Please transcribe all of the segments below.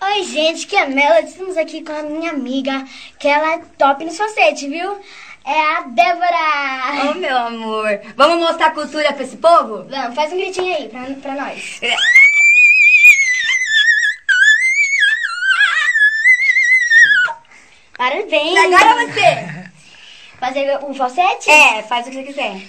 Oi, gente, que é a Melody. Estamos aqui com a minha amiga, que ela é top no falsete, viu? É a Débora. Ô, meu amor, vamos mostrar cultura pra esse povo? Vamos, faz um gritinho aí pra, pra nós. Parabéns. E agora você? Fazer o falsete? É, faz o que você quiser.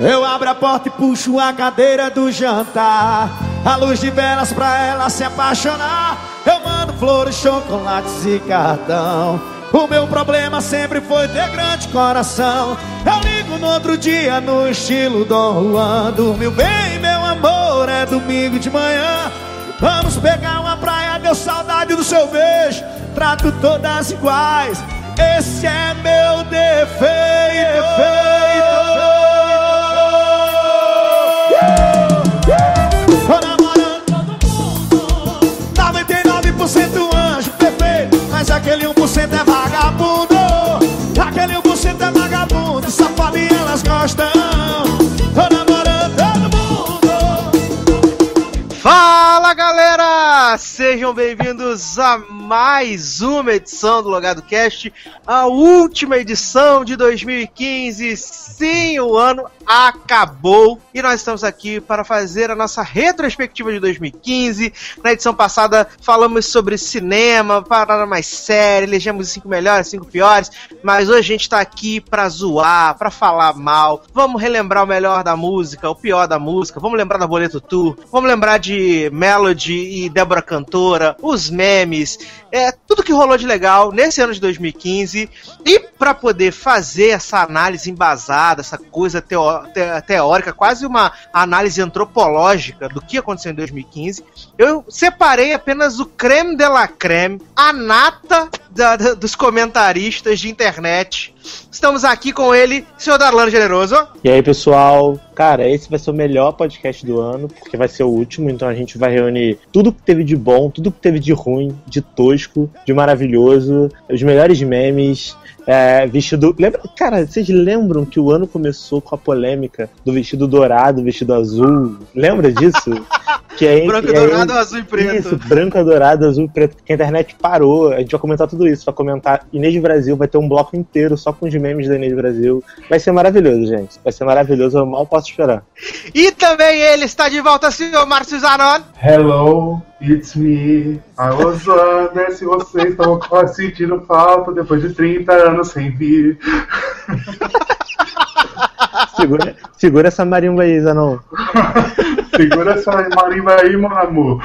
Eu abro a porta e puxo a cadeira do jantar. A luz de velas pra ela se apaixonar. Eu mando flores, chocolates e cartão. O meu problema sempre foi ter grande coração. Eu ligo no outro dia no estilo Dom Juan. Dormiu bem, meu amor, é domingo de manhã. Vamos pegar uma praia, deu saudade do seu beijo. Trato todas iguais. Esse é meu defeito. 99% anjo perfeito Mas aquele 1% é vagabundo. Aquele 1% é vagabundo Safado e elas gostam Sejam bem-vindos a mais uma edição do Logado Cast, a última edição de 2015. Sim, o ano acabou e nós estamos aqui para fazer a nossa retrospectiva de 2015. Na edição passada falamos sobre cinema, parada mais séria, elegemos os cinco melhores, cinco piores, mas hoje a gente está aqui para zoar, para falar mal. Vamos relembrar o melhor da música, o pior da música, vamos lembrar da Boleto Tour, vamos lembrar de Melody e Débora Cantora, os memes, é tudo que rolou de legal nesse ano de 2015. E para poder fazer essa análise embasada, essa coisa teó te teórica, quase uma análise antropológica do que aconteceu em 2015, eu separei apenas o creme de la creme, a nata da, da, dos comentaristas de internet. Estamos aqui com ele, senhor Darlano Generoso. E aí, pessoal? Cara, esse vai ser o melhor podcast do ano, porque vai ser o último, então a gente vai reunir tudo que teve de bom, tudo que teve de ruim, de tosco, de maravilhoso, os melhores memes, é, vestido. Lembra, cara, vocês lembram que o ano começou com a polêmica do vestido dourado, vestido azul? Lembra disso? que aí, branco, que dourado, azul e preto. Isso, branco, dourado, azul e preto. Que a internet parou. A gente vai comentar tudo isso. Vai comentar Inês Brasil, vai ter um bloco inteiro só com os memes da Inês Brasil. Vai ser maravilhoso, gente. Vai ser maravilhoso, eu mal posso esperar. E também ele está de volta, senhor Márcio Zanon. Hello, It's me. I was wondering se vocês estão sentindo falta depois de 30 anos sem vir. segura, segura essa marimba aí, Zanon. segura essa marimba aí, meu amor.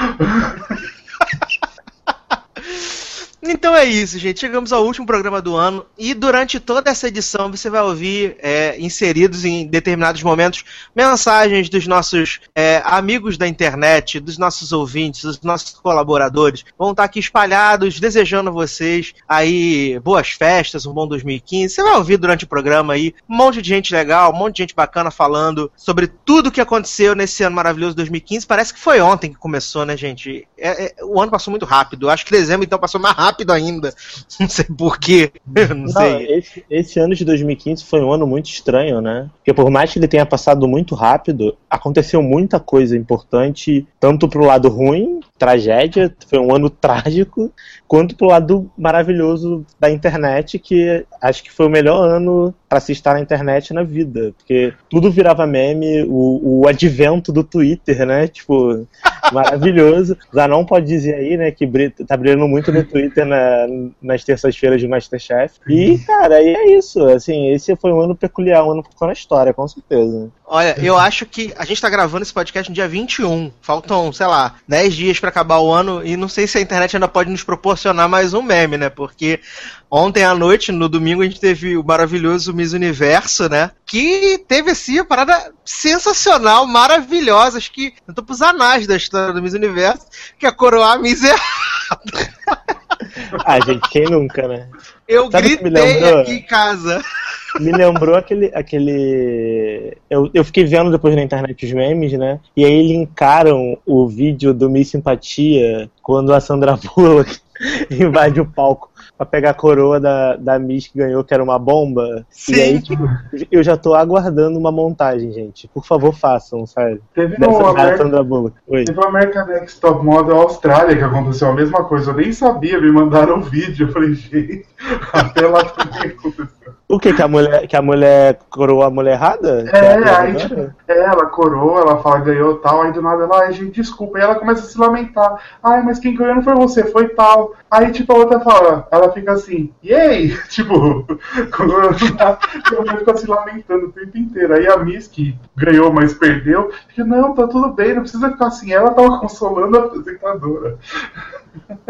Então é isso, gente. Chegamos ao último programa do ano e durante toda essa edição você vai ouvir é, inseridos em determinados momentos mensagens dos nossos é, amigos da internet, dos nossos ouvintes, dos nossos colaboradores. Vão estar aqui espalhados, desejando vocês aí boas festas, um bom 2015. Você vai ouvir durante o programa aí um monte de gente legal, um monte de gente bacana falando sobre tudo que aconteceu nesse ano maravilhoso 2015. Parece que foi ontem que começou, né, gente? É, é, o ano passou muito rápido. Acho que dezembro então passou mais rápido rápido ainda. Não sei porquê. Não, não sei. Esse, esse, ano de 2015 foi um ano muito estranho, né? Porque por mais que ele tenha passado muito rápido, aconteceu muita coisa importante, tanto pro lado ruim, tragédia, foi um ano trágico, quanto pro lado maravilhoso da internet, que acho que foi o melhor ano para se estar na internet na vida. Porque tudo virava meme, o, o advento do Twitter, né? Tipo, maravilhoso. Zanon pode dizer aí, né, que tá brilhando muito no Twitter na, nas terças-feiras de Masterchef. E, cara, e é isso. Assim, esse foi um ano peculiar, um ano ficou na história, com certeza. Olha, eu acho que a gente tá gravando esse podcast no dia 21. Faltam, sei lá, 10 dias para acabar o ano e não sei se a internet ainda pode nos proporcionar mais um meme, né? Porque ontem à noite, no domingo, a gente teve o maravilhoso Miss Universo, né? Que teve assim a parada sensacional, maravilhosa. Acho que eu tô pros anais da história do Miss Universo, que é coroar a Miss errada. Ah, gente, quem nunca, né? Eu Sabe gritei aqui em casa. Me lembrou aquele. aquele... Eu, eu fiquei vendo depois na internet os memes, né? E aí linkaram o vídeo do Miss Simpatia quando a Sandra Bullock invade o palco pra pegar a coroa da, da Miss que ganhou, que era uma bomba. Sim. E aí, tipo, eu já tô aguardando uma montagem, gente. Por favor, façam, sério. Teve no Dessa da American, teve no American Next Top Model Austrália que aconteceu a mesma coisa. Eu nem sabia, me mandaram o vídeo. Eu falei, gente, até lá também aconteceu. O que? Que a mulher, que a mulher coroou a mulher errada? Que É, ela aí tipo, é, ela coroa, ela fala ganhou tal, aí do nada ela, ai gente, desculpa, aí ela começa a se lamentar. Ai, mas quem ganhou não foi você, foi tal. Aí tipo a outra fala, ela fica assim, yay! Tipo, quando ela fica se lamentando o tempo inteiro. Aí a Miss, que ganhou, mas perdeu, fica, não, tá tudo bem, não precisa ficar assim. Ela tava consolando a apresentadora.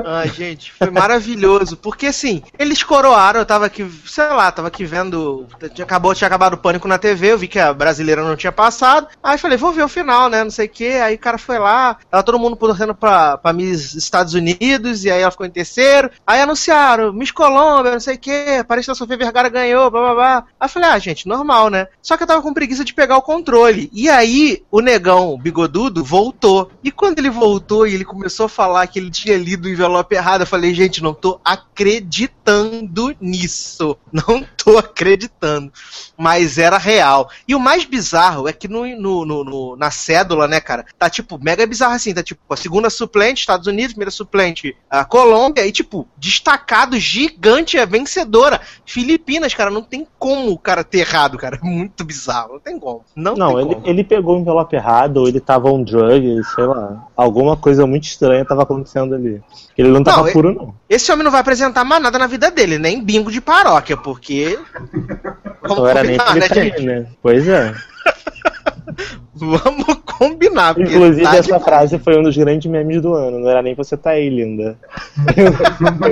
Ai, gente, foi maravilhoso. Porque assim, eles coroaram, eu tava aqui, sei lá, tava aqui vendo. Tinha, acabou, tinha acabado o pânico na TV, eu vi que a brasileira não tinha passado. Aí falei, vou ver o final, né? Não sei o que. Aí o cara foi lá, tava todo mundo torcendo pra, pra Miss Estados Unidos, e aí ela ficou em terceiro. Aí anunciaram, Miss Colômbia, não sei o que, a Sofia Vergara ganhou, blá blá blá. Aí falei, ah, gente, normal, né? Só que eu tava com preguiça de pegar o controle. E aí, o negão bigodudo voltou. E quando ele voltou e ele começou a falar que ele tinha lido o envelope errado, eu falei, gente, não tô acreditando nisso. Não tô acreditando. Mas era real. E o mais bizarro é que no, no- no- no- na cédula, né, cara, tá tipo, mega bizarro assim, tá tipo, a segunda suplente, Estados Unidos, primeira suplente, a Colômbia, e tipo, destacado, gigante, é vencedora. Filipinas, cara, não tem como o cara ter errado, cara. É muito bizarro, não tem como. Não, Não, ele, como. ele pegou o envelope errado, ou ele tava on drug, sei lá. Alguma coisa muito estranha tava acontecendo ali. Ele não tava Não, puro, não. Esse homem não vai apresentar mais nada na vida dele, nem bingo de paróquia, porque. Não era nem tá aí, né? Pois é. Vamos combinar. porque Inclusive, tá essa demais. frase foi um dos grandes memes do ano. Não era nem você tá aí, linda.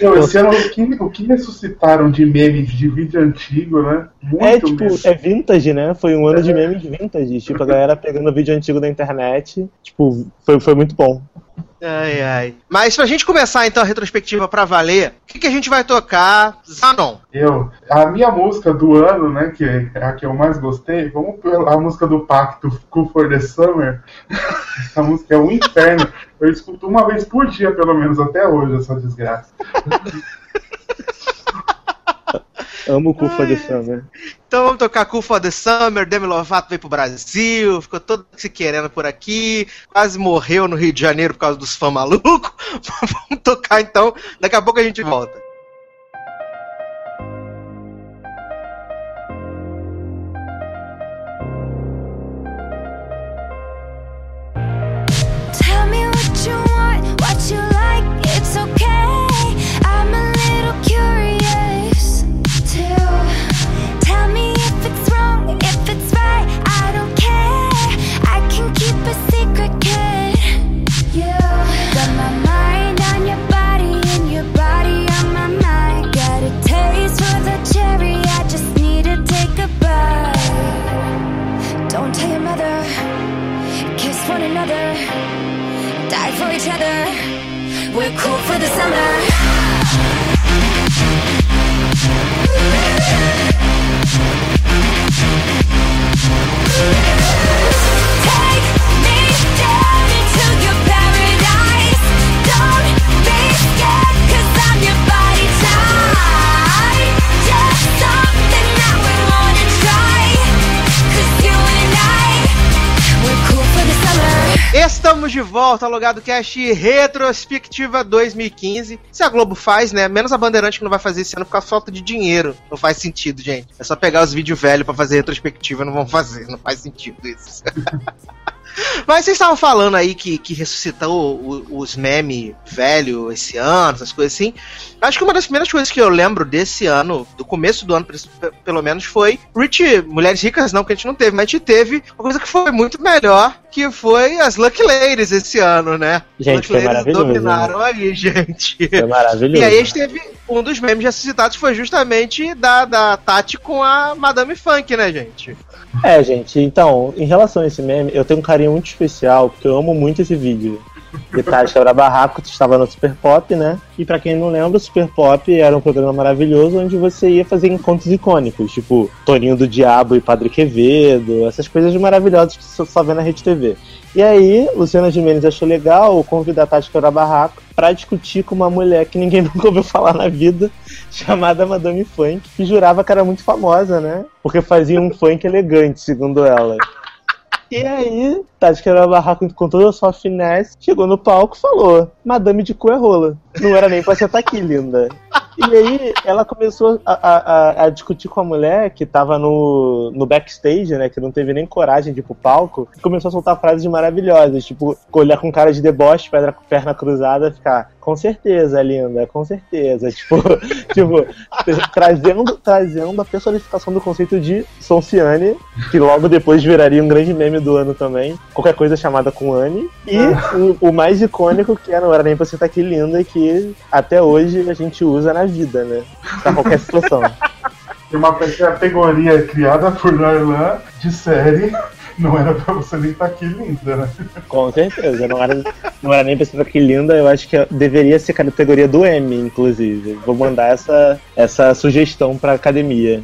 Meu, esse ano, o que, o que ressuscitaram de memes de vídeo antigo, né? Muito É tipo, mesmo. é vintage, né? Foi um ano de memes vintage. Tipo, a galera pegando vídeo antigo da internet. Tipo, foi, foi muito bom. Ai, ai. Mas pra gente começar então a retrospectiva pra valer, o que, que a gente vai tocar? Zanon. Eu, a minha música do ano, né, que é a que eu mais gostei, vamos pela música do Pacto, Cool for the Summer. Essa música é um inferno. Eu escuto uma vez por dia, pelo menos até hoje, essa desgraça. Amo o Kufa de Summer. Então vamos tocar for the Summer, Demi Lovato veio pro Brasil, ficou todo se querendo por aqui, quase morreu no Rio de Janeiro por causa dos fãs malucos. vamos tocar então, daqui a pouco a gente volta. Volta ao Logado Cast Retrospectiva 2015. Se a Globo faz, né? Menos a Bandeirante que não vai fazer esse ano por causa da falta de dinheiro. Não faz sentido, gente. É só pegar os vídeos velhos pra fazer retrospectiva, não vão fazer. Não faz sentido isso. Mas vocês estavam falando aí que, que ressuscitou o- os memes velho esse ano, essas coisas assim. Acho que uma das primeiras coisas que eu lembro desse ano, do começo do ano, pe- pelo menos, foi Rich, Mulheres Ricas, não, que a gente não teve, mas a gente teve uma coisa que foi muito melhor, que foi as Lucky Ladies esse ano, né? Gente, Lucky foi Ladies maravilhoso, né? dominaram aí, gente. Foi maravilhoso. E aí a gente teve um dos memes ressuscitados foi justamente da, da Tati com a Madame Funk, né, gente? É, gente, então, em relação a esse meme, eu tenho um carinho muito especial, porque eu amo muito esse vídeo. E Tati Quebra Barraco estava no Super Pop, né? E pra quem não lembra, o Super Pop era um programa maravilhoso onde você ia fazer encontros icônicos, tipo Toninho do Diabo e Padre Quevedo, essas coisas maravilhosas que você só vê na Rede TV. E aí, Luciana Gimenez achou legal convidar a Tati Quebra Barraco pra discutir com uma mulher que ninguém nunca ouviu falar na vida, chamada Madame Funk, que jurava que era muito famosa, né? Porque fazia um funk elegante, segundo ela. E aí, Tati Quebra Barraco, com toda a sua finesse, chegou no palco e falou: Madame de cu é rola. Não era nem pra você estar aqui, linda. E aí, ela começou a, a- a- discutir com a mulher que tava no, no backstage, né? Que não teve nem coragem de ir pro palco. E começou a soltar frases maravilhosas, tipo, olhar com cara de deboche, pedra perna cruzada, ficar, com certeza, linda, com certeza. Tipo, tipo trazendo, trazendo a personificação do conceito de Sonciane, que logo depois viraria um grande meme do ano também. Qualquer coisa chamada com Anne. E o, o mais icônico, que é, não era nem pra você estar aqui linda, que até hoje a gente usa na vida, né? Pra qualquer situação. Tem uma categoria criada por Darlan de série. Não era pra você nem estar aqui linda, né? Com certeza. Não era, não era nem pra ser que linda, eu acho que deveria ser categoria do M, inclusive. Vou mandar essa, essa sugestão pra academia.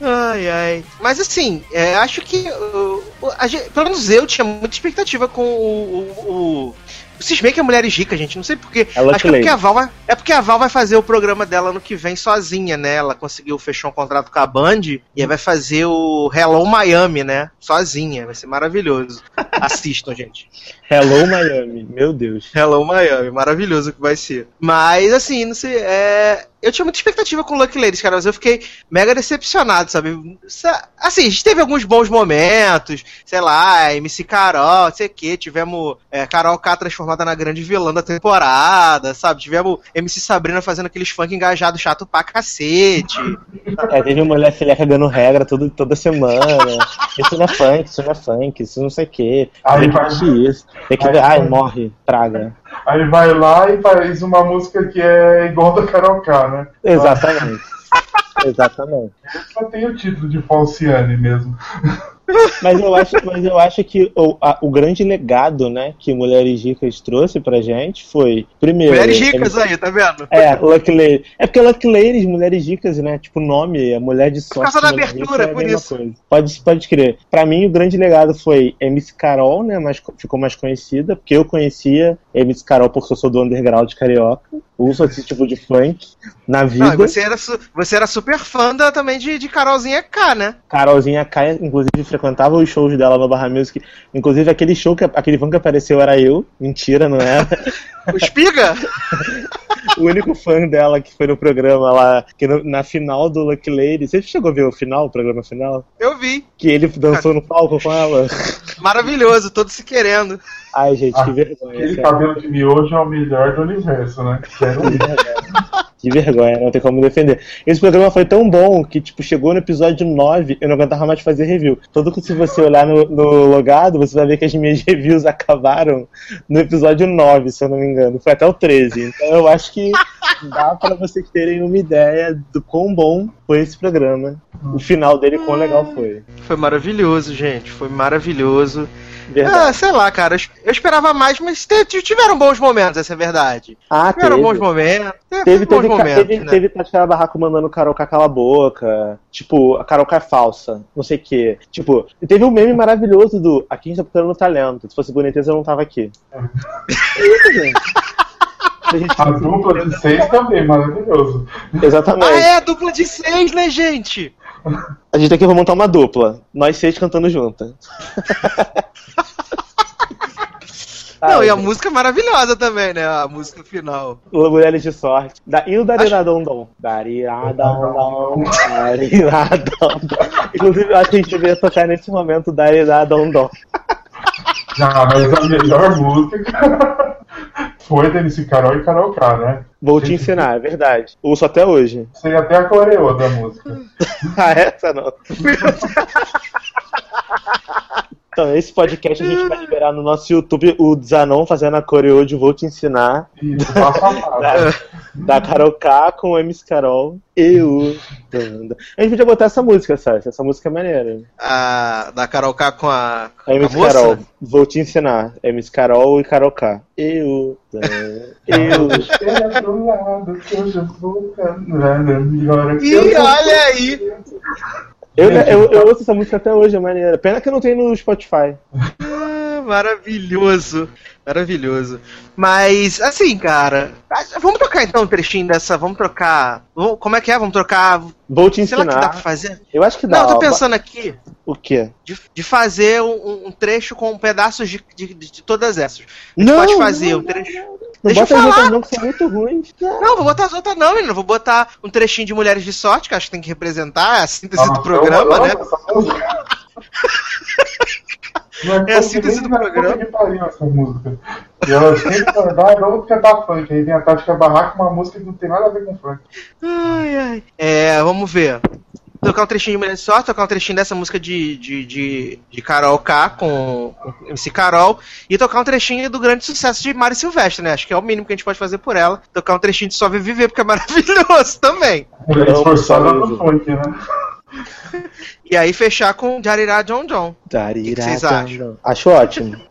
Ai, ai. Mas assim, é, acho que. uh, gente- pelo menos eu tinha muita expectativa com o. o, o o Cismei que é Mulheres Ricas, gente. Não sei porquê. É Acho que é porque, a Val vai, é porque a Val vai fazer o programa dela ano que vem sozinha, né? Ela conseguiu fechar um contrato com a Band e aí vai fazer o Hello Miami, né? Sozinha. Vai ser maravilhoso. Assistam, gente. Hello Miami, meu Deus. Hello Miami, maravilhoso que vai ser. Mas assim, não sei, é... eu tinha muita expectativa com Lucky Ladies, cara, mas eu fiquei mega decepcionado, sabe? Sa- Assim, a gente teve alguns bons momentos, sei lá, MC Carol, não sei o que, tivemos é, Carol K transformada na grande vilã da temporada, sabe? Tivemos MC Sabrina fazendo aqueles funk engajado chato pra cacete. É, teve mulher filha cagando regra todo, toda semana. Isso não é funk, isso não é funk, isso não sei o que. Tem que isso. Tem que ver. Ai, morre, praga. Aí vai lá e faz uma música que é igual da Carol K, né? Exatamente. Exatamente. Só tem o título de Falciane mesmo. Mas eu acho, mas eu acho que o, a- o grande legado, né, que Mulheres Ricas trouxe pra gente foi, primeiro. Mulheres ricas aí, tá vendo? É, Lucky Lady. É porque Lucky Ladies, mulheres ricas, né? Tipo, nome, a mulher de sorte. causa da abertura, é por isso. coisa. Pode, pode crer. Pra mim, o grande legado foi MC Carol, né? Mas ficou mais conhecida, porque eu conhecia MC Carol porque eu sou do underground carioca. Uso esse tipo de funk na vida. Não, você era, você era super fã da, também de, de Carolzinha K, né? Carolzinha K, inclusive, frequentava os shows dela no Barra Music. Inclusive, aquele show, que aquele fã que apareceu era eu. Mentira, não era. O Espiga? o único fã dela que foi no programa lá, que no- na final do Lucky Lady. Você chegou a ver o final, o programa final? Eu vi. Que ele dançou no palco com ela? Maravilhoso, todos se querendo. Ai, gente, que Ah, vergonha. Aquele sério. cabelo de miojo é o melhor do universo, né? Que vergonha, não tem como defender. Esse programa foi tão bom que, tipo, chegou no episódio 9, eu não aguentava mais fazer review. Todo que se você olhar no, no logado, você vai ver que as minhas reviews acabaram no episódio 9, se eu não me engano. Foi até o 13. Então eu acho que dá pra vocês terem uma ideia do quão bom foi esse programa. O final dele, quão legal foi. Foi maravilhoso, gente. Foi maravilhoso. Verdade. Ah, sei lá, cara. eu- esperava mais, mas tiveram bons momentos, essa é a verdade. Ah, Tiveram teve. bons momentos. Teve, Teve, bons teve, momentos, teve, né? teve Tatiana Barraco mandando Carol K cala a boca. Tipo, a Carol K é falsa. Não sei o quê. Tipo, teve um meme maravilhoso do Aqui a gente tá procurando talento. Se fosse boniteza, eu não tava aqui. É isso, gente. A A dupla de seis também, maravilhoso. Exatamente. Ah, é, dupla de seis, né, gente? A gente aqui vai montar uma dupla. Nós seis cantando junto. Não, Ai, e a gente. música é maravilhosa também, né? A música final. Mulheres de sorte. Da, e o Daridadondom? Daridadondom. Daridadondom. Inclusive, eu acho que a gente deveria tocar nesse momento Daridadondom. Ah, mas a melhor música foi MC Carol e Carol K, né? Vou te ensinar, é verdade. Ouço até hoje. Sei até a coreô da música. Ah, essa não. Então, esse podcast a gente vai liberar no nosso YouTube o Zanon fazendo a coreô de Vou Te Ensinar. Isso, passo a passo. Da Carol K com MC Carol. Eu. A gente podia botar essa música, Sasha. Essa música é maneira. A, da Carol K com a, com A a MC moça? Carol, vou te ensinar. MC Carol e Carol K. Eu. Eu. Eu tô- olha aí! Eu, eu, eu ouço essa música até hoje, é maneira. Pena que eu não tenho no Spotify. Ah, maravilhoso, maravilhoso. Mas, assim, cara, ah, vamos trocar então um trechinho dessa, vamos trocar, como é que é? Vamos trocar, Vou te sei lá que dá pra ensinar. fazer? Eu acho que dá. Não, eu tô pensando aqui O quê? de, de fazer um, um trecho com pedaços de, de, de todas essas. A gente Não, pode fazer não, um trecho... Não Deixa eu bota as falar. outras não, que são muito ruins. Não, vou botar as outras não, menino. Vou botar um trechinho de Mulheres de Sorte, que acho que tem que representar a síntese Nossa, do programa, eu né? essa música. Não É a síntese do programa. que pariu essa música. E ela sempre vai, vamos cantar funk. Aí vem a Tática Barraca, uma música que não tem nada a ver com funk. Ai, ai. É, vamos ver. Tocar um trechinho de Mulher de Sorte, tocar um trechinho dessa música de, de, de, de Carol K com, com MC Carol e tocar um trechinho do grande sucesso de Mari Silvestre, né? Acho que é o mínimo que a gente pode fazer por ela. Tocar um trechinho de Só Viver, porque é maravilhoso também. Mulher esforçada não, no funk, né? E aí fechar com Jarirá John John. Darira, vocês dam, acham? dam. Acho ótimo.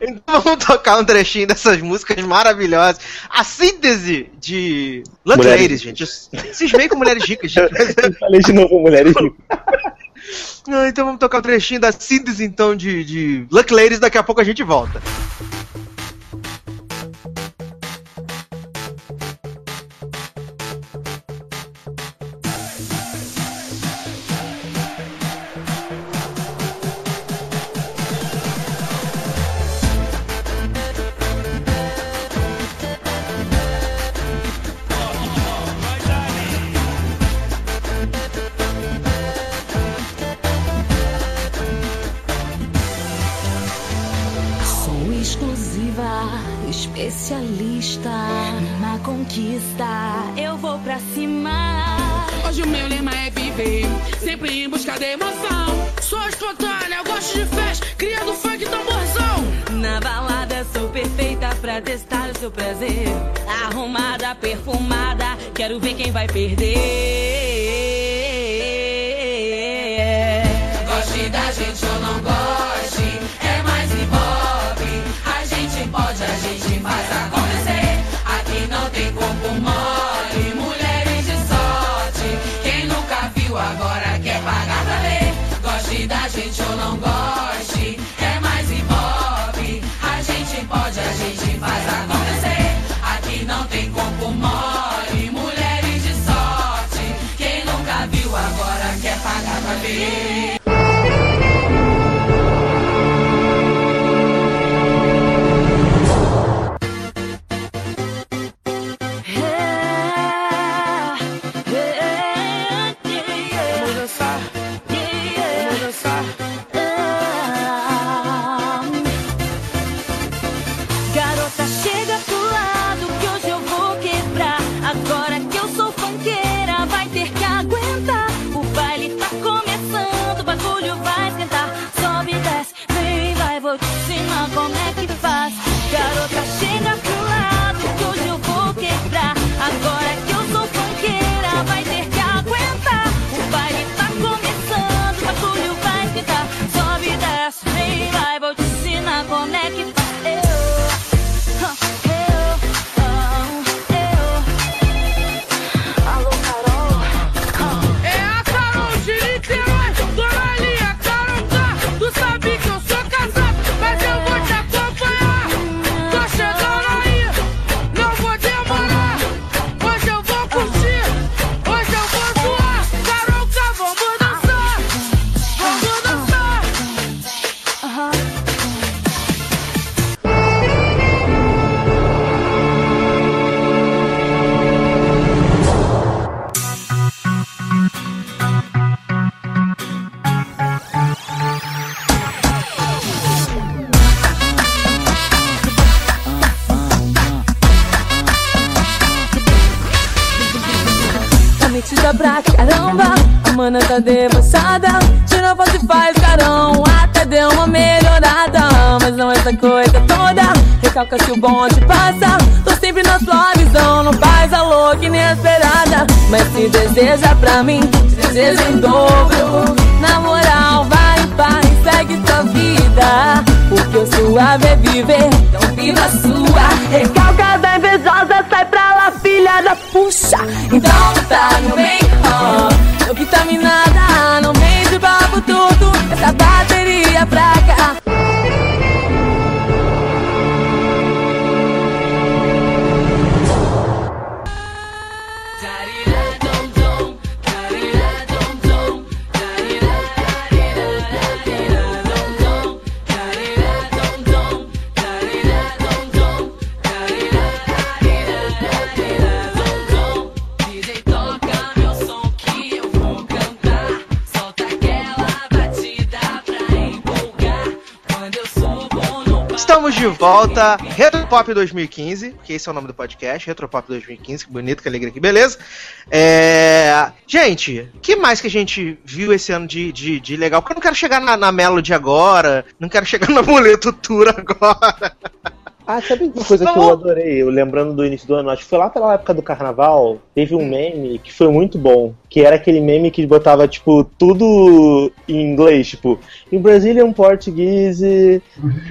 Então vamos tocar um trechinho dessas músicas maravilhosas. A síntese de Luck Mulheres- Ladies, gente. Eu cismei com mulheres ricas, gente. Falei de novo, mulheres ricas. Então vamos tocar um trechinho da síntese então de, de Luck Ladies, daqui a pouco a gente volta. A volta, Retropop 2015, que esse é o nome do podcast, Retropop 2015, que bonito, que alegria, que beleza. É... Gente, que mais que a gente viu esse ano de, de, de legal? Porque eu não quero chegar na, na Melody agora, não quero chegar no Amuleto Tour agora. Ah, sabe uma coisa que eu adorei? Eu lembrando do início do ano, acho que foi lá pela época do carnaval, teve um meme que foi muito bom. Que era aquele meme que botava, tipo, tudo em inglês, tipo, in Brazilian Portuguese,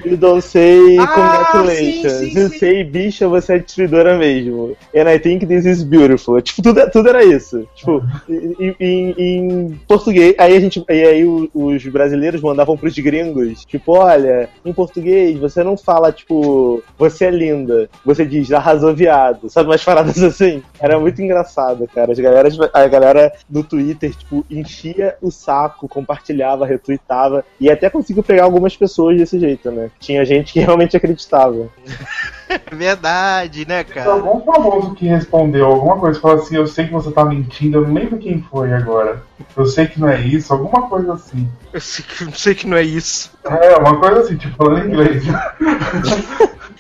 you don't say Ah, congratulations. sim, sim, you sim. say, bicha, você é destruidora mesmo. And I think this is beautiful. Tipo, tudo, tudo era isso. Tipo, em, em- em português. Aí a gente. E aí os brasileiros mandavam pros gringos, tipo, olha, em português você não fala, tipo, você é linda. Você diz, arrasou viado. Sabe umas paradas assim? Era muito engraçado, cara. As galera, a galera do Twitter, tipo, enchia o saco, compartilhava, retweetava. E até conseguiu pegar algumas pessoas desse jeito, né? Tinha gente que realmente acreditava. Verdade, né, cara? algum famoso que respondeu alguma coisa, falou assim, eu sei que você tá mentindo, eu não lembro quem foi agora. Eu sei que não é isso, alguma coisa assim. Eu sei que, eu sei que não é isso. É, uma coisa assim, tipo, falando em inglês.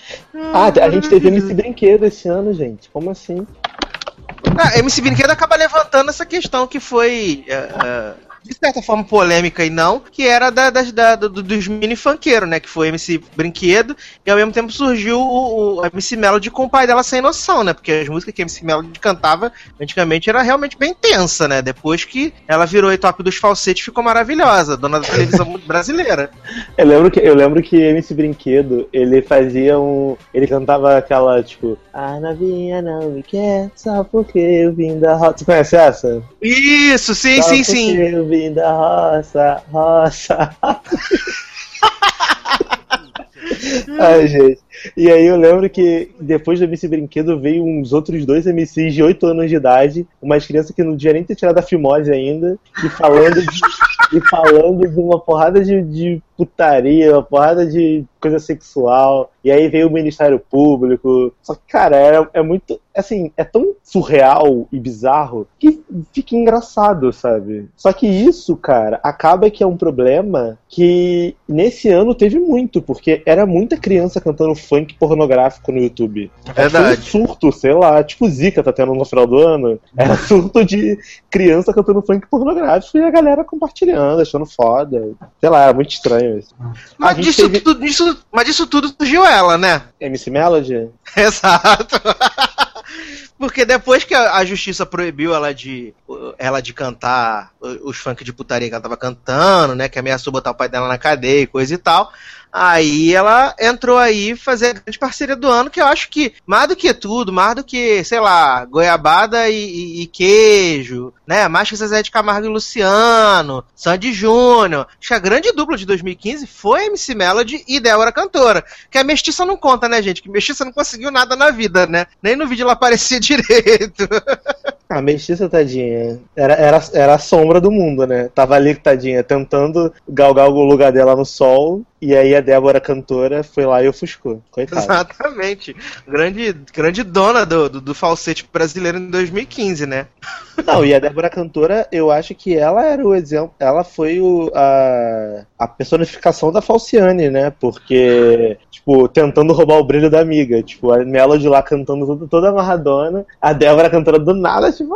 Ah, a gente teve MC Brinquedo esse ano, gente. Como assim? Ah, MC Brinquedo acaba levantando essa questão que foi, é, é, de certa forma, polêmica e não, que era da, das- da- do- dos mini funkeiros, né? Que foi MC Brinquedo, e ao mesmo tempo surgiu o, o MC Melody com o pai dela sem noção, né? Porque as músicas que a MC Melody cantava antigamente era realmente bem tensa, né? Depois que ela virou a top dos falsetes, ficou maravilhosa, dona da televisão brasileira. Eu lembro que eu lembro que MC Brinquedo, ele fazia um. Ele cantava aquela, tipo, a novinha não me quer só porque eu vim da roça. Você conhece essa? Isso, sim, Só sim, sim. Eu vim da roça, roça. Ai, gente. E aí eu lembro que depois do MC Brinquedo veio uns outros dois MCs de 8 anos de idade, umas crianças que não devia nem ter tirado a fimose ainda, e falando de, e falando de uma porrada de, de putaria, uma porrada de coisa sexual. E aí veio o Ministério Público. Só que, cara, é, é muito. Assim, é tão surreal e bizarro que fica engraçado, sabe? Só que isso, cara, acaba que é um problema que nesse ano teve muito, porque era muita criança cantando funk pornográfico no YouTube. Verdade. Foi um surto, sei lá, tipo Zika tá tendo no final do ano. Era surto de criança cantando funk pornográfico e a galera compartilhando, achando foda. Sei lá, era muito estranho isso. Mas disso, teve- tudo, disso, mas disso tudo surgiu ela, né? MC Melody? Exato. Porque depois que a a justiça proibiu ela de ela de cantar os funk de putaria que ela tava cantando, né? Que ameaçou botar o pai dela na cadeia e coisa e tal. Aí ela entrou aí fazer a grande parceria do ano, que eu acho que, mais do que tudo, mais do que, sei lá, goiabada e, e- e queijo, né? Mais que Zezé de Camargo e Luciano, Sandy Júnior. Acho que a grande dupla de 2015 foi MC Melody e Débora Cantora. Que a Mestiça não conta, né, gente? Que Mestiça não conseguiu nada na vida, né? Nem no vídeo ela aparecia direito. A mestiça, tadinha, era, era, era a sombra do mundo, né? Tava ali, tadinha, tentando galgar o lugar dela no sol, e aí a Débora cantora foi lá e ofuscou. Coitada. Exatamente. Grande, grande dona do, do, do falsete brasileiro em 2015, né? Não, e a Débora cantora, eu acho que ela era o exemplo, ela foi o, a, a personificação da Falciane, né? Porque, tipo, tentando roubar o brilho da amiga. Tipo, a Melody lá cantando toda, toda amarradona, a Débora cantando do nada, tipo.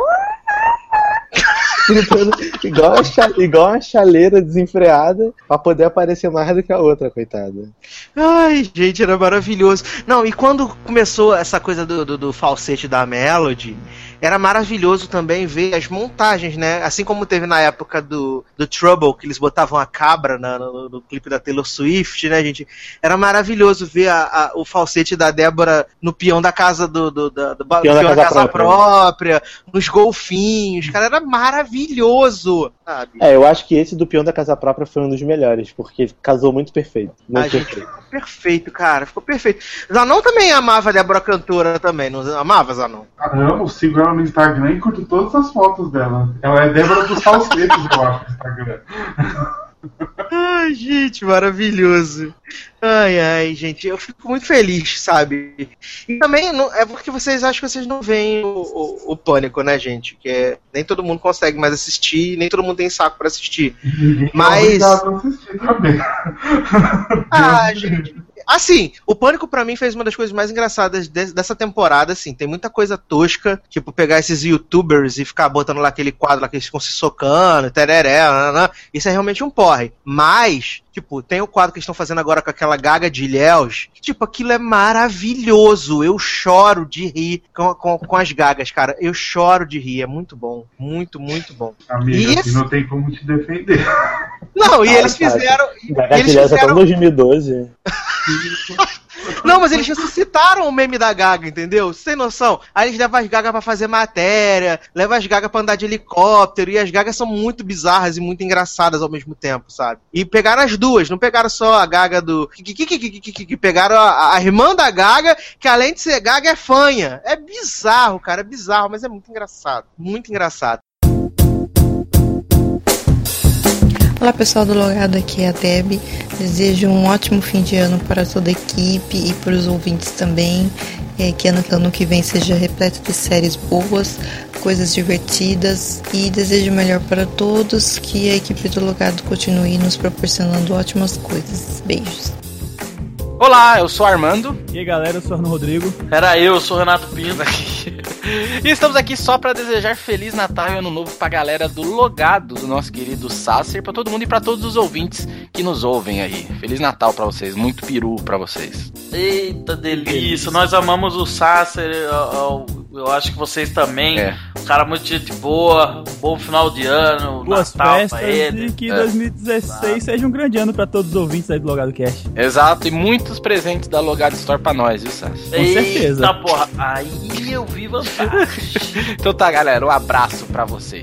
gritando igual a, igual a chaleira desenfreada pra poder aparecer mais do que a outra, coitada. Ai, gente, era maravilhoso. Não, e quando começou essa coisa do, do, do falsete da Melody, era maravilhoso também ver as montagens, né? Assim como teve na época do, do Trouble, que eles botavam a cabra na- no, no clipe da Taylor Swift, né, gente? Era maravilhoso ver a- a- o falsete da Débora no peão da casa do, do, da- do, ba- Peão da peão casa casa própria. própria, nos golfinhos, cara, era maravilhoso, sabe? É, eu acho que esse do peão da casa própria foi um dos melhores, porque casou muito perfeito. A Muito gente perfeito. ficou perfeito, cara. Ficou perfeito. Zanon também amava a Débora Cantora também, não amava, Zanon? Amo, sigo ela no Instagram e curto todas as fotos dela. Ela é Débora dos falsetes, eu acho, no Instagram. Ai, gente, maravilhoso. Ai, ai, gente, eu fico muito feliz, sabe? E também não- é porque vocês acham que vocês não veem o, o, o pânico, né, gente? Que é, nem todo mundo consegue mais assistir, nem todo mundo tem saco pra assistir. É Mas- assistir também. Ah, gente. Assim, o Pânico pra mim fez uma das coisas mais engraçadas de- dessa temporada, assim. Tem muita coisa tosca, tipo pegar esses youtubers e ficar botando lá aquele quadro lá que eles ficam se socando, tereré, nananã. isso é realmente um porre. Mas, tipo, tem o quadro que eles estão fazendo agora com aquela gaga de Ilhéus. Tipo, aquilo é maravilhoso. Eu choro de rir com, com, com as gagas, cara. Eu choro de rir. É muito bom. Muito, muito bom. Amiga, E assim, não tem como te defender. Não, e Ah, eles cara. fizeram. Gaga eles Filhosa até fizeram em 2012. Não, mas eles ressuscitaram o meme da Gaga, entendeu? Sem noção. Aí eles levam as Gaga pra fazer matéria, levam as Gaga pra andar de helicóptero, e as Gagas são muito bizarras e muito engraçadas ao mesmo tempo, sabe? E pegaram as duas, não pegaram só a Gaga do. que- Pegaram a, a irmã da Gaga, que além de ser Gaga é fanha. É bizarro, cara, é bizarro, mas é muito engraçado. Muito engraçado. Olá pessoal do Logado, aqui é a Deb. Desejo um ótimo fim de ano para toda a equipe e para os ouvintes também. É, que ano, ano que vem seja repleto de séries boas, coisas divertidas e desejo o melhor para todos. Que a equipe do Logado continue nos proporcionando ótimas coisas. Beijos. Olá, eu sou Armando. E aí galera, eu sou Arno Rodrigo. Pera aí, eu sou Renato Pina. e estamos aqui só pra desejar Feliz Natal e Ano Novo pra galera do Logado, do nosso querido Sasser, pra todo mundo e pra todos os ouvintes que nos ouvem aí. Feliz Natal pra vocês, muito peru pra vocês. Eita delícia, nós amamos o Sasser, eu, acho que vocês também. É. Um cara muito gente boa, um bom final de ano, Boas Natal festas pra ele. e que É. 2016 seja um grande ano pra todos os ouvintes aí do Logado Cast. Exato, e muitos presentes da Logado Store pra nós, viu, Sasser? Com certeza. Eita porra, aí eu vi vantagem. Então tá, galera, um abraço pra vocês.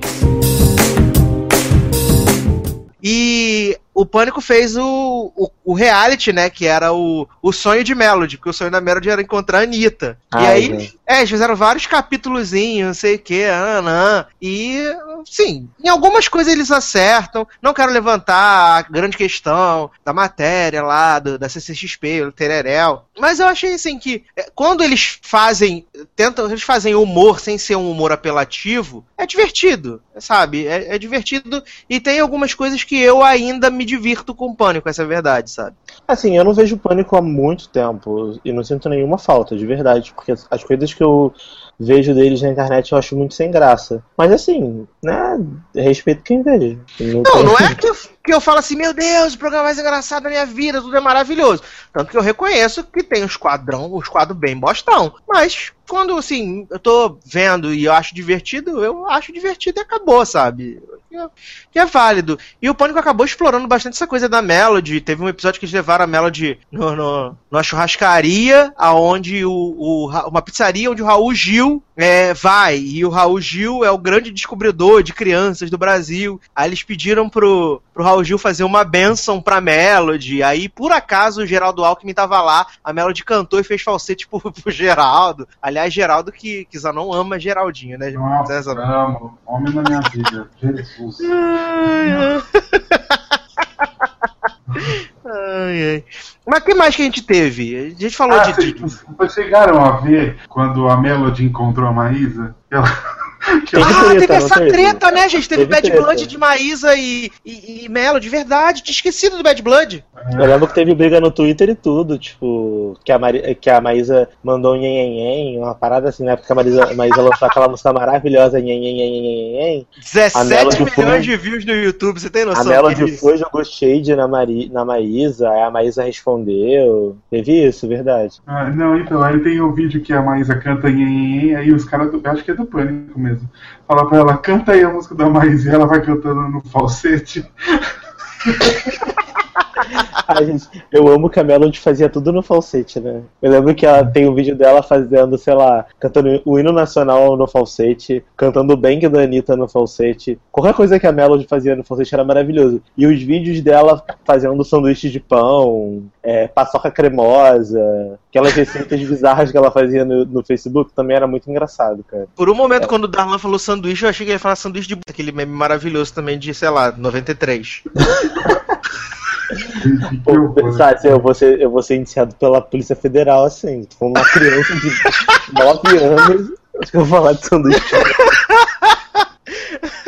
E o Pânico fez o, o, o reality, né? Que era o, o sonho de Melody, porque o sonho da Melody era encontrar a Anitta. e Ai, aí, gente. é, eles fizeram vários capítulozinhos, não sei o que, anã. E, sim, em algumas coisas eles acertam. Não quero levantar a grande questão da matéria lá, do, da CCXP, do Tererel. Mas eu achei, assim, que é, quando eles fazem, tentam, eles fazem humor sem ser um humor apelativo, é divertido, sabe? É, é divertido e tem algumas coisas que eu ainda me divirto com o Pânico, essa é a verdade, sabe? Assim, eu não vejo pânico há muito tempo e não sinto nenhuma falta, de verdade, porque as coisas que eu vejo deles na internet eu acho muito sem graça. Mas assim, né, respeito quem vejo. Não, tem- não é que eu, que eu falo assim, meu Deus, o programa mais engraçado da minha vida, tudo é maravilhoso. Tanto que eu reconheço que tem uns quadrão, uns quadros bem bostão. Mas quando, assim, eu tô vendo e eu acho divertido, eu acho divertido e acabou, sabe? Que é- Que é válido. E o Pânico acabou explorando bastante essa coisa da Melody. Teve um episódio que eles levaram a Melody no, no, numa churrascaria, aonde o, o uma pizzaria onde o Raul Gil é, vai. E o Raul Gil é o grande descobridor de crianças do Brasil. Aí eles pediram pro, pro Raul Gil fazer uma benção pra Melody. Aí, por acaso, o Geraldo Alckmin tava lá. A Melody cantou e fez falsete pro, pro Geraldo. Aliás, Geraldo que, que Zanon ama Geraldinho, né? Nossa, Zanon? amo. Homem da minha vida. Jesus. Ai, ai. Mas o que mais que a gente teve? A gente falou Ah, de. vocês chegaram a ver quando a Melody encontrou a Maísa? Ela, Teve ah, treta, teve essa teve? treta, né, gente? Teve, Teve Bad treta. Blood de Maísa e, e, e Melo, de verdade. Tinha esquecido do Bad Blood. Eu lembro que teve briga no Twitter e tudo, tipo, que a, Mari- que a Maísa mandou um nhen, uma parada assim, na época que a Maísa, Maísa lançou aquela música maravilhosa, nhen, nhen, nhen, nhen, nhen. 17 Melody milhões foi- de views no YouTube, você tem noção? A do que é Melody isso? foi, jogou shade na, Mari, na Maísa, aí a Maísa respondeu. Teve isso, verdade. Ah, não, então, aí tem o vídeo que a Maísa canta em aí os caras, do- acho que é do Pânico mesmo, fala pra ela, canta aí a música da Maísa e ela vai cantando no falsete. Ai, gente, eu amo que a Melody fazia tudo no falsete, né? Eu lembro que ela tem um vídeo dela fazendo, sei lá, cantando o hino nacional no falsete, cantando o Bang da Anitta no falsete. Qualquer coisa que a Melody fazia no falsete era maravilhoso. E os vídeos dela fazendo sanduíche de pão, é, paçoca cremosa, aquelas receitas bizarras que ela fazia no, no Facebook também era muito engraçado, cara. Por um momento, quando o Darlan falou sanduíche, eu achei que ele ia falar sanduíche de aquele meme maravilhoso também de, sei lá, 93. Pô, assim, eu vou, ser, eu vou ser indiciado pela Polícia Federal, assim. Se for uma criança de 9 anos, acho que eu vou falar de sanduíche.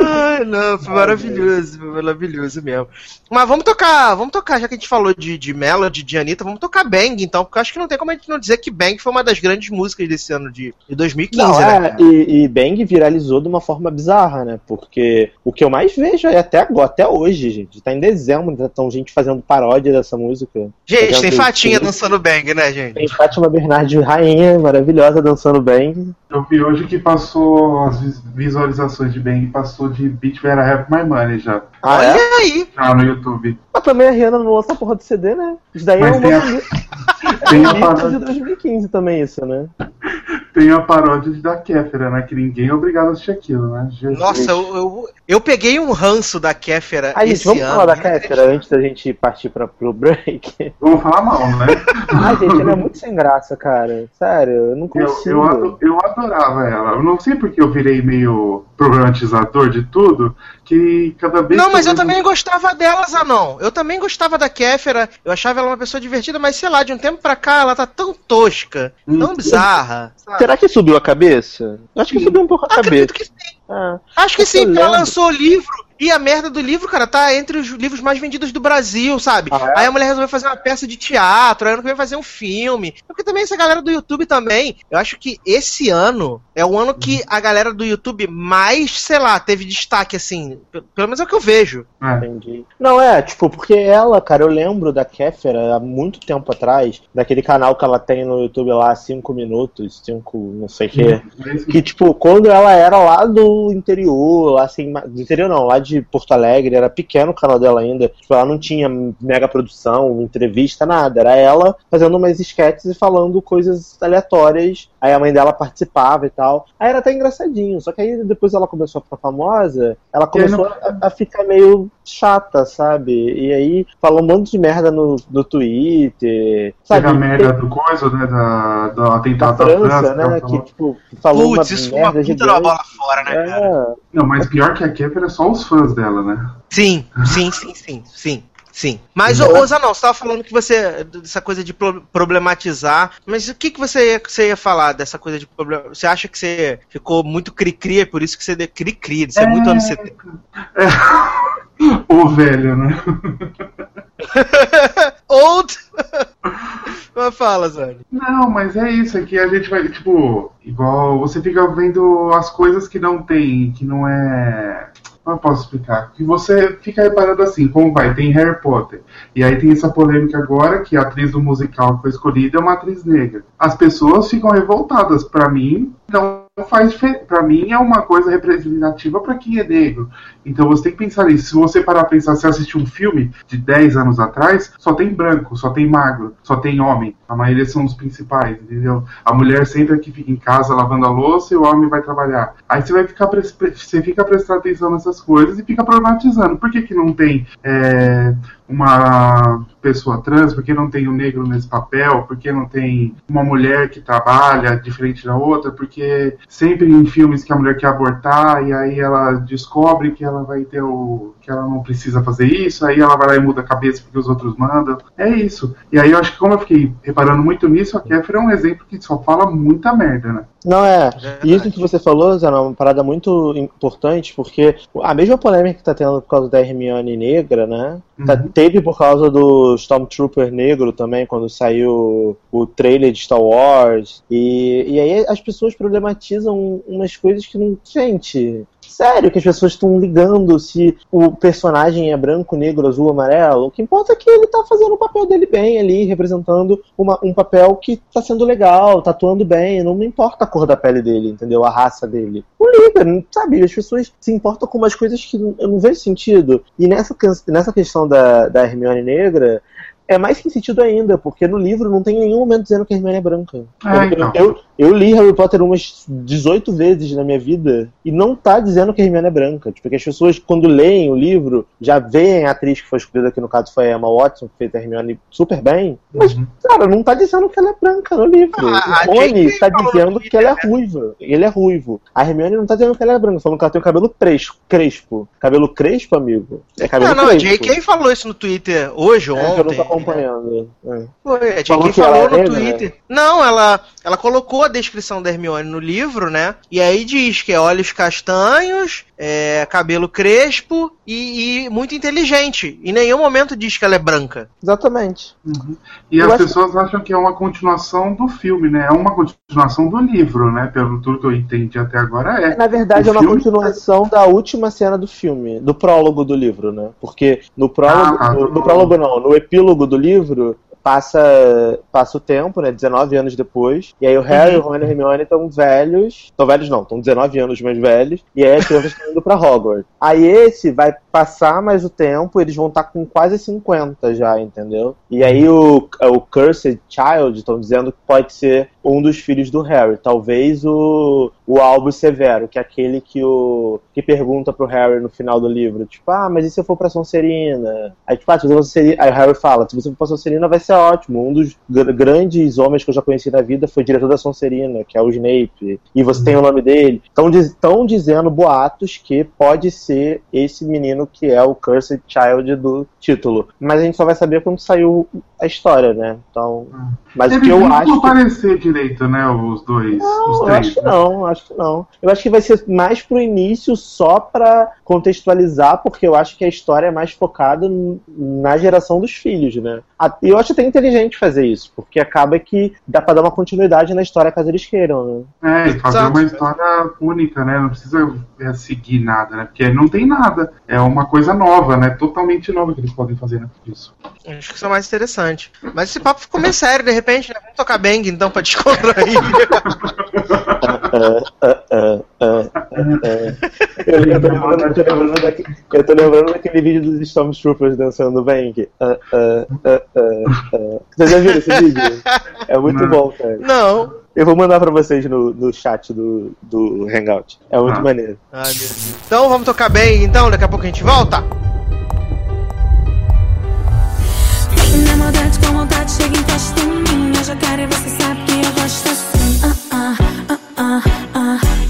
Ai, não, foi maravilhoso, foi maravilhoso mesmo. Mas vamos tocar, vamos tocar, já que a gente falou de, de Melody, de Anitta, vamos tocar Bang, então, porque eu acho que não tem como a gente não dizer que Bang foi uma das grandes músicas desse ano de, de 2015, Não, né? é, e, e Bang viralizou de uma forma bizarra, né? Porque o que eu mais vejo é até agora, até hoje, gente. Tá em dezembro, já estão gente fazendo paródia dessa música. Gente, tem Fatinha dançando Bang, né, gente? Tem Fátima Bernardi, rainha, maravilhosa, dançando Bang. Eu vi hoje que passou as vis- visualizações de Bang, passou de Beat Better Have My Money já. Ah, é? aí! Já no YouTube. Mas também a Rihanna não lança porra do CD, né? Isso daí Mas é tem a- uma tem a um parada- de 2015 também, isso, né? Tem a paródia de da Kéfera, né? Que ninguém é obrigado a assistir aquilo, né? Jesus. Nossa, eu, eu, eu peguei um ranço da Kéfera Aí, esse vamos ano. falar da Kéfera antes da gente partir pra, pro break. Vamos falar mal, né? Ai, gente, ela é muito sem graça, cara. Sério, eu não Eu, consigo. eu, ado- eu adorava ela. Eu não sei porque eu virei meio problematizador de tudo, que cada vez Não, mas eu também gostava delas, Anon. Eu também gostava da Kéfera. Eu achava ela uma pessoa divertida, mas sei lá, de um tempo pra cá ela tá tão tosca, tão bizarra. sabe? Será que subiu a cabeça? Eu acho que subiu um pouco a cabeça. que sim. Ah, Acho que sim, porque ela lançou o livro e a merda do livro, cara, tá entre os livros mais vendidos do Brasil, sabe? Ah, Aí a mulher resolveu fazer uma peça de teatro, aí ano que vem fazer um filme. Porque também essa galera do YouTube também, eu acho que esse ano é o ano que a galera do YouTube mais, sei lá, teve destaque, assim. Pelo menos é o que eu vejo. Entendi. Não, é, tipo, porque ela, cara, eu lembro da Kéfera há muito tempo atrás, daquele canal que ela tem no YouTube lá, 5 minutos, 5 não sei o quê. Que, tipo, quando ela era lá do interior, lá assim, do interior não, lá de Porto Alegre, era pequeno o canal dela ainda. Tipo, ela não tinha mega produção, entrevista, nada. Era ela fazendo umas sketches e falando coisas aleatórias. Aí a mãe dela participava e tal. Aí era até engraçadinho. Só que aí depois ela começou a ficar famosa, ela começou a, a ficar meio chata, sabe? E aí falou um monte de merda no, no Twitter. Sabe? Teve a merda do coisa, né? Da, do da atentado da França, França. né? ela Que, falou. tipo, falou Putz, uma isso foi uma merda puta da gigante. bola fora, né, É. Não, mas pior que a Kéfera é só os fãs dela, né? Sim, sim, sim, sim, sim. Sim. Mas, ô, ô Zanão, você tava falando que você. dessa coisa de pro- problematizar. Mas o que, que você, ia, você ia falar dessa coisa de problema? Você acha que você ficou muito cri-cri, é por isso que você deu cri-cri, de ser muito anos 70. O velho, né? Old! Mas fala, Zane. Não, mas é isso, é que a gente vai, tipo, igual você fica vendo as coisas que não tem, que não é. Como eu posso explicar? Que você fica reparando assim, como vai, tem Harry Potter. E aí tem essa polêmica agora que a atriz do musical que foi escolhida é uma atriz negra. As pessoas ficam revoltadas. Pra mim, não faz diferença. Pra mim é uma coisa representativa pra quem é negro. Então você tem que pensar nisso. Se você parar pra pensar, se assistir um filme de 10 anos atrás, só tem branco, só tem magro, só tem homem. A maioria são os principais, entendeu? A mulher sempre é que fica em casa lavando a louça e o homem vai trabalhar. Aí você vai ficar você fica prestando atenção nessas coisas e fica problematizando. Por que, que não tem é, uma pessoa trans? Por que não tem um negro nesse papel? Por que não tem uma mulher que trabalha diferente da outra? Porque sempre em filmes que a mulher quer abortar e aí ela descobre que ela vai ter o. que ela não precisa fazer isso, aí ela vai lá e muda a cabeça porque os outros mandam. É isso. E aí eu acho que como eu fiquei reparando muito nisso, a Kéfera é um exemplo que só fala muita merda, né? Não é. E isso que você falou, Zé, é uma parada muito importante, porque a mesma polêmica que tá tendo por causa da Hermione negra, né? tá- Uhum. teve por causa do Stormtrooper negro também, quando saiu o trailer de Star Wars. E, e aí as pessoas problematizam umas coisas que não. Gente. Sério que as pessoas estão ligando se o personagem é branco, negro, azul, amarelo. O que importa é que ele tá fazendo o papel dele bem ali, representando uma- um papel que tá sendo legal, tá atuando bem. Não importa a cor da pele dele, entendeu? A raça dele. Não liga, sabe? As pessoas se importam com umas coisas que eu não vejo sentido. E nessa, nessa questão da, da Hermione negra, é mais sem sentido ainda, porque no livro não tem nenhum momento dizendo que a Hermione é branca. É, eu, então. eu, eu li Harry Potter umas 18 vezes na minha vida e não tá dizendo que a Hermione é branca. Tipo, que as pessoas, quando leem o livro, já veem a atriz que foi escolhida, que no caso foi a Emma Watson, que fez a Hermione super bem. Mas, cara, não tá dizendo que ela é branca no livro. Ah, a o Rony tá dizendo que ela é ruiva. Ele é ruivo. A Hermione não tá dizendo que ela é branca, falando que ela tem o cabelo crespo. crespo. Cabelo crespo, amigo? É cabelo Não, não, a crespo. JK falou isso no Twitter hoje ou É, acompanhando. É. Foi, a JK que falou no é, né? Twitter. Né? Não, ela, ela colocou a descrição da Hermione no livro, né? E aí diz que é olhos castanhos, é, cabelo crespo e, e muito inteligente. Em nenhum momento diz que ela é branca. Exatamente. E Eu as acho- pessoas acham que é uma continuação do filme, né? É uma continuação do livro, né? Pelo tudo que eu entendi até agora é. Na verdade, O é uma continuação da última cena do filme, do prólogo do livro, né? Porque no prólogo, Ah, no, do no prólogo. prólogo não, no epílogo do livro passa passa o tempo, né? 19 anos depois. E aí o Harry, o Ron e a Hermione estão velhos. Estão velhos não, estão 19 anos mais velhos. E aí as crianças estão indo pra Hogwarts. Aí esse vai passar mais o tempo, eles vão estar com quase 50 já, entendeu? E aí o, o Cursed Child estão dizendo que pode ser um dos filhos do Harry. Talvez o, o Albus Severo, que é aquele que o que pergunta pro Harry no final do livro, tipo, ah, mas e se eu for pra Sonserina? Aí, tipo, ah, se você. Aí o Harry fala, se você for pra Sonserina vai ser ótimo. Um dos gr- grandes homens que eu já conheci na vida foi diretor da Sonserina, que é o Snape. E você tem o nome dele. Estão dizendo boatos que pode ser esse menino que é o Cursed Child do título. Mas a gente só vai saber quando saiu a história, né? Então... Mas o Eles que eu não acho que... aparecer direito, né? Os dois. os Não, eu três. acho que né? não, acho que não. Eu acho que vai ser mais pro início, só pra contextualizar, porque eu acho que a história é mais focada na geração dos filhos, né? A- E eu acho até inteligente fazer isso, porque acaba que dá pra dar uma continuidade na história caso eles queiram, né? É, e fazer Exato. uma história única, né? Não precisa é, seguir nada, né? Porque não tem nada. É uma coisa nova, né? Totalmente nova que eles podem fazer né, disso. Acho que isso é mais interessante. Mas esse papo ficou meio sério, de repente, né? Vamos tocar bang então pra descontrair. Eu, eu tô lembrando, eu tô lembrando daque- eu tô lembrando daquele vídeo dos Stormtroopers dançando bem. que, ah, ah, ah. Vocês já viram esse vídeo? É muito Não. bom, cara. Não. Eu vou mandar pra vocês no, no chat do, do Hangout. É muito Ah. maneiro. Ai. Então vamos tocar bem então, daqui a pouco a gente volta. Na maldade com vontade, chega encosta em mim. Eu já quero e você sabe que eu gosto assim. uh, uh.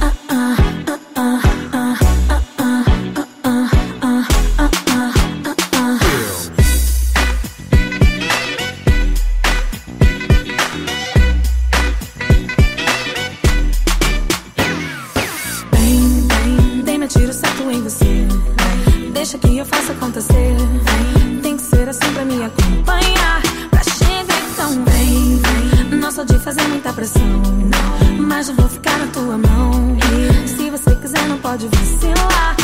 Mas eu vou ficar na tua mão. Se você quiser, não pode vacilar.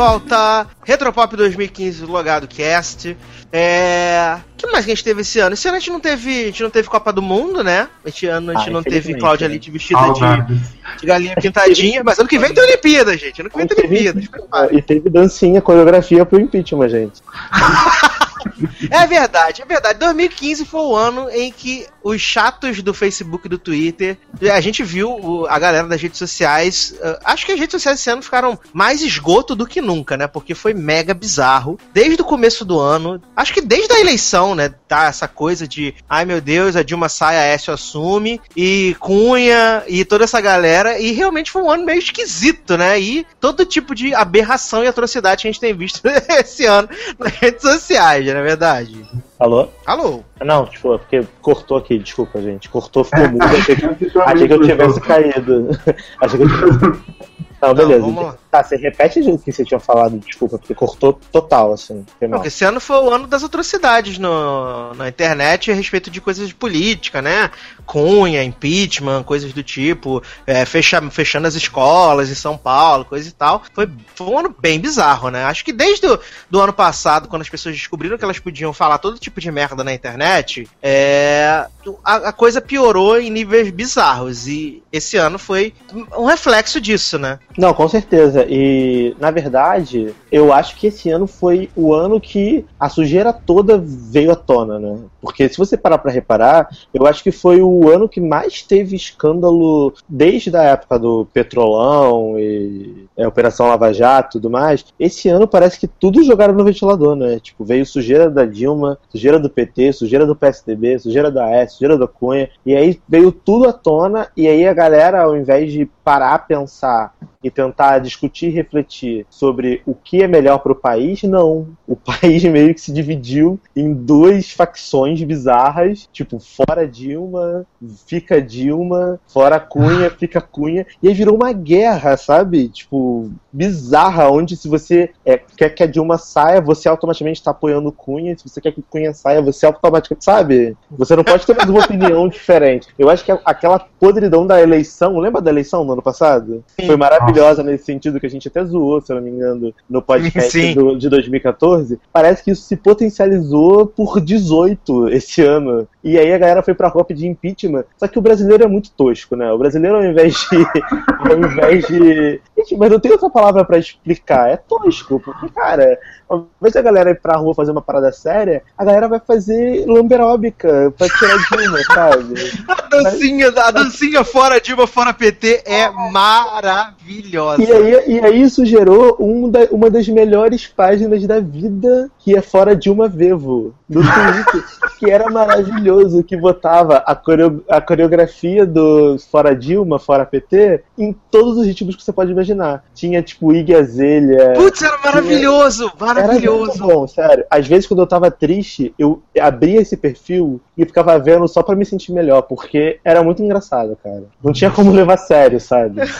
Volta, Retropop 2015 do Logado Cast. É. O que mais que a gente teve esse ano? Esse ano a gente não teve, a gente não teve Copa do Mundo, né? Esse ano a gente Ah, não teve Cláudia né? Leite vestida de, de galinha pintadinha, mas ano que vem tem Olimpíada, gente. Ano que vem tem Olimpíada. E teve dancinha, coreografia pro impeachment, gente. É verdade, é verdade. 2015 foi o ano em que os chatos do Facebook e do Twitter, a gente viu a galera das redes sociais. eh, acho que as redes sociais esse ano ficaram mais esgoto do que nunca, né? Porque foi mega bizarro. Desde o começo do ano, acho que desde a eleição, né? Tá essa coisa de, ai meu Deus, a Dilma sai, a Aécio assume, e Cunha e toda essa galera. E realmente foi um ano meio esquisito, né? E todo tipo de aberração e atrocidade que a gente tem visto esse ano nas redes sociais, não é verdade? Alô? Alô? Não, tipo, é porque cortou aqui, desculpa, gente. Cortou, ficou mudo. Achei que, achei que eu tivesse caído. achei que eu tivesse. Não, beleza. lá. tá, você repete o que você tinha falado, desculpa, porque cortou total, assim. Não, porque esse ano foi o ano das atrocidades no, na internet a respeito de coisas de política, né? Cunha, impeachment, coisas do tipo, é, fecha, fechando as escolas em São Paulo, coisa e tal. Foi, foi um ano bem bizarro, né? Acho que desde o do ano passado, quando as pessoas descobriram que elas podiam falar todo tipo de merda na internet, é, a, a coisa piorou em níveis bizarros. E esse ano foi um reflexo disso, né? Não, com certeza. E, na verdade, eu acho que esse ano foi o ano que a sujeira toda veio à tona, né? Porque se você parar pra reparar, eu acho que foi o ano que mais teve escândalo desde a época do Petrolão e é, Operação Lava Jato e tudo mais. Esse ano parece que tudo jogaram no ventilador, né? Tipo, veio sujeira da Dilma, sujeira do PT, sujeira do PSDB, sujeira da S, sujeira da Cunha. E aí veio tudo à tona e aí a galera, ao invés de parar, pensar e tentar discutir e refletir sobre o que é melhor para o país, não. O país meio que se dividiu em duas facções bizarras, tipo, fora Dilma, fica Dilma, fora Cunha, fica Cunha, e aí virou uma guerra, sabe? Tipo, bizarra, onde se você é, quer que a Dilma saia, você automaticamente está apoiando Cunha, se você quer que Cunha saia, você automaticamente, sabe? Você não pode ter mais uma opinião diferente. Eu acho que aquela podridão da eleição, lembra da eleição no ano passado? Foi maravilhosa nesse sentido que a gente até zoou, se eu não me engano, no podcast do- de 2014. Parece que isso se potencializou por 18 esse ano. E aí a galera foi pra rua pedir impeachment. Só que o brasileiro é muito tosco, né? O brasileiro, ao invés de. ao invés de. Gente, mas não tem outra palavra pra explicar. É tosco. Porque, cara, ao invés da galera ir pra rua fazer uma parada séria, a galera vai fazer lamberóbica pra tirar Dilma, sabe? A dancinha, a dancinha fora Dilma, fora PT é maravilhosa. E aí, e aí isso gerou um da- uma das melhores páginas da vida, que é Fora Dilma Vevo, do Twitter, que era maravilhoso, que botava a, coreo- a coreografia do Fora Dilma, Fora PT, em todos os ritmos que você pode imaginar. Tinha, tipo, Iggy Azalea... Putz, era maravilhoso, maravilhoso. Era muito bom, sério. Às vezes, quando eu tava triste, eu abria esse perfil e ficava vendo só pra me sentir melhor, porque era muito engraçado, cara. Não tinha como levar a sério, sabe?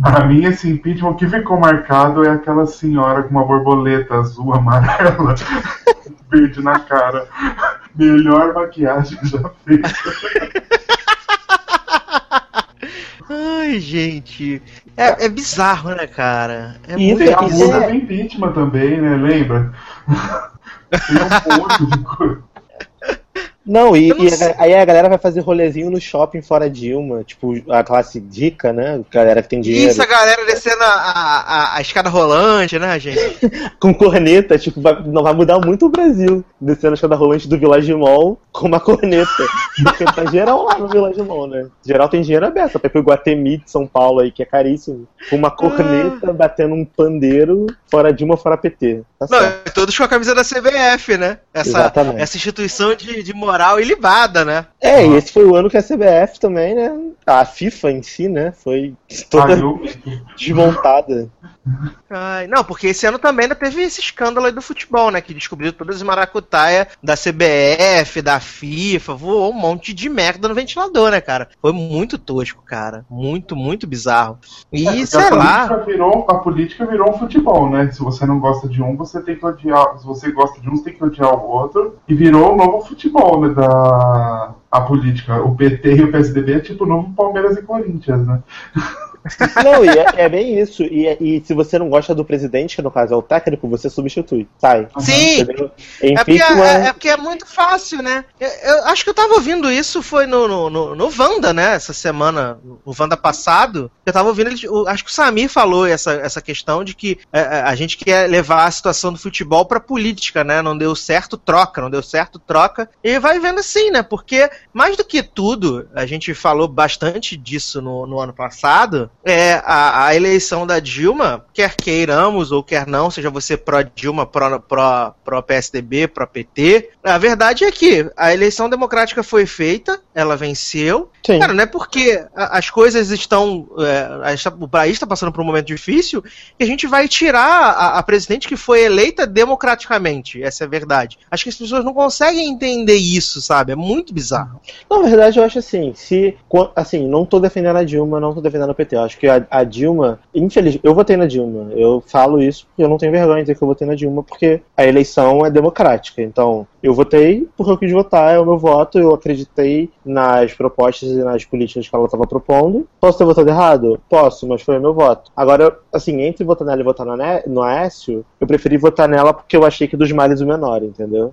Pra mim, esse impeachment, o que ficou marcado é aquela senhora com uma borboleta azul, amarela, verde na cara. Melhor maquiagem já feita. Ai, gente. É, é bizarro, né, cara? É E muito tem a bizarro. música do impeachment também, né? Lembra? Tem um monte de coisa. Não, e, e a- aí a galera vai fazer rolezinho no shopping fora Dilma, tipo, a classe rica, né? Galera que tem dinheiro. Isso, a galera descendo a, a, a- escada rolante, né, gente? Com corneta, tipo, vai, não vai mudar muito o Brasil. Descendo a escada rolante do Village Mall com uma corneta. Porque tá geral lá no Village Mall, né? Geral tem dinheiro aberto. Vai pro Guatemi de São Paulo aí, que é caríssimo. Com uma corneta batendo um pandeiro fora Dilma, fora PT. Tá Não, certo. todos com a camisa da CBF, né? Essa, Exatamente. essa instituição de, de moral ilibada, né? É, e esse foi o ano que a CBF também, né? A FIFA em si, né? Foi toda desmontada. Ai, não, porque esse ano também ainda teve esse escândalo aí do futebol, né? Que descobriu todas as maracutaia da CBF, da FIFA, voou um monte de merda no ventilador, né, cara? Foi muito tosco, cara. Muito, muito bizarro. E, É, sei a lá. política Virou, a política virou um futebol, né? Se você não gosta de um, você tem que odiar. Se você gosta de um, você tem que odiar o outro. E virou o novo futebol, né? Da a política. O PT e o PSDB é tipo o novo Palmeiras e Corinthians, né? Não, e é, é bem isso. E, é- e se você não gosta do presidente, que no caso é o técnico, você substitui. Sai. Sim. Entendeu? É porque é, é porque é muito fácil, né? Eu, eu acho que eu tava ouvindo isso, foi no, no, no, no Wanda, né? Essa semana, o Wanda passado. Eu tava ouvindo, ele, acho que o Samir falou essa, essa questão de que é, é, a gente quer levar a situação do futebol pra política, né? Não deu certo, troca. Não deu certo, troca. E vai vendo assim, né? Porque, mais do que tudo, a gente falou bastante disso no, no ano passado, é a, a eleição da Dilma, quer queiramos ou quer não, seja você pró-Dilma, pró- pró- pró-PSDB, pró-PT, a verdade é que a eleição democrática foi feita, ela venceu. Cara, não é porque as coisas estão. é, tá- o país está passando por um momento difícil que a gente vai tirar a, a presidente que foi eleita democraticamente. Essa é a verdade. Acho que as pessoas não conseguem entender isso, sabe? É muito bizarro. Na verdade, eu acho assim, se. Assim, não tô defendendo a Dilma, não tô defendendo o PT. Eu acho que a, a Dilma, infelizmente, eu votei na Dilma. Eu falo isso porque eu não tenho vergonha de dizer que eu votei na Dilma, porque a eleição é democrática. Então, eu votei porque eu quis votar, é o meu voto, eu acreditei nas propostas e nas políticas que ela estava propondo. Posso ter votado errado? Posso, mas foi o meu voto. Agora, assim, entre votar nela e votar no, Né- no Aécio, eu preferi votar nela porque eu achei que dos males o menor, entendeu?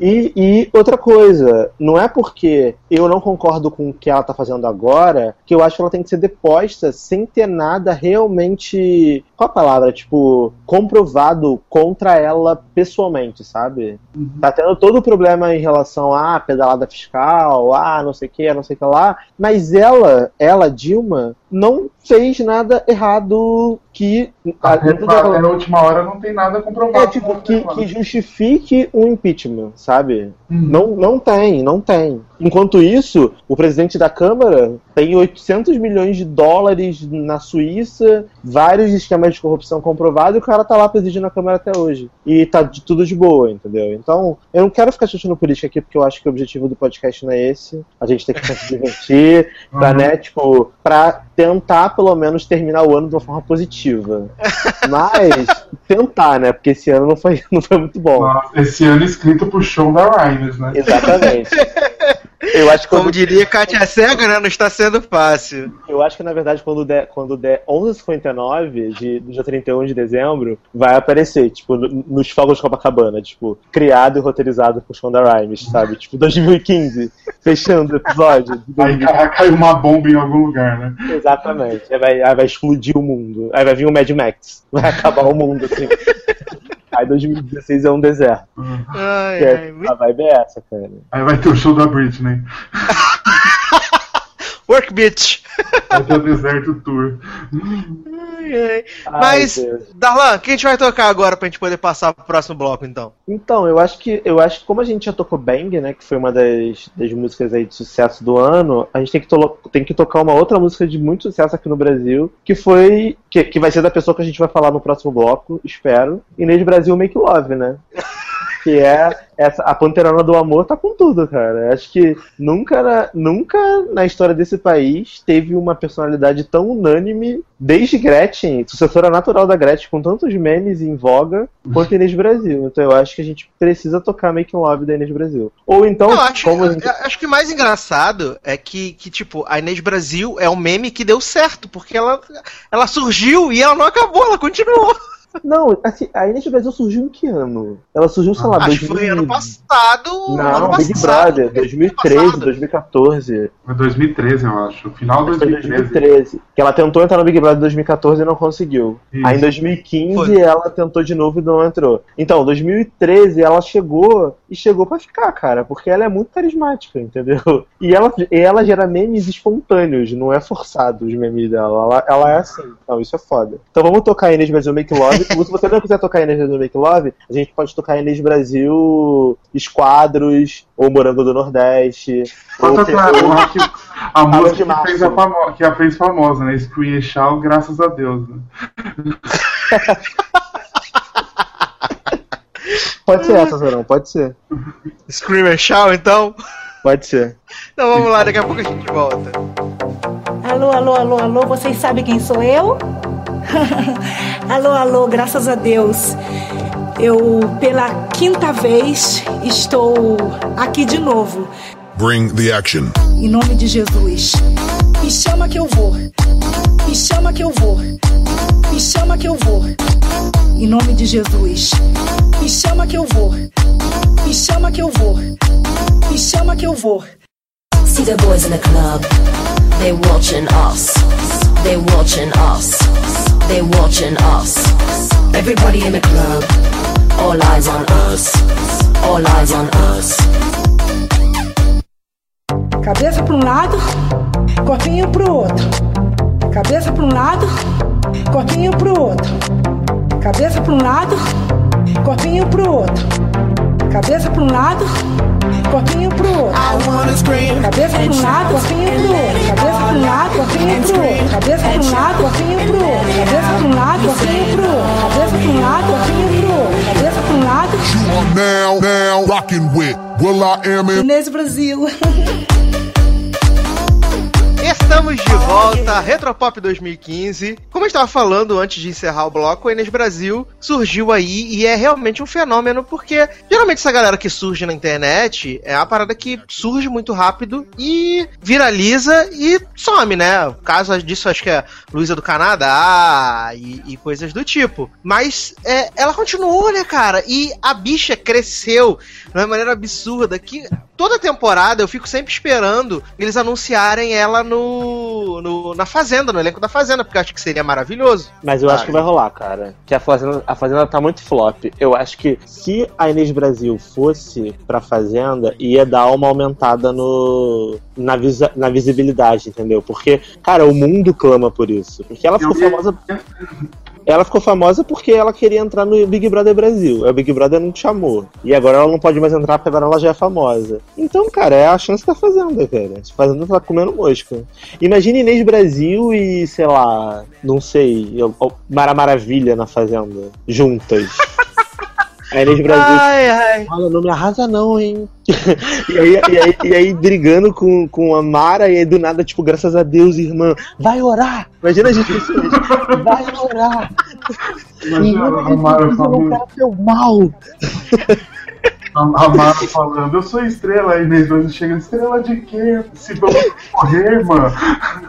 E, e outra coisa, não é porque eu não concordo com o que ela tá fazendo agora que eu acho que ela tem que ser deposta sem ter nada realmente. Qual a palavra? Tipo, comprovado contra ela pessoalmente, sabe? Tá tendo todo o problema em relação à pedalada fiscal, a não sei o que, não sei o que lá, mas ela, ela, Dilma, não fez nada errado que. Até, até a última hora não tem nada comprovado. É, tipo, que, que justifique um impeachment, sabe? Uhum. Não, não tem, não tem. Enquanto isso, o presidente da Câmara tem 800 milhões de dólares na Suíça, vários esquemas de corrupção comprovados, e o cara tá lá presidindo a Câmara até hoje. E tá de tudo de boa, entendeu? Então, eu não quero ficar discutindo política aqui, porque eu acho que o objetivo do podcast não é esse. A gente tem que se divertir, pra, Uhum. né, tipo, pra tentar pelo menos terminar o ano de uma forma positiva. Mas, tentar, né? Porque esse ano não foi, não foi muito bom. Nossa, esse ano escrito pro show da Rhymes, né? Exatamente. Eu acho que Como quando- diria Kátia Cega, né? Não está sendo fácil. Eu acho que, na verdade, quando der, quando der 11h59 de, do dia 31 de dezembro, vai aparecer, tipo, no- nos fogos de Copacabana, tipo, criado e roteirizado por Shonda Rhimes, sabe? Tipo, 2015, fechando o episódio. Aí 2015. ca- caiu uma bomba em algum lugar, né? Exatamente. Aí vai, aí vai explodir o mundo. Aí vai vir o Mad Max. Vai acabar o mundo, assim. Aí 2016 é um deserto. Ai, é- a vibe é essa, cara. Aí vai ter o show da Britney. Work Bitch. Vai ter o Deserto Tour. Ai, ai. Mas, Deus. Darlan, o que a gente vai tocar agora pra gente poder passar pro próximo bloco, então? Então, eu acho que eu acho que como a gente já tocou Bang, né, que foi uma das, das músicas aí de sucesso do ano, a gente tem que, tolo- tem que tocar uma outra música de muito sucesso aqui no Brasil, que foi que, que vai ser da pessoa que a gente vai falar no próximo bloco, espero. Inês Brasil Make Love, né? Que é essa a Panterona do Amor tá com tudo, cara. Acho que nunca na, nunca na história desse país teve uma personalidade tão unânime desde Gretchen, sucessora natural da Gretchen, com tantos memes em voga, quanto Inês Brasil. Então eu acho que a gente precisa tocar Make Love da Inês Brasil. Ou então, eu acho, como gente... acho que o mais engraçado é que, que, tipo, a Inês Brasil é um meme que deu certo, porque ela, ela surgiu e ela não acabou, ela continuou. Não, assim, a Inês Brasil surgiu em que ano? Ela surgiu, sei lá, Acho que foi 2000 ano passado. Não, ano Big passado. Brother, 2013, 2014. Foi 2013, eu acho. Final de Acho que foi 2013. 2013. Que ela tentou entrar no Big Brother em 2014 e não conseguiu. Isso. Aí em 2015 Foi. ela tentou de novo e não entrou. Então, 2013 ela chegou e chegou pra ficar, cara, porque ela é muito carismática, entendeu? E ela, e ela gera memes espontâneos, não é forçado os memes dela. Ela, ela é assim. Então, isso é foda. Então vamos tocar Inês Brasil Make Love. Se você não quiser tocar Inês Brasil Make Love, a gente pode tocar Inês Brasil Esquadros, ou Morango do Nordeste. Ou tocar uma que- a música que, fez a famo- que a fez famosa, né? Screen Shout, graças a Deus. Né? Pode ser essa, Zorão, pode ser. Scream and Shout, então? Pode ser. Então vamos lá, daqui a pouco a gente volta. Alô, alô, alô, alô, vocês sabem quem sou eu? alô, alô, graças a Deus. Eu, pela quinta vez, estou aqui de novo. Bring the action. Em nome de Jesus. Me chama que eu vou. Me chama que eu vou. Me chama que eu vou. Em nome de Jesus. Me chama que eu vou. Me chama que eu vou. Me chama que eu vou. See the boys in the club, they watching us, they watching us, they watching us. Everybody in the club, all eyes on us, all eyes on us. Cabeça para um lado, corpinho pro outro. Cabeça para um lado, corpinho pro outro. Cabeça para um lado, corpinho pro outro. Cabeça para um lado, corpinho pro outro. Cabeça para um lado, corpinho pro outro. Cabeça para um lado, corpinho pro outro. Cabeça para um lado, corpinho pro outro. Cabeça para um lado, corpinho pro outro. Cabeça para um lado, corpinho pro outro. Cabeça para um lado. You are now, now rocking with Will I Am in. Inês Brasil. Estamos de volta, Retropop 2015. Como eu estava falando antes de encerrar o bloco, o Enes Brasil surgiu aí e é realmente um fenômeno, porque geralmente essa galera que surge na internet é uma parada que surge muito rápido e viraliza e some, né? O caso disso acho que é Luísa do Canadá e, e coisas do tipo. Mas é, ela continuou, né, cara? E a bicha cresceu de uma maneira absurda que toda temporada eu fico sempre esperando eles anunciarem ela no, no- na Fazenda, no elenco da Fazenda, porque eu acho que seria maravilhoso. Mas eu Ah, acho que vai rolar, cara. Que a Fazenda, a Fazenda tá muito flop. Eu acho que se a Inês Brasil fosse pra Fazenda, ia dar uma aumentada no, na, visa- na visibilidade, entendeu? Porque, cara, o mundo clama por isso. Porque ela ficou famosa. Ela ficou famosa porque ela queria entrar no Big Brother Brasil. Aí O Big Brother não te chamou. E agora ela não pode mais entrar porque agora ela já é famosa. Então, cara, é a chance da Fazenda, cara. A Fazenda tá comendo mosca. Imagina Inês Brasil e, sei lá, não sei, Mara Maravilha na Fazenda. Juntas. A Inês Brasil. Ai, ai. Olha, não me arrasa não, hein? e, aí, e, aí, e aí brigando com, com a Mara, e aí do nada, tipo, graças a Deus, irmã, vai orar! Imagina a gente pessoas, vai orar! Imagina a Mara falando. teu mal! A Mara falando, eu sou estrela, aí Inês Brasil chega, estrela de quê? Se vamos morrer, mano.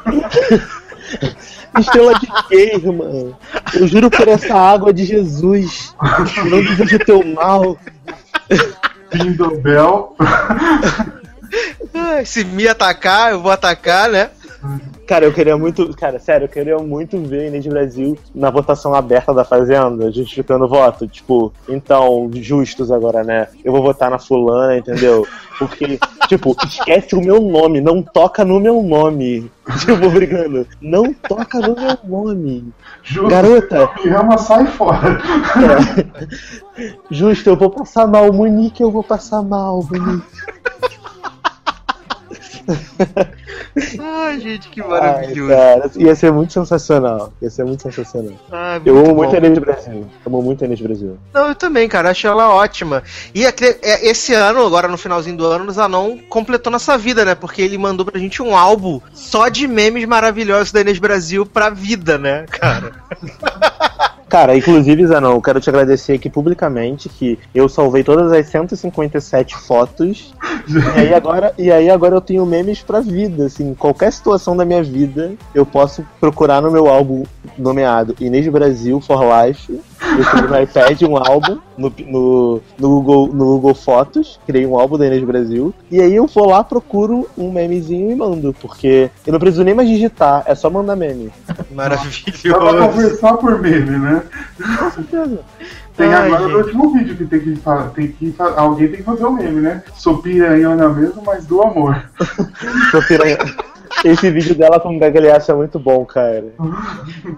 Estrela de quê, irmã? Eu juro por essa água de Jesus, não desejo teu mal. Pindobel. Se me atacar, eu vou atacar, né? Cara, eu queria muito. Cara, sério, eu queria muito ver a Inês Brasil na votação aberta da Fazenda, justificando o voto. Tipo, então, justos agora, né? Eu vou votar na fulana, entendeu? Porque, tipo, esquece o meu nome, não toca no meu nome. Tipo, brigando. Não toca no meu nome. Garota. Rama sai fora. É. Justo, eu vou passar mal. Monique, eu vou passar mal, Monique. Ai, gente, que Ai, maravilhoso. cara, ia ser muito sensacional. Ia ser muito sensacional. Ah, eu muito amo muito bom. a Inês Brasil. Amo muito a Inês Brasil. Não, eu também, cara, acho ela ótima. E é, esse ano, agora no finalzinho do ano, o Zanon completou nossa vida, né? Porque ele mandou pra gente um álbum só de memes maravilhosos da Inês Brasil pra vida, né, cara? Cara, inclusive, Zanon, eu quero te agradecer aqui publicamente que eu salvei todas as 157 fotos. e, aí agora, e aí agora eu tenho memes pra vida, assim, qualquer situação da minha vida eu posso procurar no meu álbum nomeado Inês Brasil for Life. Eu criei no iPad um álbum no, no, no, Google, no Google Fotos, criei um álbum da Inês Brasil, e aí eu vou lá, procuro um memezinho e mando, porque eu não preciso nem mais digitar, é só mandar meme. Dá pra Maravilhoso. conversar por meme, né? Com certeza. Tem Ai, agora gente. o último vídeo que tem que falar, tem que alguém tem que fazer o meme, né? Sou piranhona mesmo, mas do amor. Sou piranha. Esse vídeo dela com o Gagliasso é muito bom, cara.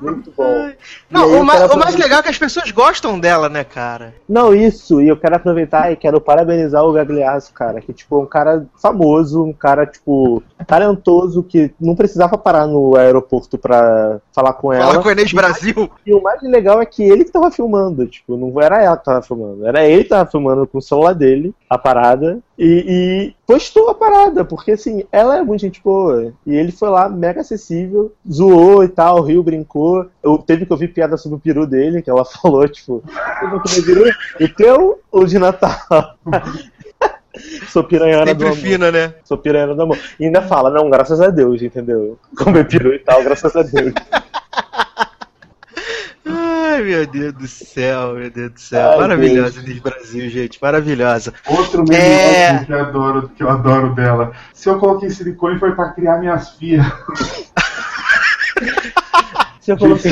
Muito bom. Não, o, ma- o mais legal é que as pessoas gostam dela, né, cara? Não, isso, e eu quero aproveitar e quero parabenizar o Gagliasso, cara, que, tipo, é um cara famoso, um cara, tipo, talentoso, que não precisava parar no aeroporto pra falar com ela. Fala com a Inês o mais- Brasil. E o mais legal é que ele que tava filmando, tipo, não era ela que tava filmando, era ele que tava filmando com o celular dele, a parada, e, e postou a parada, porque assim, ela é muito gente boa, e ele foi lá, mega acessível, zoou e tal, riu, brincou, eu teve que ouvir piada sobre o peru dele, que ela falou, tipo, "Eu vou comer peru? O teu ou de Natal? Sou piranhana do amor. fina, né? Sou piranhana do amor. E ainda fala, não, graças a Deus, entendeu? Comer peru e tal, graças a Deus. Ai, meu Deus do céu, meu Deus do céu. Ai, maravilhosa Inês Brasil, gente. Maravilhosa. Outro meme É. que eu adoro, que eu adoro dela. Se eu coloquei silicone foi pra criar minhas filhas. Se eu coloquei.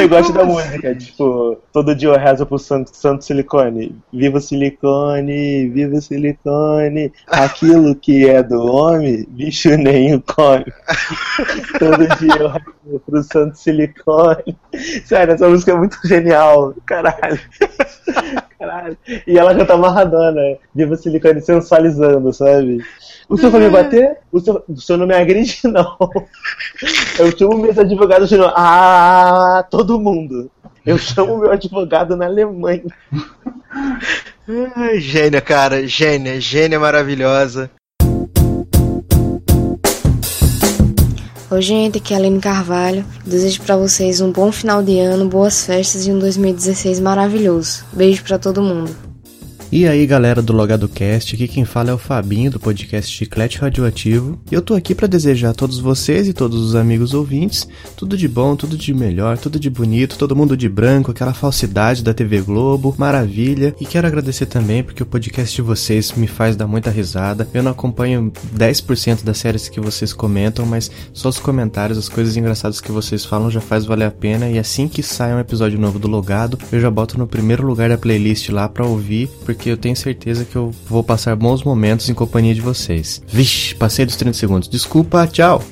eu gosto da música, tipo, todo dia eu rezo pro Santo, Santo Silicone. Viva o silicone, viva o silicone. Aquilo que é do homem, bicho nenhum come. todo dia eu rezo pro Santo Silicone. Sério, essa música é muito genial. Caralho. Caralho. E ela canta amarradona. Viva o silicone sensualizando, sabe? O senhor vai me bater? O senhor, o senhor não me agride, não. Eu chamo meus advogados de novo. Ah, todo mundo. Eu chamo meu advogado na Alemanha. Ai, gênia, cara. Gênia, gênia maravilhosa. Oi, gente, aqui é a Aline Carvalho. Desejo pra vocês um bom final de ano, boas festas e um 2016 maravilhoso. Beijo pra todo mundo. E aí galera do Logado Cast, aqui quem fala é o Fabinho do podcast Chiclete Radioativo. E eu tô aqui para desejar a todos vocês e todos os amigos ouvintes tudo de bom, tudo de melhor, tudo de bonito, todo mundo de branco, aquela falsidade da TV Globo, maravilha. E quero agradecer também porque o podcast de vocês me faz dar muita risada. Eu não acompanho 10% das séries que vocês comentam, mas só os comentários, as coisas engraçadas que vocês falam já faz valer a pena. E assim que sai um episódio novo do Logado, eu já boto no primeiro lugar da playlist lá pra ouvir, porque eu tenho certeza que eu vou passar bons momentos em companhia de vocês. Vixe, passei dos 30 segundos. Desculpa, tchau!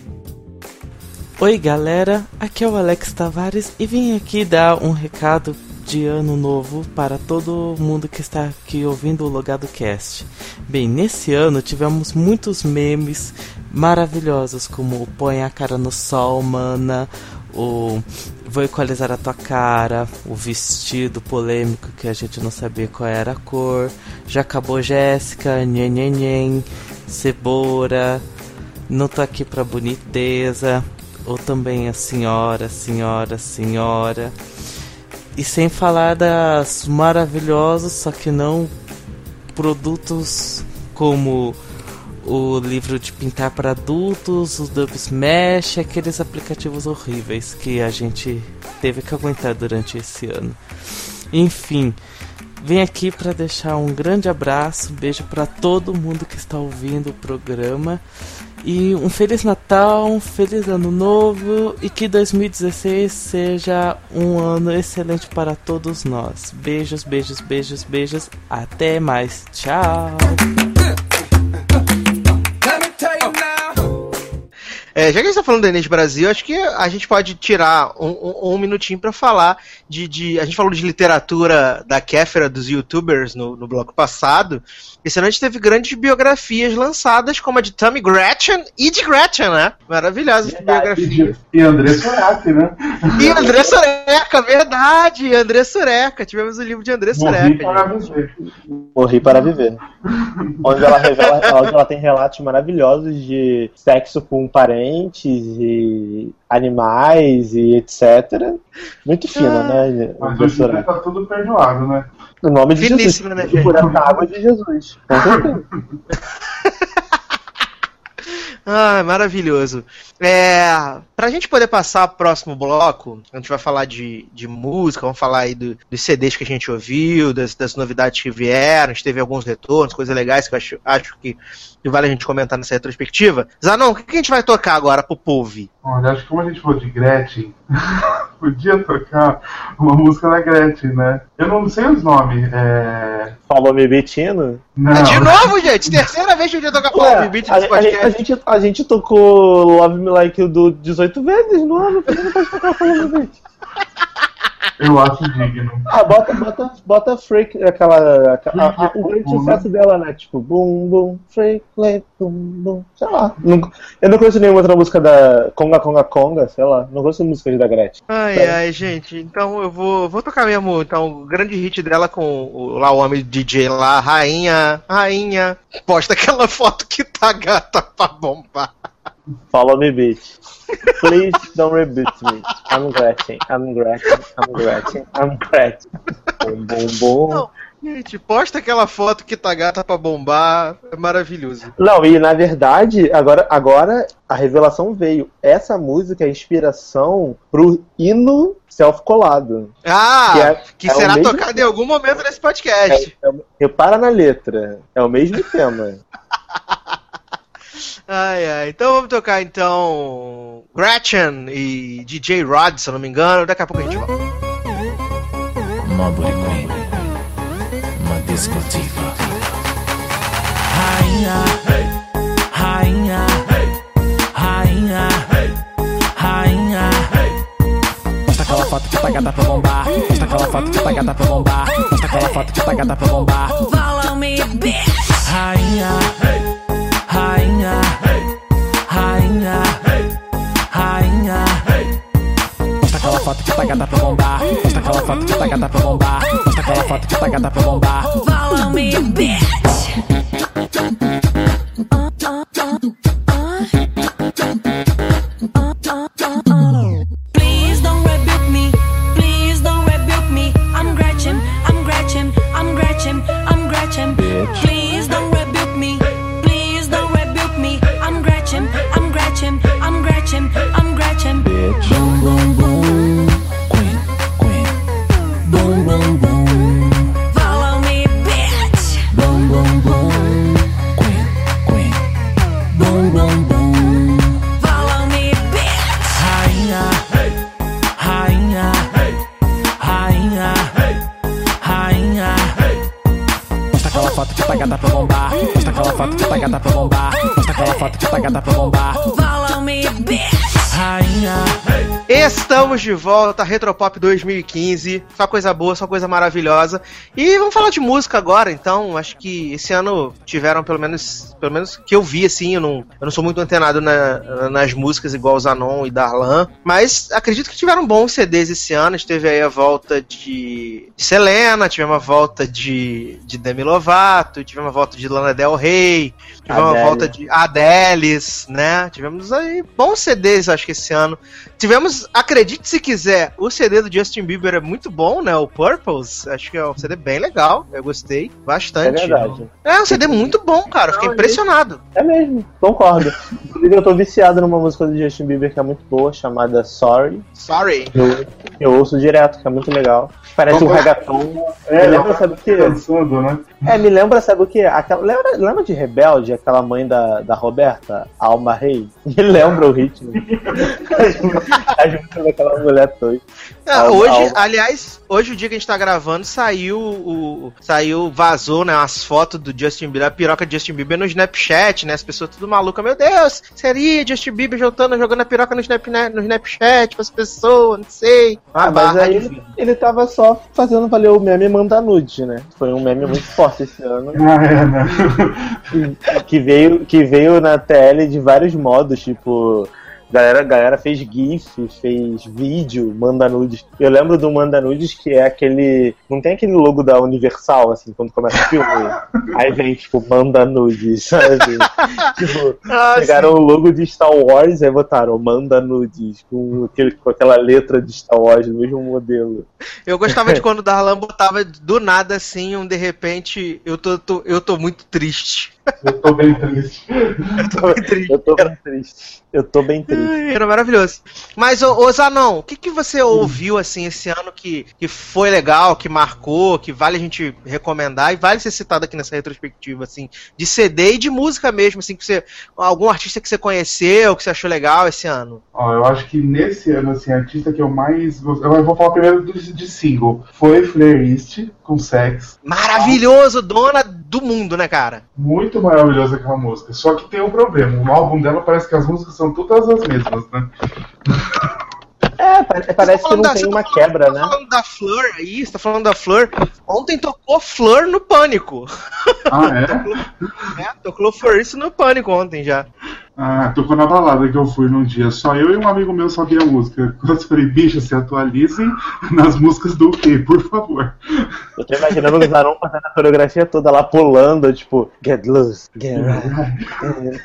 Oi galera, aqui é o Alex Tavares e vim aqui dar um recado de ano novo para todo mundo que está aqui ouvindo o Logado Cast. Bem, nesse ano tivemos muitos memes maravilhosos, como o Põe a cara no sol, mana, o Vou equalizar a tua cara, o vestido polêmico que a gente não sabia qual era a cor, já acabou Jéssica, nhen, nhen, nhen, Ceboura, não tô aqui pra boniteza, ou também a senhora, senhora, senhora. E sem falar das maravilhosos, só que não produtos como o livro de pintar para adultos, o Dub Smash, aqueles aplicativos horríveis que a gente teve que aguentar durante esse ano. Enfim, vim aqui para deixar um grande abraço, beijo para todo mundo que está ouvindo o programa. E um Feliz Natal, um Feliz Ano Novo e que 2016 seja um ano excelente para todos nós. Beijos, beijos, beijos, beijos. Até mais. Tchau. É, já que a gente tá falando da Inês Brasil, acho que a gente pode tirar um, um- um minutinho pra falar de, de- A gente falou de literatura da Kéfera, dos youtubers, no, no bloco passado. Esse ano a gente teve grandes biografias lançadas, como a de Tammy Gretchen e de Gretchen, né? Maravilhosas biografias. E André Sorati, né? E André Sureca, verdade! André Sureca. Tivemos o livro de André Morri Sureca. para viver. Morri para viver. Onde ela revela, onde ela tem relatos maravilhosos de sexo com parentes e animais e etc. Muito fina, né? Mas hoje em dia tá tudo perdoado, né? O nome de Finíssima, né, Jesus. gente? Por essa água de Jesus. Com certeza. Ah, maravilhoso. É, pra gente poder passar pro próximo bloco, a gente vai falar de, de música, vamos falar aí do- dos CDs que a gente ouviu, das, das novidades que vieram, a gente teve alguns retornos, coisas legais que eu acho, acho que, que vale a gente comentar nessa retrospectiva. Zanon, o que, que a gente vai tocar agora pro povo? Olha, acho que como a gente falou de Gretchen, podia tocar uma música da Gretchen, né? Eu não sei os nomes. É... Falou me Betino? Não. De novo, gente, terceira vez que eu ia tocar Beat a, nesse a gente, a, podcast. gente, a gente tocou Love Me Like You do 18 vezes no ano, por que não pode tocar Me Beat? Eu acho digno. Ah, bota, bota, bota Freak, aquela. aquela a- a- o grande sucesso dela, né? Tipo, boom, boom, Freak, like, boom, boom. Sei lá. Não- eu não conheço nenhuma outra música da Conga Conga Conga, sei lá. Não conheço músicas da Gretchen. Ai, ai, gente, então eu vou, vou tocar mesmo, então, o grande hit dela com o, lá o homem DJ lá, rainha, rainha, posta aquela foto que tá gata pra bombar. Follow me, bitch. Please don't reboot me. I'm Gretchen, I'm Gretchen, I'm Gretchen, I'm Gretchen. Boom, boom, boom. Gente, posta aquela foto que tá gata pra bombar. É maravilhoso. Não, e na verdade, agora, agora a revelação veio. Essa música é inspiração pro hino self-colado. Ah, que, é- é o será tocado em algum momento nesse podcast. É- é- repara na letra. É o mesmo tema. Ai, ai. Então vamos tocar então Gretchen e DJ Rod, se eu não me engano. Daqui a pouco a gente volta. Marbury Queen, uma discotiva. Rainha, rainha, rainha, rainha. Mostra aquela foto que tá gata pra bombar. Mostra aquela foto que tá gata pra bombar. Mostra aquela foto que tá gata pra bombar. Follow me, bitch. Rainha, rainha, foto que tá gata pra bombar. Mostra aquela foto que tá gata pra bombar. Mostra aquela foto que tá gata pra bombar. Follow me, bitch. Volta, Retropop 2015. Só coisa boa, só coisa maravilhosa. E vamos falar de música agora, então. Acho que esse ano tiveram, pelo menos, pelo menos que eu vi, assim. Eu não, eu não sou muito antenado na- nas músicas igual o Zanon e Darlan. Mas acredito que tiveram bons CDs esse ano. A gente teve aí a volta de Selena, tivemos a volta de, de Demi Lovato, tivemos a volta de Lana Del Rey, tivemos a Adele. volta de Adelis, né? Tivemos aí bons CDs, acho que esse ano. Tivemos, acredite se quiser, o CD do Justin Bieber é muito bom, né? O Purples. Acho que é um CD bem legal. Eu gostei bastante. É verdade. É um CD muito bom, cara. Fiquei impressionado. É mesmo, concordo. Inclusive, eu tô viciado numa música do Justin Bieber que é muito boa, chamada Sorry. Sorry. Eu, eu ouço direto, que é muito legal. Parece um é? reggaeton. É, me lembra, sabe o quê? dançando, né? É, me lembra, sabe o quê? Aquela, lembra, lembra de Rebelde, aquela mãe da, da Roberta, a Alma Rei? Me lembra o ritmo. As músicas daquela mulher toda. É, Alma- hoje, aliás, hoje o dia que a gente tá gravando, saiu o. Saiu, vazou, né? As fotos do Justin Bieber, a piroca de Justin Bieber no Snapchat, né? As pessoas tudo malucas, meu Deus, seria Justin Bieber jogando, jogando a piroca no, Snap, né, no Snapchat pras pessoas, não sei. Ah, mas aí ele, ele tava só fazendo valer o meme Manda Nude, né? Foi um meme muito forte esse ano. Ah, é, né? que, que veio, que veio na TL de vários modos, tipo. Galera, galera fez GIF, fez vídeo, manda nudes. Eu lembro do manda nudes que é aquele. Não tem aquele logo da Universal, assim, quando começa o filme. Aí vem, tipo, manda nudes, sabe? tipo, Ah, pegaram o logo de Star Wars e botaram manda nudes, com, aquele, com aquela letra de Star Wars, do mesmo modelo. Eu gostava de quando o Darlan botava do nada assim, um de repente, eu tô, tô- eu tô muito triste. Eu tô bem triste. Eu tô, eu tô bem triste. Eu tô bem triste. Era maravilhoso. Mas, ô, ô Zanon, o que, que você ouviu assim esse ano que, que foi legal, que marcou, que vale a gente recomendar e vale ser citado aqui nessa retrospectiva, assim, de CD e de música mesmo, assim, que você. Algum artista que você conheceu, que você achou legal esse ano? Ó, eu acho que nesse ano, assim, a artista que eu mais. Eu vou falar primeiro do, de single. Foi Flair East, com Sex. Maravilhoso, dona do mundo, né, cara? Muito maravilhosa aquela música. Só que tem um problema. No álbum dela parece que as músicas são todas as mesmas, né? É, pare- parece que não tem uma quebra, né? Tá falando da Fleur aí, você tá falando da Fleur. Ontem tocou Fleur no Pânico. Ah, é? É, tocou Fleur isso no Pânico ontem já. Ah, tocou na balada que eu fui num dia. Só eu e um amigo meu sabia a música. Eu falei, bicho, se atualizem nas músicas do quê, por favor. Eu tô imaginando o Zanon fazendo a coreografia toda lá pulando, tipo, get loose, get right.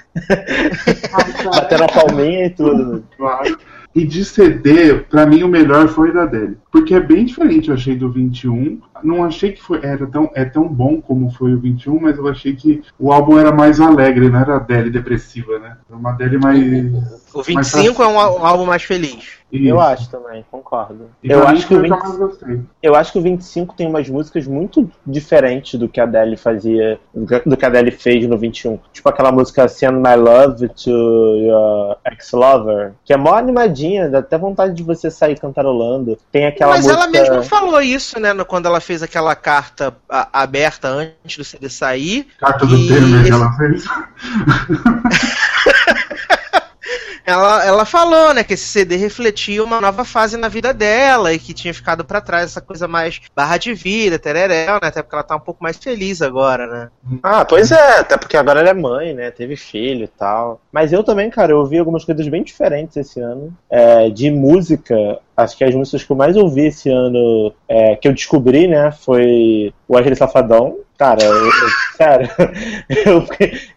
Batendo a palminha e tudo. Claro. E de CD, pra mim o melhor foi da dele. Porque é bem diferente, eu achei, do 21. Não achei que foi, era tão, é tão bom como foi o 21, mas eu achei que o álbum era mais alegre, não era a Adele depressiva, né? Era uma Adele mais. O 25 é um, um álbum mais feliz. Eu acho também, concordo. E eu acho que o foi o que eu 20 mais gostei. Eu acho que o 25 tem umas músicas muito diferentes do que a Adele fazia, do que a Adele fez no 21. Tipo aquela música Send My Love to Your Ex-Lover, que é mó animadinha, dá até vontade de você sair cantarolando. Tem aquela Mas música... ela mesma falou isso, né? Quando ela fez aquela carta a- aberta antes do CD sair. Carta do Temer que esse- ela fez. Ela, ela falou, né, que esse CD refletia uma nova fase na vida dela e que tinha ficado pra trás essa coisa mais barra de vida, tereréu, né? Até porque ela tá um pouco mais feliz agora, né? Ah, pois é, até porque agora ela é mãe, né? Teve filho e tal. Mas eu também, cara, eu ouvi algumas coisas bem diferentes esse ano. É, de música, acho que as músicas que eu mais ouvi esse ano, é, que eu descobri, né, foi o Wesley Safadão. Cara, eu, eu- sério, eu,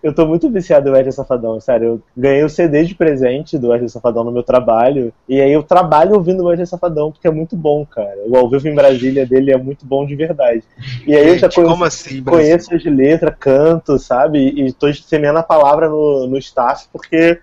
eu tô muito viciado no Wesley Safadão, sério. Eu ganhei o CD de presente do Wesley Safadão no meu trabalho, e aí eu trabalho ouvindo o Wesley Safadão, porque é muito bom, cara. O ao vivo em Brasília dele é muito bom de verdade. E aí eu já Gente, conheço, como assim, conheço as letras, canto, sabe? E tô semeando a palavra no, no staff, porque,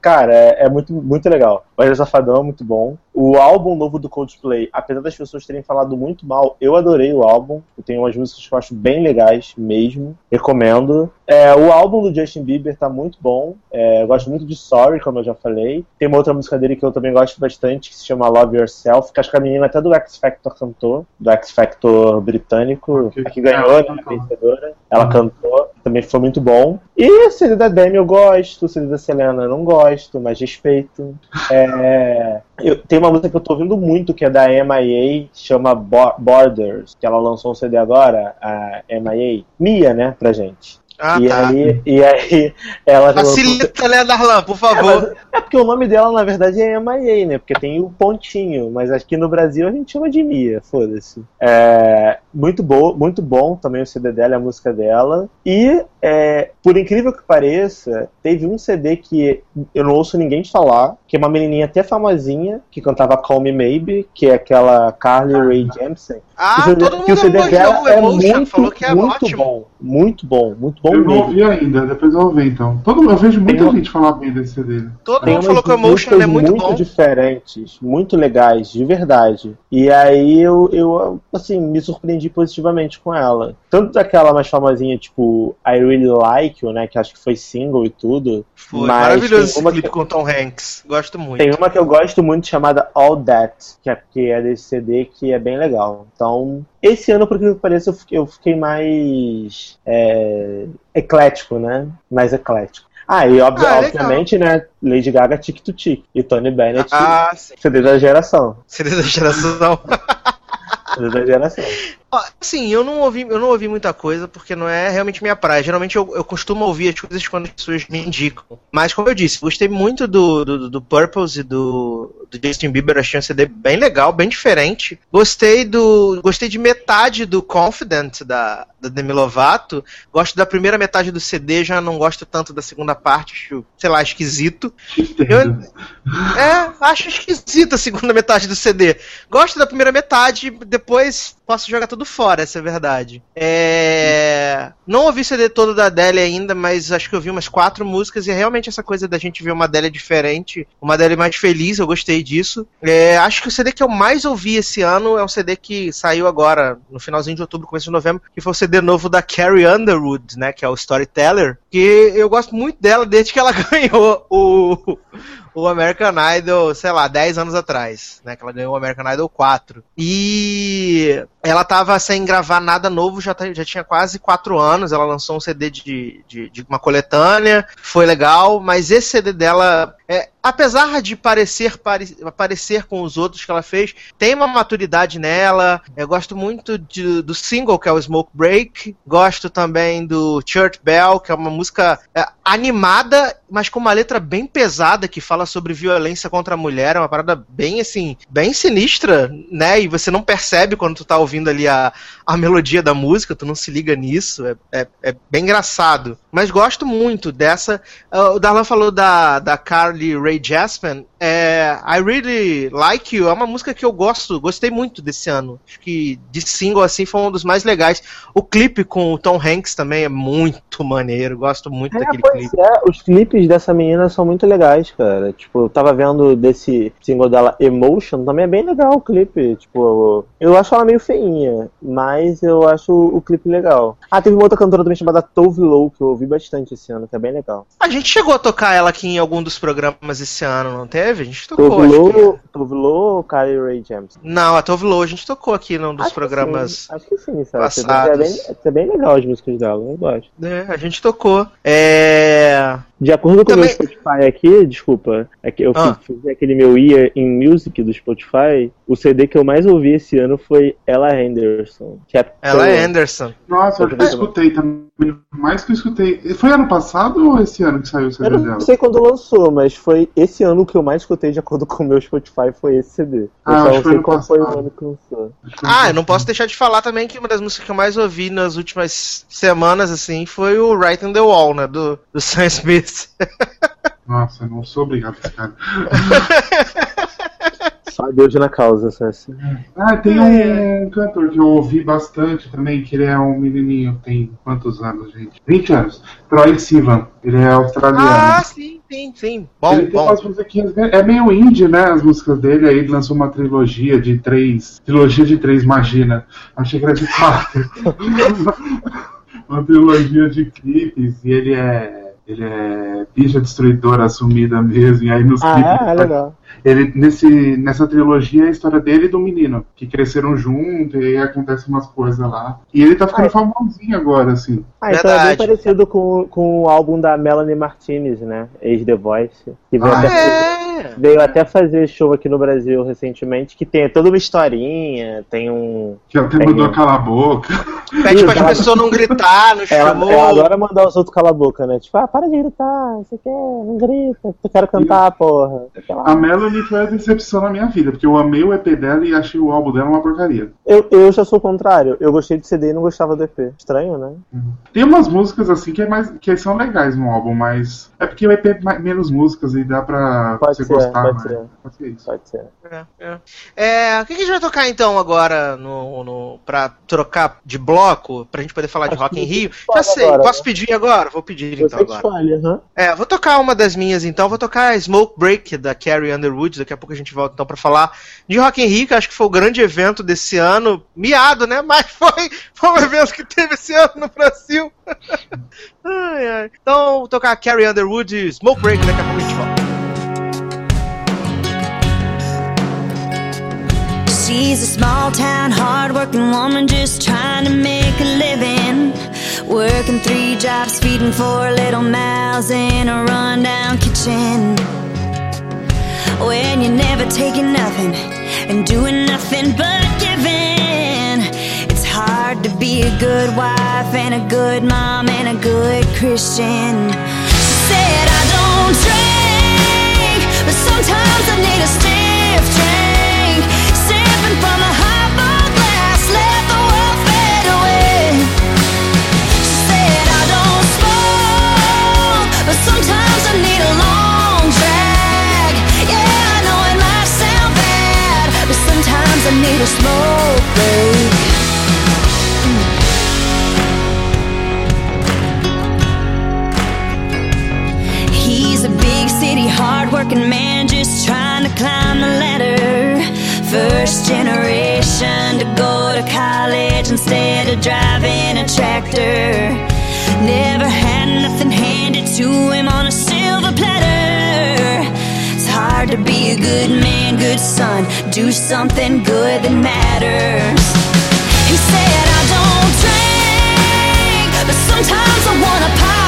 cara, é, é muito, muito legal. O Wesley Safadão é muito bom. O álbum novo do Coldplay, apesar das pessoas terem falado muito mal, eu adorei o álbum. Tenho umas músicas que eu acho bem legais mesmo. Recomendo. É, o álbum do Justin Bieber tá muito bom. É, eu gosto muito de Sorry, como eu já falei. Tem uma outra música dele que eu também gosto bastante, que se chama Love Yourself, que acho que a menina até do X Factor cantou, do X Factor britânico, a que ganhou, né, a vencedora. Ela cantou, também foi muito bom. E o CD da Demi eu gosto, o CD da Selena eu não gosto, mas respeito. É, eu, tem uma música que eu tô ouvindo muito, que é da MIA, chama Bo- Borders, que ela lançou um CD agora, a MIA. Mia, né, pra gente. Ah, e, tá. aí, e aí ela Facilita, né, Darlan, por favor. é porque o nome dela, na verdade, é MIA, né? Porque tem o pontinho, mas aqui no Brasil a gente chama de Mia, foda-se. É, muito, boa, muito bom também o CD dela, a música dela. E, é, por incrível que pareça, teve um CD que eu não ouço ninguém falar, que é uma menininha até famosinha, que cantava Call Me Maybe, que é aquela Carly Rae Jepsen. Ah, Que todo mundo que o CD dela é muito, falou que é muito ótimo. bom, muito bom, muito bom Eu não ouvi ainda, depois eu ouvi então. Todo, eu vejo muita Tem gente falar bem desse CD. Todo mundo falou que o Emotion é muito bom. diferentes, muito legais, de verdade. E aí eu, eu, assim, me surpreendi positivamente com ela. Tanto daquela mais famosinha, tipo, I Really Like You, né, que acho que foi single e tudo. Foi mas maravilhoso tem esse uma clipe que- com Tom Hanks. Gosto muito. Tem uma que eu gosto muito chamada All That, que é, que é desse CD, que é bem legal. Então, esse ano, por que pareça, eu fiquei, eu fiquei mais é, eclético, né? Mais eclético. Ah, e obvi- Ah, legal. obviamente, né? Lady Gaga Tic to Tic e Tony Bennett, Ah. CD da geração. CD da geração. CD da geração. Ó, Assim, eu não ouvi, eu não ouvi muita coisa porque não é realmente minha praia. Geralmente eu, eu costumo ouvir as coisas quando as pessoas me indicam. Mas como eu disse, gostei muito do, do, do Purpose e do, do Justin Bieber, achei um CD bem legal, bem diferente. Gostei do. Gostei de metade do Confident da, da Demi Lovato. Gosto da primeira metade do CD, já não gosto tanto da segunda parte, acho, sei lá, esquisito. Eu- é, acho esquisita a segunda metade do CD. Gosto da primeira metade, depois posso jogar tudo fora, essa é a verdade. É... Não ouvi CD todo da Adele ainda, mas acho que eu vi umas quatro músicas e é realmente essa coisa da gente ver uma Adele diferente, uma Adele mais feliz, eu gostei disso. É, acho que o CD que eu mais ouvi esse ano é um CD que saiu agora, no finalzinho de outubro, começo de novembro, que foi o CD novo da Carrie Underwood, né, que é o Storyteller, que eu gosto muito dela desde que ela ganhou o, o American Idol, sei lá, 10 anos atrás, né? Que ela ganhou o American Idol 4. E ela tava sem gravar nada novo, já, tá- já tinha quase 4 anos. Ela lançou um CD de, de, de uma coletânea, foi legal, mas esse CD dela. É, apesar de parecer, pare, parecer com os outros que ela fez, tem uma maturidade nela. Eu gosto muito de- do single, que é o Smoke Break. Gosto também do Church Bell, que é uma música é, animada, mas com uma letra bem pesada, que fala sobre violência contra a mulher. É uma parada bem, assim, bem sinistra, né? E você não percebe quando tu tá ouvindo ali a, a melodia da música, tu não se liga nisso. É, é, é bem engraçado. Mas gosto muito dessa. Ah, o Darlan falou da, da Carly Rae Jepsen. É, I Really Like You é uma música que eu gosto, gostei muito desse ano. Acho que de single assim foi um dos mais legais. O clipe com o Tom Hanks também é muito maneiro, gosto muito É, daquele clipe. é, os clipes dessa menina são muito legais, cara. Tipo, eu tava vendo desse single dela, Emotion, também é bem legal o clipe. Tipo, eu acho ela meio feinha, mas eu acho o clipe legal. Ah, teve uma outra cantora também chamada Tove Lo, que eu ouvi bastante esse ano, que é bem legal. A gente chegou a tocar ela aqui em algum dos programas esse ano, não teve? A gente tocou. Tove acho que- Lo, Tove Lo ou Kylie Ray James? Não, a Tove Lo a gente tocou aqui num dos Acho que programas. sim, Acho que sim, sabe? passados. É bem, é bem legal as músicas dela, eu gosto. É, a gente tocou. É. De acordo com o Também- meu Spotify aqui, desculpa, é que eu Ah. fiz, fiz aquele meu Year in Music do Spotify, o CD que eu mais ouvi esse ano foi Ella Henderson. Chapter Ela é One. Anderson. Nossa, eu acho que eu escutei também. Mais que eu escutei. Foi ano passado ou esse ano que saiu o Eu CD não dela? sei quando lançou, mas foi esse ano que eu mais escutei de acordo com o meu Spotify foi esse CD. Eu Ah, só acho não que foi sei ano qual foi o passado. ano que lançou. Ah, eu não posso deixar de falar também que uma das músicas que eu mais ouvi nas últimas semanas, assim, foi o Right on the Wall, né? Do, do Sam Smith. Nossa, eu não sou obrigado a esse cara. Só Deus na causa, César. Ah, tem um cantor que eu ouvi bastante também, que ele é um menininho, tem quantos anos, gente? 20 anos. Troy Sivan, ele é australiano. Ah, sim, sim, sim. Bom, ele tem bom. é meio indie, né, as músicas dele, aí ele lançou uma trilogia de três, trilogia de três, imagina, achei que era de quatro. uma trilogia de clipes, e ele é, ele é bicha destruidora assumida mesmo, e aí nos Ah, clipes... é? É legal. Ele, nesse, nessa trilogia é a história dele e do menino, que cresceram junto, e aí acontecem umas coisas lá. E ele tá ficando famosinho agora, assim. Ah, então é bem parecido com, com o álbum da Melanie Martinez, né? Ex-The Voice. Que veio, Ah, até, é? Veio até fazer show aqui no Brasil recentemente, que tem toda uma historinha, tem um. Que até tem mandou calar a boca. Pede para Ela- as pessoas não gritar no show. Ela, ela adora mandar os outros calar a boca, né? Tipo, ah, para de gritar, você quer, não grita, eu quero cantar, porra. Sei lá. A Melanie foi a decepção na minha vida, porque eu amei o EP dela e achei o álbum dela uma porcaria. Eu, eu já sou o contrário, eu gostei de CD e não gostava do EP. Estranho, né? Tem umas músicas assim que, é mais, que são legais no álbum, mas é porque o EP é menos músicas e dá pra Pode você gostar pode ser. Pode ser isso. Pode ser. É, é. É, o que, que a gente vai tocar então agora no, no, pra trocar de bloco, pra gente poder falar de Rock em Rio? Já sei, agora, posso né? pedir agora? Vou pedir Você então que agora. escolhe, aham. É, vou tocar uma das minhas então, vou tocar Smoke Break da Carrie Underwood, daqui a pouco a gente volta então pra falar de Rock in Rio, que acho que foi o grande evento desse ano, miado, né? Mas foi, foi um evento que teve esse ano no Brasil. Ai, ai. Então, vou tocar Carrie Underwood, Smoke Break, daqui a pouco a gente volta. She's a small town, hard-working woman just trying to make a living. Working three jobs, feeding four little mouths in a rundown kitchen. When you're never taking nothing and doing nothing but giving, it's hard to be a good wife and a good mom and a good Christian. She said, I don't drink, but sometimes I need a stiff drink. Sometimes I need a smoke break. Mm. He's a big city, hardworking man just trying to climb the ladder. First generation to go to college instead of driving a tractor. Never had nothing handed to him on a hard to be a good man, good son, do something good that matters. He said, I don't drink, but sometimes I wanna pop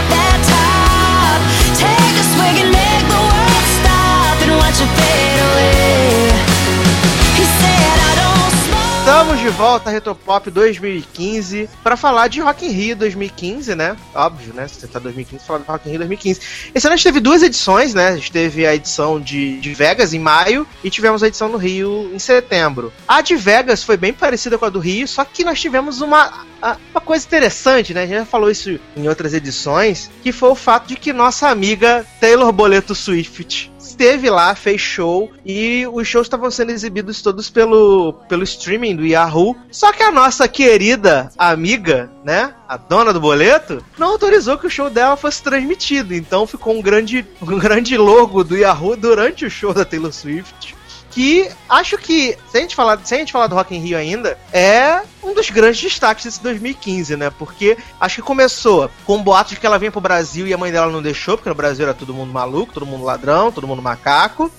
Estamos de volta a Retropop 2015 para falar de Rock in Rio 2015, né? Óbvio, né? Se você tá 2015, falar de Rock in Rio 2015. Esse ano a gente teve duas edições, né? A gente teve a edição de, de Vegas em maio e tivemos a edição no Rio em setembro. A de Vegas foi bem parecida com a do Rio, só que nós tivemos uma, uma coisa interessante, né? A gente já falou isso em outras edições, que foi o fato de que nossa amiga Taylor Boleto Swift esteve lá, fez show e os shows estavam sendo exibidos todos pelo, pelo streaming do Yahoo. Só que a nossa querida amiga, né, a dona do boleto, não autorizou que o show dela fosse transmitido. Então ficou um grande, um grande logo do Yahoo durante o show da Taylor Swift. Que acho que, se a gente falar, se a gente falar do Rock in Rio ainda, é um dos grandes destaques desse 2015, né? Porque acho que começou com boatos de que ela vinha pro Brasil e a mãe dela não deixou, porque no Brasil era todo mundo maluco, todo mundo ladrão, todo mundo macaco.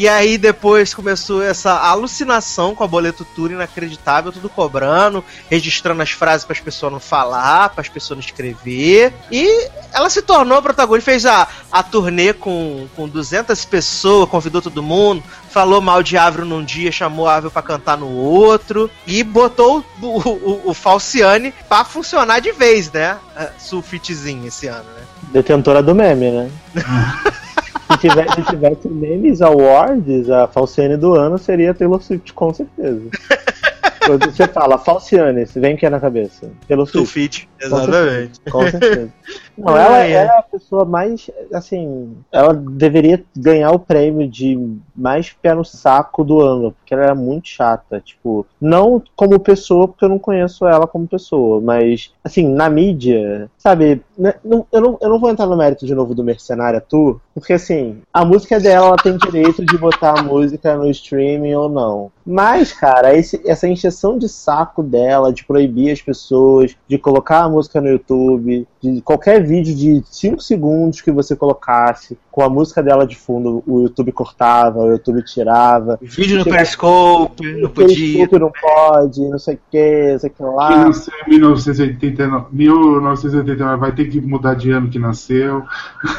E aí depois começou essa alucinação com a boleto tour inacreditável, tudo cobrando, registrando as frases para as pessoas não falar, para as pessoas não escrever. E ela se tornou a protagonista, fez a, a turnê com, com 200 pessoas, convidou todo mundo, falou mal de Ávila num dia, chamou a Ávila pra cantar no outro e botou o, o, o Falciane pra funcionar de vez, né? Ah, Sulfitezinho esse ano, né? Detentora do meme, né? se, tivesse, se tivesse memes awards, a Falciane do ano seria Taylor Swift, com certeza. Quando você fala Falciane, vem que é na cabeça? Taylor Swift. Sulfite, Com exatamente. certeza, Com certeza. Não, ela, ela é a pessoa mais, assim, ela deveria ganhar o prêmio de mais pé no saco do ano, porque ela era muito chata, tipo, não como pessoa, porque eu não conheço ela como pessoa, mas, assim, na mídia, sabe, né, eu, não, eu não vou entrar no mérito de novo do Mercenária Tour, porque, assim, a música dela, ela tem direito de botar a música no streaming ou não. Mas, cara, esse- essa encheção de saco dela, de proibir as pessoas, de colocar a música no YouTube, de qualquer vídeo de 5 segundos que você colocasse, com a música dela de fundo, o YouTube cortava, o YouTube tirava. Vídeo no Periscope, não podia. Periscope não pode, não sei o que, não sei o que Que lá. nasceu em 1989, 1989, vai ter que mudar de ano que nasceu.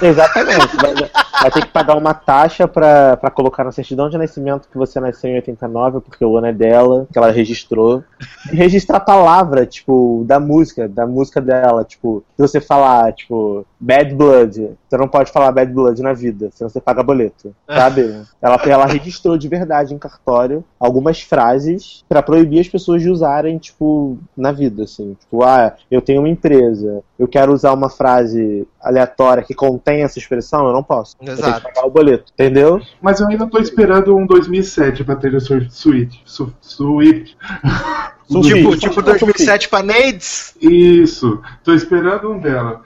Exatamente. Vai, ter que pagar uma taxa pra, pra colocar na certidão de nascimento que você nasceu em 89, porque o ano é dela, que ela registrou. E registrar a palavra, tipo, da música, da música dela. Tipo, se você falar, tipo, Bad Blood, você não pode falar Bad Blood na vida, senão você paga boleto. Sabe? ela, ela registrou de verdade em cartório algumas frases pra proibir as pessoas de usarem, tipo, na vida, assim. Tipo, ah, eu tenho uma empresa, eu quero usar uma frase aleatória que contém essa expressão, eu não posso. Eu tenho Exato. que pagar o boleto, entendeu? Mas eu ainda tô esperando um 2007 pra Taylor Swift. Su- Swift. Um Tipo, tipo 2007 pra Nades? Isso. Tô esperando um dela.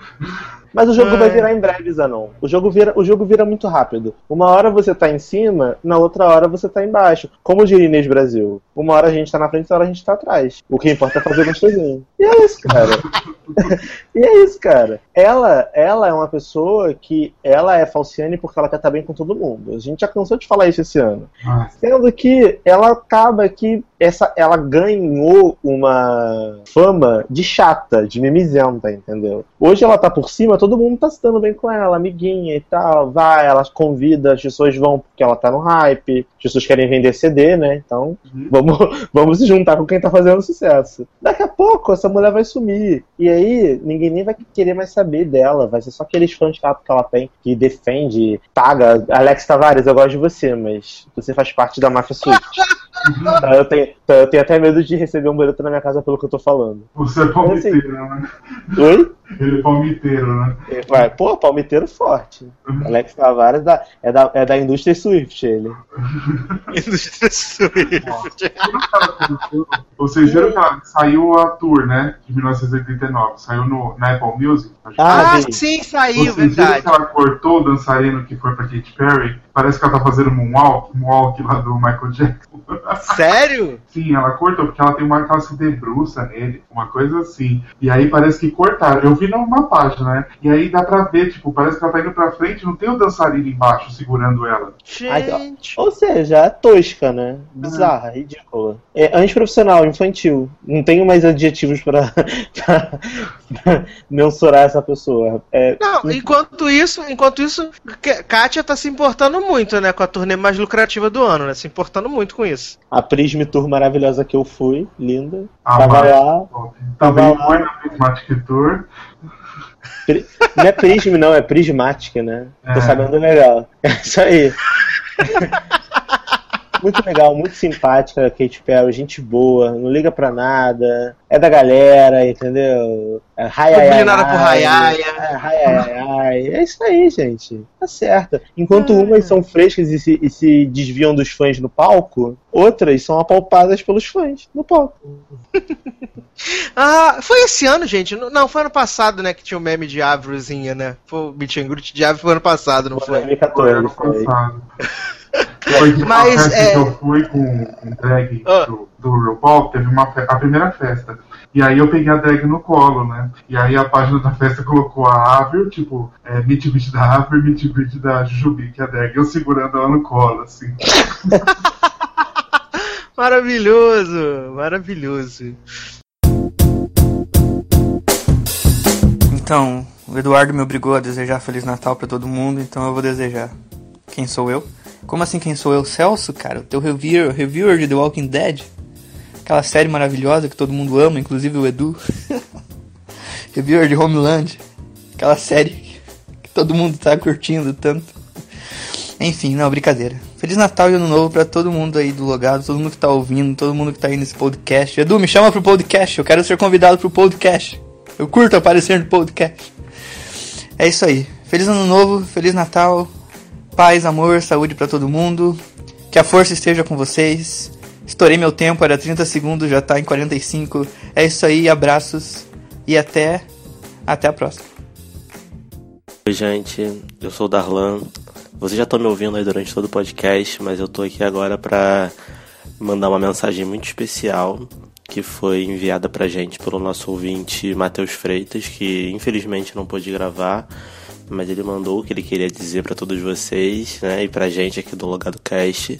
Mas o jogo vai virar em breve, Zanon. O jogo vira, o jogo vira muito rápido. Uma hora você tá em cima, na outra hora você tá embaixo. Como diria Inês Brasil. Uma hora a gente tá na frente, outra hora a gente tá atrás. O que importa é fazer gostosinho. E é isso, cara. e é isso, cara. Ela, ela é uma pessoa que ela é falciane porque ela quer estar bem com todo mundo. A gente já cansou de falar isso esse ano. Ah, Sendo que ela acaba que essa, ela ganhou uma fama de chata, de mimizenta, entendeu? Hoje ela tá por cima, todo mundo tá se dando bem com ela, amiguinha e tal. Vai, ela convida, as pessoas vão porque ela tá no hype, as pessoas querem vender CD, né? Então vamos, vamos se juntar com quem tá fazendo sucesso. Daqui a pouco essa mulher vai sumir. E aí ninguém nem vai querer mais saber dela. Vai ser só aqueles fãs chatos que ela tem, que defende, paga. Alex Tavares, eu gosto de você, mas você faz parte da máfia Swift. Então eu, tenho, eu tenho até medo de receber um boleto na minha casa pelo que eu tô falando. Você é palmiteiro, né? Oi? Ele é palmiteiro, né? Ele vai, pô, palmiteiro forte. Alex Tavares da, é, da, é da indústria Swift, ele. Indústria Swift. Vocês viram que ela saiu a tour, né? De 1989. Saiu no, na Apple Music. Ah, sim, saiu, Vocês viram verdade. que ela cortou o dançarino que foi pra Katy Perry? Parece que ela tá fazendo moonwalk, moonwalk lá do Michael Jackson. Sério? Sim, ela cortou, porque ela tem uma que ela se debruça nele, uma coisa assim. E aí parece que cortaram. Eu vi numa página, né? E aí dá pra ver, tipo, parece que ela tá indo pra frente, não tem o dançarino embaixo segurando ela. Aí, ó, Ou seja, é tosca, né? Bizarra, ridícula. É antiprofissional, infantil. Não tenho mais adjetivos pra, pra- pra mensurar essa pessoa. É, Não, enquanto isso, enquanto isso, Kátia tá se importando muito, né, com a turnê mais lucrativa do ano, né? Se importando muito com isso. A Prism Tour maravilhosa que eu fui, linda. Ah, tava mas- lá. Tava Também lá. foi na Prismatic Tour. Pri- Não é Prism, não, é Prismatic, né? Tô É. sabendo legal. É isso aí. Muito legal, muito simpática, Kate Perry, gente boa, não liga pra nada, é da galera, entendeu? É, ai, ai, ai, Dominada por ai, ai, ai, é, ai. É isso aí, gente. Tá certo. Enquanto umas são frescas e se, e se desviam dos fãs no palco, outras são apalpadas pelos fãs no palco. Ah, foi esse ano, gente? Não, foi ano passado, né, que tinha o meme de árvorezinha, né? Foi o Meet and Greet de árvore foi ano passado, não foi? 2014, foi. Foi de uma Mas, festa é- que eu fui com com drag Ah. do, do RuPaul, teve uma fe- a primeira festa. E aí eu peguei a drag no colo, né? E aí a página da festa colocou a Avril, tipo, é, meet greet da Avril meet greet da Jujubi, que é a drag. Eu segurando ela no colo, assim. Maravilhoso, maravilhoso. Então, o Eduardo me obrigou a desejar Feliz Natal pra todo mundo, então eu vou desejar. Quem sou eu? Como assim quem sou eu? Celso, cara, o teu reviewer, reviewer de The Walking Dead. Aquela série maravilhosa que todo mundo ama, inclusive o Edu. reviewer de Homeland. Aquela série que todo mundo tá curtindo tanto. Enfim, não, brincadeira. Feliz Natal e Ano Novo pra todo mundo aí do Logado, todo mundo que tá ouvindo, todo mundo que tá aí nesse podcast. Edu, me chama pro podcast, eu quero ser convidado pro podcast. Eu curto aparecer no podcast. É isso aí. Feliz Ano Novo, Feliz Natal, paz, amor, saúde pra todo mundo. Que a força esteja com vocês. Estourei meu tempo, era 30 segundos, já tá em 45. É isso aí, abraços e até até a próxima. Oi, gente, eu sou o Darlan. Vocês já estão me ouvindo aí durante todo o podcast, mas eu tô aqui agora pra mandar uma mensagem muito especial que foi enviada pra gente pelo nosso ouvinte Matheus Freitas, que infelizmente não pôde gravar, mas ele mandou o que ele queria dizer pra todos vocês, né, e pra gente aqui do Logado Cast.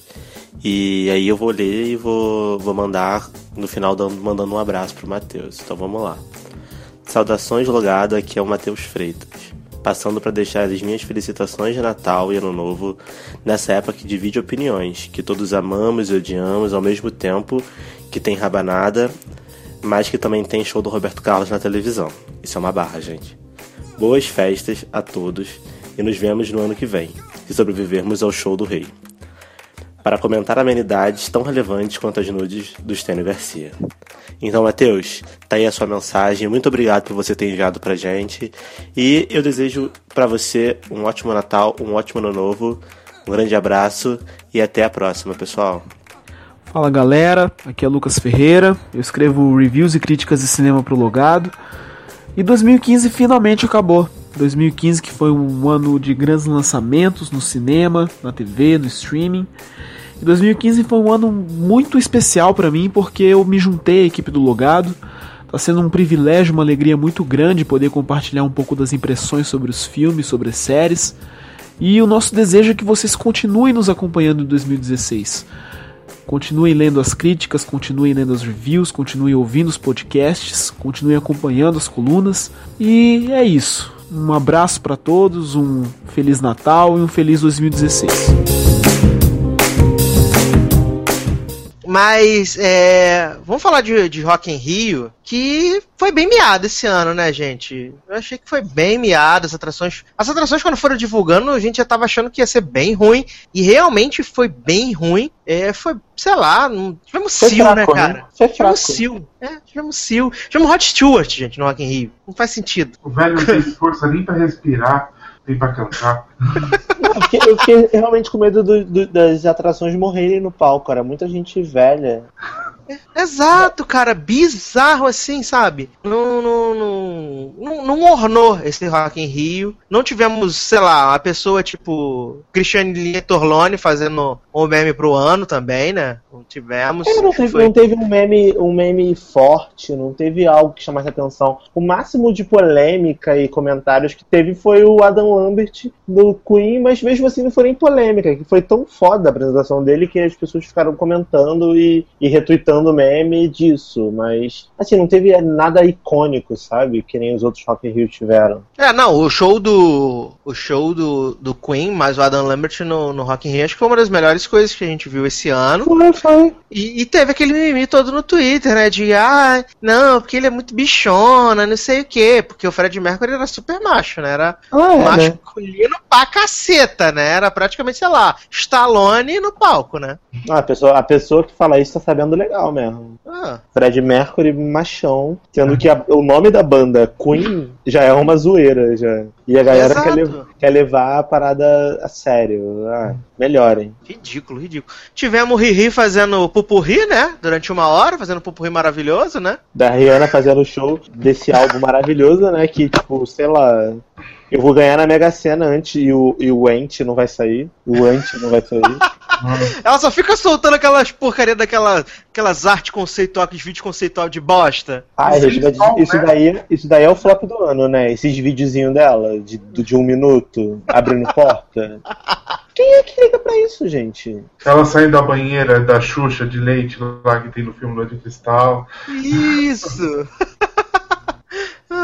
E aí eu vou ler e vou, vou mandar no final dando, mandando um abraço pro Matheus. Então vamos lá. Saudações logado, aqui é o Matheus Freitas. Passando para deixar as minhas felicitações de Natal e Ano Novo nessa época que divide opiniões, que todos amamos e odiamos ao mesmo tempo, que tem rabanada, mas que também tem show do Roberto Carlos na televisão. Isso é uma barra, gente. Boas festas a todos e nos vemos no ano que vem, se sobrevivermos ao show do Rei. Para comentar amenidades tão relevantes quanto as nudes do Stênio Garcia. Então, Matheus, tá aí a sua mensagem. Muito obrigado por você ter enviado pra gente. E eu desejo pra você um ótimo Natal, um ótimo Ano Novo. Um grande abraço e até a próxima, pessoal. Fala galera, aqui é Lucas Ferreira, eu escrevo reviews e críticas de cinema pro Logado. E 2015 finalmente acabou. 2015 que foi um ano de grandes lançamentos no cinema, na TV, no streaming. E 2015 foi um ano muito especial para mim porque eu me juntei à equipe do Logado. Tá sendo um privilégio, uma alegria muito grande poder compartilhar um pouco das impressões sobre os filmes, sobre as séries. E o nosso desejo é que vocês continuem nos acompanhando em 2016. Continuem lendo as críticas, continuem lendo as reviews, continuem ouvindo os podcasts, continuem acompanhando as colunas. E é isso. Um abraço para todos, um feliz Natal e um feliz 2016. Mas, é, vamos falar de, de Rock in Rio, que foi bem miado esse ano, né, gente? Eu achei que foi bem miado as atrações. As atrações, quando foram divulgando, a gente já tava achando que ia ser bem ruim, e realmente foi bem ruim. É, foi, sei lá, não, tivemos Foi Seal, né, fraco, né? cara? Foi tivemos fraco. Seal. É, tivemos Seal. Tivemos Hot Stewart, gente, no Rock in Rio. Não faz sentido. O velho não tem força nem pra respirar, nem pra cantar. Eu fiquei, eu fiquei realmente com medo do- do- das atrações morrerem no palco. Era muita gente velha. Exato, cara, bizarro assim, sabe? Não, não, não, não, ornou esse Rock in Rio. Não tivemos, sei lá, uma pessoa tipo Cristiane Torlone fazendo um meme pro ano também, né? Não tivemos. É, não, teve, Foi- não teve um meme, um meme forte, não teve algo que chamasse atenção. O máximo de polêmica e comentários que teve foi o Adam Lambert do Queen, mas mesmo assim não foi nem polêmica, que foi tão foda a apresentação dele que as pessoas ficaram comentando e, e retweetando o meme disso. Mas, assim, não teve nada icônico, sabe? Que nem os outros Rock in Rio tiveram. É, não, o show do. O show do, do Queen, mais o Adam Lambert no, no Rock in Rio, acho que foi uma das melhores coisas que a gente viu esse ano. Foi, foi. E, e teve aquele mimimi todo no Twitter, né? De, ah, não, porque ele é muito bichona, não sei o quê. Porque o Fred Mercury era super macho, né? Era Ah, é, né? masculino pra caceta, né? Era praticamente, sei lá, Stallone no palco, né? Ah, a, pessoa, a pessoa que fala isso tá sabendo legal mesmo. Ah. Fred Mercury, machão. Sendo que a- o nome da banda, Queen, já é uma zoeira. Já. E a galera Exato. quer, quer levar a parada a sério. Ah, melhorem. Ridículo, ridículo. Tivemos o Riri fazendo pupurri, né? Durante uma hora, fazendo pupurri maravilhoso, né? Da Rihanna fazendo o show desse álbum maravilhoso, né? Que, tipo, sei lá. Eu vou ganhar na Mega Sena antes e o, e o Ent não vai sair. O Ant não vai sair. Ela só fica soltando aquelas porcaria daquelas aquelas artes conceitual, aqueles vídeos conceitual de bosta. Ah, gente, mas isso, daí, isso daí é o flop do ano, né? Esses videozinhos dela, de, do- de um minuto, abrindo porta. Quem é que liga pra isso, gente? Ela saindo da banheira da Xuxa de leite lá que tem no filme Noite de Cristal. Isso!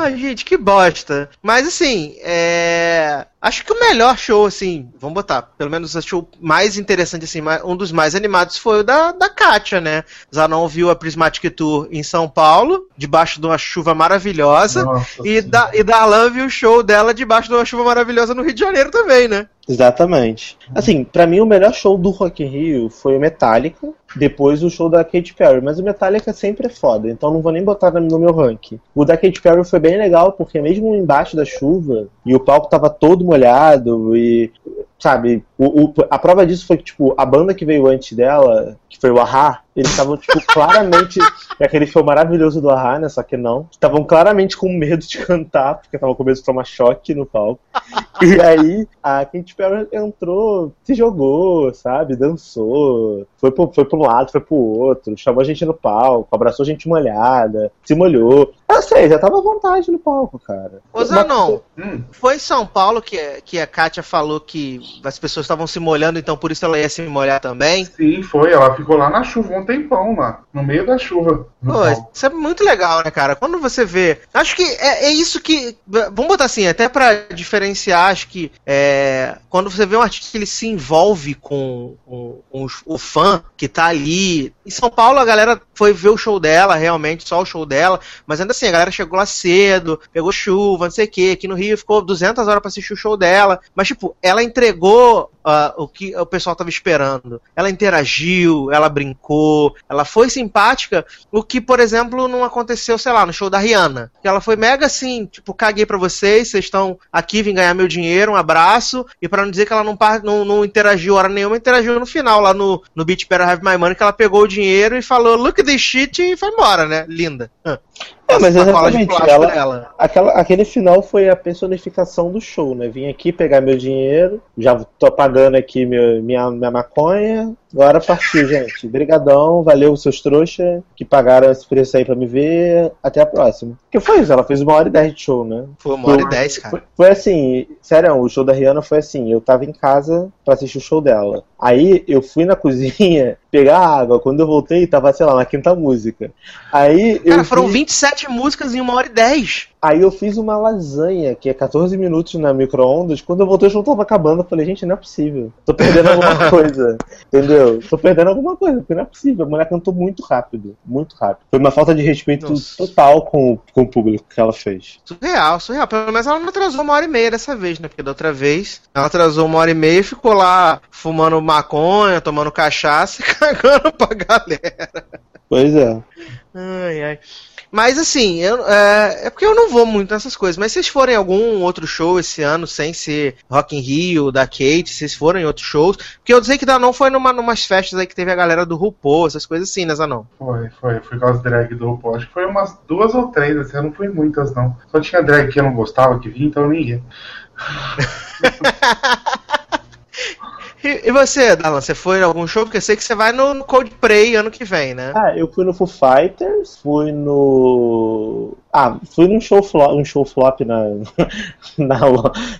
Ai, gente, que bosta. Mas assim, é. Acho que o melhor show, assim, vamos botar, pelo menos o show mais interessante, assim, um dos mais animados foi o da, da Kátia, né? Zanon viu a Prismatic Tour em São Paulo, debaixo de uma chuva maravilhosa, e da, e da Alan viu o show dela debaixo de uma chuva maravilhosa no Rio de Janeiro também, né? Exatamente. Assim, pra mim o melhor show do Rock in Rio foi o Metallica, depois o show da Katy Perry, mas o Metallica sempre é foda, então não vou nem botar no meu ranking. O da Katy Perry foi bem legal, porque mesmo embaixo da chuva, e o palco tava todo molhado, e sabe, o, o- a prova disso foi que, tipo, a banda que veio antes dela, que foi o Ahá, eles estavam, tipo, claramente, é aquele show maravilhoso do Ahá, né, só que não, estavam claramente com medo de cantar, porque estavam com medo de tomar choque no palco. E aí, a Katy Perry entrou, se jogou, sabe, dançou, foi pro, foi pra um lado, foi pro outro, chamou a gente no palco, abraçou gente molhada, se molhou. Eu sei, já tava à vontade no palco, cara. Ô Zanon, Hum. foi em São Paulo que, que a Kátia falou que as pessoas estavam se molhando, então por isso ela ia se molhar também? Sim, foi. Ela ficou lá na chuva um tempão lá, no meio da chuva. Pô, palco. isso é muito legal, né, cara? Quando você vê. Acho que é, é isso que. Vamos botar assim, até pra diferenciar, acho que é, quando você vê um artista que ele se envolve com, com- com o fã que tá ali. Em São Paulo a galera foi ver o show dela, realmente, só o show dela. Mas ainda assim, a galera chegou lá cedo, pegou chuva, não sei o quê. Aqui no Rio ficou 200 horas pra assistir o show dela. Mas, tipo, ela entregou ah, o que o pessoal tava esperando. Ela interagiu, ela brincou, ela foi simpática. O que, por exemplo, não aconteceu, sei lá, no show da Rihanna. Ela foi mega assim, tipo, caguei pra vocês, vocês estão aqui, vim ganhar meu dinheiro, um abraço. E pra não dizer que ela não, não, não interagiu hora nenhuma, interagiu no final, lá no, no Beach Better Have My Money, que ela pegou o dinheiro e falou, look at this shit, e foi embora, né? Linda. É, mas exatamente, ela, aquela, aquele final foi a personificação do show, né? Vim aqui pegar meu dinheiro, já tô pagando aqui meu, minha, minha maconha, agora partiu, gente. Brigadão, valeu os seus trouxas que pagaram esse preço aí pra me ver, até a próxima. Que foi isso, ela fez uma hora e dez de show, né? Foi uma hora e dez, cara. Foi, foi assim, sério, o show da Rihanna foi assim, eu tava em casa pra assistir o show dela. Aí eu fui na cozinha pegar água, quando eu voltei tava, sei lá, na quinta música. Aí eu Cara, foram fiz- 27 músicas em uma hora e 10. Aí eu fiz uma lasanha, que é 14 minutos na micro-ondas. Quando eu voltei, o show tava acabando. Eu falei, gente, não é possível. Tô perdendo alguma coisa. Entendeu? Tô perdendo alguma coisa, porque não é possível. A mulher cantou muito rápido. Muito rápido. Foi uma falta de respeito total com, com o público que ela fez. Surreal, surreal. Pelo menos ela não atrasou uma hora e meia dessa vez, né? Porque da outra vez ela atrasou uma hora e meia e ficou lá fumando maconha, tomando cachaça e cagando pra galera. Pois é. Ai, ai. Mas assim, eu, é, é porque eu não vou muito nessas coisas. Mas se vocês forem em algum outro show esse ano, sem ser Rock in Rio, da Kate, se vocês forem em outros shows. Porque eu sei que não foi numa, numas festas aí que teve a galera do RuPaul, essas coisas assim, né, Zanon? Foi, foi. Fui com as drag do RuPaul. Acho que foi umas duas ou três, assim, eu não fui muitas, não. Só tinha drag que eu não gostava, que vinha, então eu nem ia. E, e você, Dalan, você foi em algum show? Porque eu sei que você vai no, no Coldplay ano que vem, né? Ah, eu fui no Foo Fighters, fui no. Ah, fui num show flop, um show flop na, na,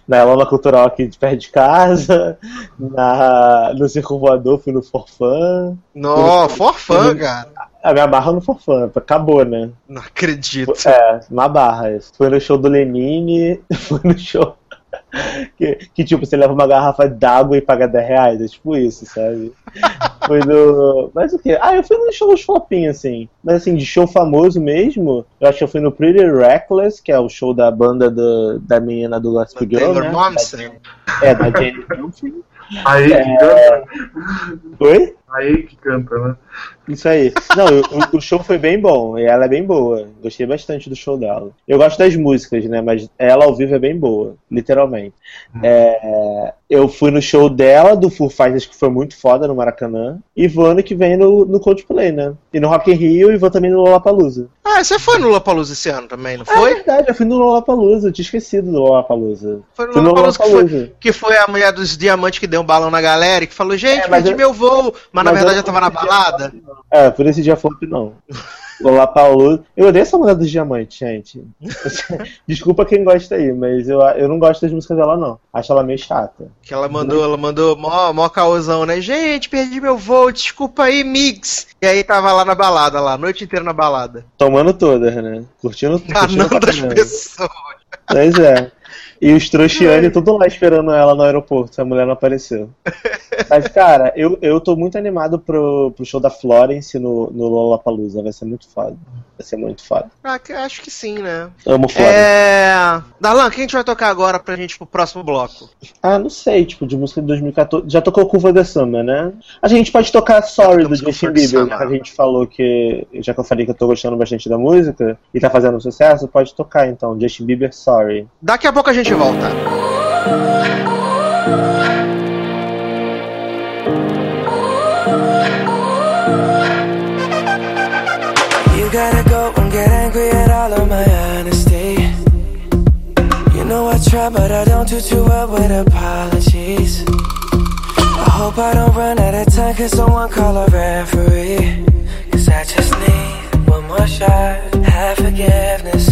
na Lona Cultural aqui de perto de casa, na, no Circo Voador, fui no Forfã. No- Forfã, cara. A minha barra no Forfã, acabou, né? Não acredito. É, uma barra. Fui no show do Lenine, fui no show. que, que, tipo, você leva uma garrafa d'água e paga 10 reais. É tipo isso, sabe? Foi no. Mas o quê? Ah, eu fui nos shows flopinhos, assim. Mas assim, de show famoso mesmo, eu acho que eu fui no Pretty Reckless, que é o show da banda do, da menina do Last Girl. Taylor né? Momsen. É, da Jane. Aí É. Oi? Aí que canta, né? Isso aí. Não, o, o show foi bem bom. E ela é bem boa. Gostei bastante do show dela. Eu gosto das músicas, né? Mas ela ao vivo é bem boa, literalmente. É, eu fui no show dela, do Foo Fighters, que foi muito foda no Maracanã. E vou ano que vem no, no Coldplay, né? E no Rock in Rio e vou também no Lollapalooza. Ah, você foi no Lollapalooza esse ano também, não É foi? verdade, eu fui no Lollapalooza. Eu tinha esquecido do Lollapalooza. Foi no Fui no Lollapalooza que foi, Lollapalooza. que foi a mulher dos diamantes que deu um balão na galera e que falou, gente, É, mas perdi eu- meu voo, mas, na mas verdade eu tava na balada. É, por esse dia flop não. Lollapalooza. Eu odeio essa mulher dos diamantes, gente. Desculpa quem gosta aí, mas eu, eu não gosto das músicas dela, não. Acho ela meio chata. Que ela mandou, ela mandou mó, mó caosão, né? Gente, perdi meu voo, desculpa aí, mix. E aí tava lá na balada, lá, a noite inteira na balada. Tomando todas, né? Curtindo, Enganando pra as pessoas. Pois é. E os trouxiane tudo lá esperando ela no aeroporto, a mulher não apareceu. Mas, cara, eu, eu tô muito animado pro, pro show da Florence no, no Lollapalooza. Vai ser muito foda. Vai ser muito foda. Ah, que- acho que sim, né? Amo Florence. É. Darlan, quem a gente vai tocar agora pra gente pro próximo bloco? Ah, não sei, tipo, de música de 2014. Já tocou Curva the Summer, né? A gente pode tocar Sorry do Justin Bieber, que a gente falou que. Já que eu falei que eu tô gostando bastante da música e tá fazendo sucesso, pode tocar então. Justin Bieber, Sorry. Daqui a pouco a gente volta. You gotta go and get angry at all of my honesty. You know I try, but I don't do too well with apologies. I hope I don't run out of time, cause someone call a referee. Cause I just need one more shot, have forgiveness.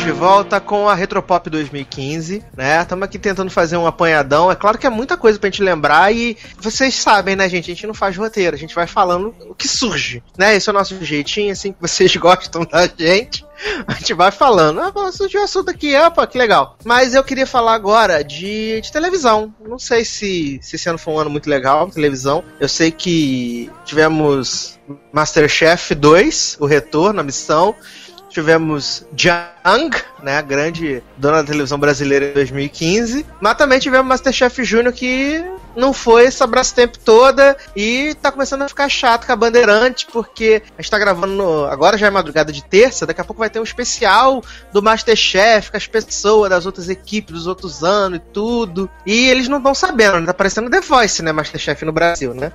Estamos de volta com a Retropop 2015, né? Estamos aqui tentando fazer um apanhadão. É claro que é muita coisa pra gente lembrar e vocês sabem, né, gente? A gente não faz roteiro, a gente vai falando o que surge, né? Esse é o nosso jeitinho, assim, que vocês gostam da gente. A gente vai falando. Ah, surgiu um assunto aqui, opa, que legal. Mas eu queria falar agora de, de televisão. Não sei se, se esse ano foi um ano muito legal televisão. Eu sei que tivemos Masterchef 2, o retorno, a missão. Tivemos Jung, né, a grande dona da televisão brasileira em 2015. Mas também tivemos Masterchef Júnior que não foi essa abraço tempo toda e tá começando a ficar chato com a Bandeirante, porque a gente tá gravando no- agora já é madrugada de terça, daqui a pouco vai ter um especial do Masterchef com as pessoas das outras equipes dos outros anos e tudo. E eles não estão sabendo, né? Tá parecendo The Voice, né, Masterchef no Brasil, né?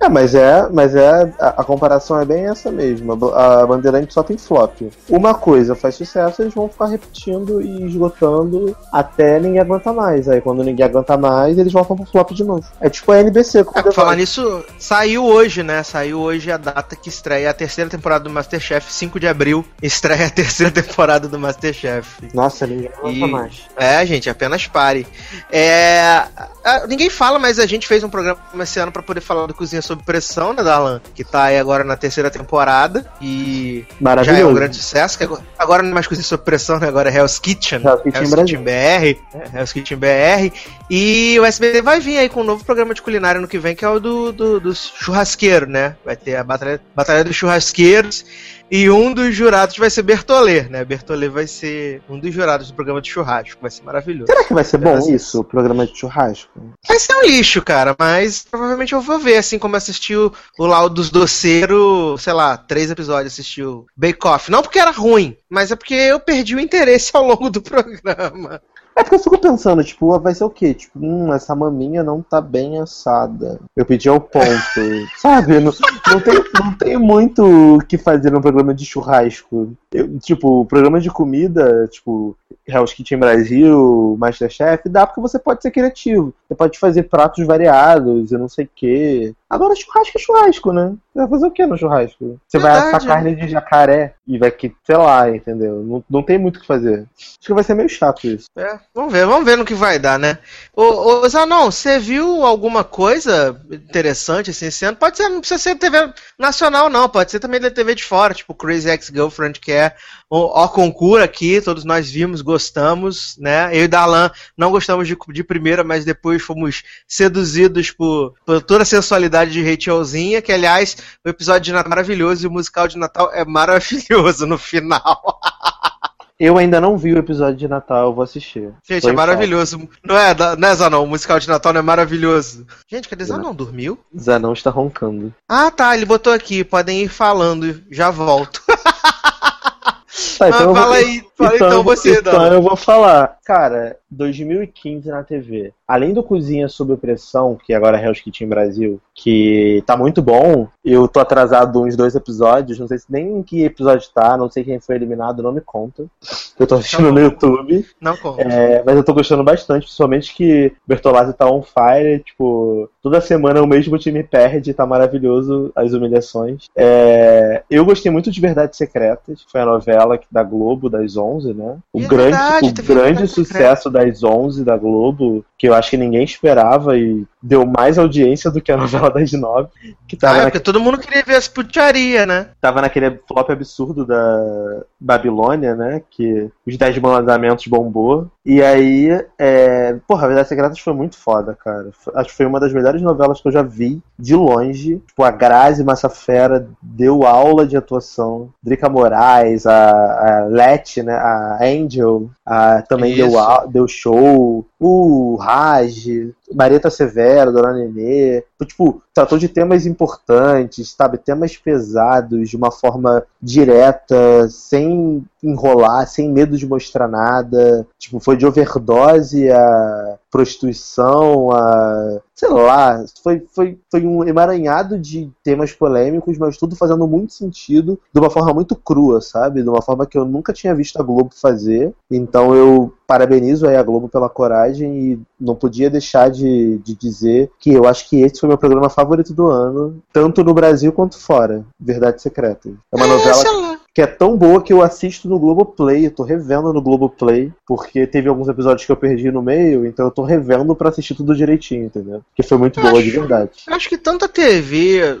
É, mas é, mas é a, a comparação é bem essa mesmo. A, Ba- a Bandeirante só tem flop. Uma coisa faz sucesso, eles vão ficar repetindo e esgotando até ninguém aguentar mais. Aí quando ninguém aguenta mais, eles voltam pro flop de novo. É tipo a NBC É, falar nisso, saiu hoje, né? Saiu hoje a data que estreia a terceira temporada do Masterchef, 5 de abril, estreia a terceira temporada do Masterchef. Nossa, ninguém aguenta E- mais. É, gente, apenas pare. É, ninguém fala, mas a gente fez um programa esse ano pra poder falar do Cozinha Sob Pressão, né, Dalan? Que tá aí agora na terceira temporada e já é um grande sucesso. que agora, agora não é mais Cozinha Sob Pressão, né? Agora é Hell's Kitchen. Hell's Kitchen Brasil. BR. é, Hell's Kitchen BR. E o SBT vai vir aí com um novo programa de culinária no que vem, que é o do, do, do churrasqueiro, né? Vai ter a Batalha, Batalha dos Churrasqueiros. E um dos jurados vai ser Bertolê, né? Bertolê vai ser um dos jurados do programa de churrasco. Vai ser maravilhoso. Será que vai ser bom isso, o programa de churrasco? Vai ser um lixo, cara, mas provavelmente eu vou ver, assim como eu assisti o, o Laudo dos Doceiros, sei lá, três episódios assisti o Bake Off. Não porque era ruim, mas é porque eu perdi o interesse ao longo do programa. É porque eu fico pensando, tipo, vai ser o quê? Tipo, hum, essa maminha não tá bem assada. Eu pedi ao ponto. sabe? Não, não, tem, não tem muito o que fazer no programa de churrasco. Eu, tipo, programa de comida, tipo, Hell's Kitchen Brasil, Masterchef, dá porque você pode ser criativo. Você pode fazer pratos variados, eu não sei o quê. Agora churrasco é churrasco, né? Você vai fazer o que no churrasco? Você vai Verdade, assar carne de jacaré e vai que, sei lá, entendeu? Não, não tem muito o que fazer. Acho que vai ser meio chato isso. É, vamos ver, vamos ver no que vai dar, né? Ô, ô Zanon, você viu alguma coisa interessante assim, esse ano? Pode ser, não precisa ser TV nacional, não. Pode ser também da TV de fora, tipo Crazy Ex-Girlfriend, que é o, o concurso aqui, todos nós vimos, gostamos, né? Eu e Dalan não gostamos de, de primeira, mas depois fomos seduzidos por, por toda a sensualidade de Rachelzinha, que aliás, o episódio de Natal é maravilhoso e o musical de Natal é maravilhoso no final. Eu ainda não vi o episódio de Natal, eu vou assistir. Gente, Tô é maravilhoso. Não é, da- não é Zanon? O musical de Natal não é maravilhoso. Gente, cadê Zanon? Dormiu? Zanão está roncando. Ah, tá, ele botou aqui. Podem ir falando, já volto. Tá, Ah, vou- fala aí, fala então eu vou- você, Então Dala. eu vou falar. Cara, 2015 na TV. Além do Cozinha Sob Pressão, que agora é Hell's Kitchen Brasil, que tá muito bom. Eu tô atrasado uns dois episódios, não sei se nem em que episódio tá, não sei quem foi eliminado, não me conta. Eu tô assistindo no YouTube. Não conta. É, mas eu tô gostando bastante, principalmente que Bertolazzi tá on fire, tipo, toda semana o mesmo time perde, tá maravilhoso as humilhações. É, eu gostei muito de Verdades Secretas, foi a novela da Globo, das 11, né? O É grande, verdade, o grande sucesso das 11 da Globo, que eu acho que ninguém esperava e deu mais audiência do que a novela das 9, que Ah, tava é na- porque todo mundo queria ver as putaria, né? tava naquele flop absurdo da Babilônia, né? Que os Dez Mandamentos bombou. E aí, é... porra, a Verdade Secretas foi muito foda, cara. Acho que foi uma das melhores novelas que eu já vi, de longe. Tipo, a Grazi Massafera deu aula de atuação. Drica Moraes, a, a Leti, né? A Angel, a, também deu, au- deu show. O Raj, Marieta Severo, Dona Nenê. Então, tipo, tratou de temas importantes, sabe? Temas pesados, de uma forma direta, sem enrolar, sem medo de mostrar nada. Tipo, foi de overdose a prostituição, a. sei lá, foi, foi, foi um emaranhado de temas polêmicos, mas tudo fazendo muito sentido, de uma forma muito crua, sabe? De uma forma que eu nunca tinha visto a Globo fazer. Então eu parabenizo aí a Globo pela coragem e não podia deixar de, de dizer que eu acho que esse foi meu programa favorito do ano, tanto no Brasil quanto fora. Verdade Secreta. É uma novela que é tão boa que eu assisto no Globoplay, eu tô revendo no Globoplay, porque teve alguns episódios que eu perdi no meio, então eu tô revendo pra assistir tudo direitinho, entendeu? Que foi muito boa, de verdade. Eu acho que tanto a TV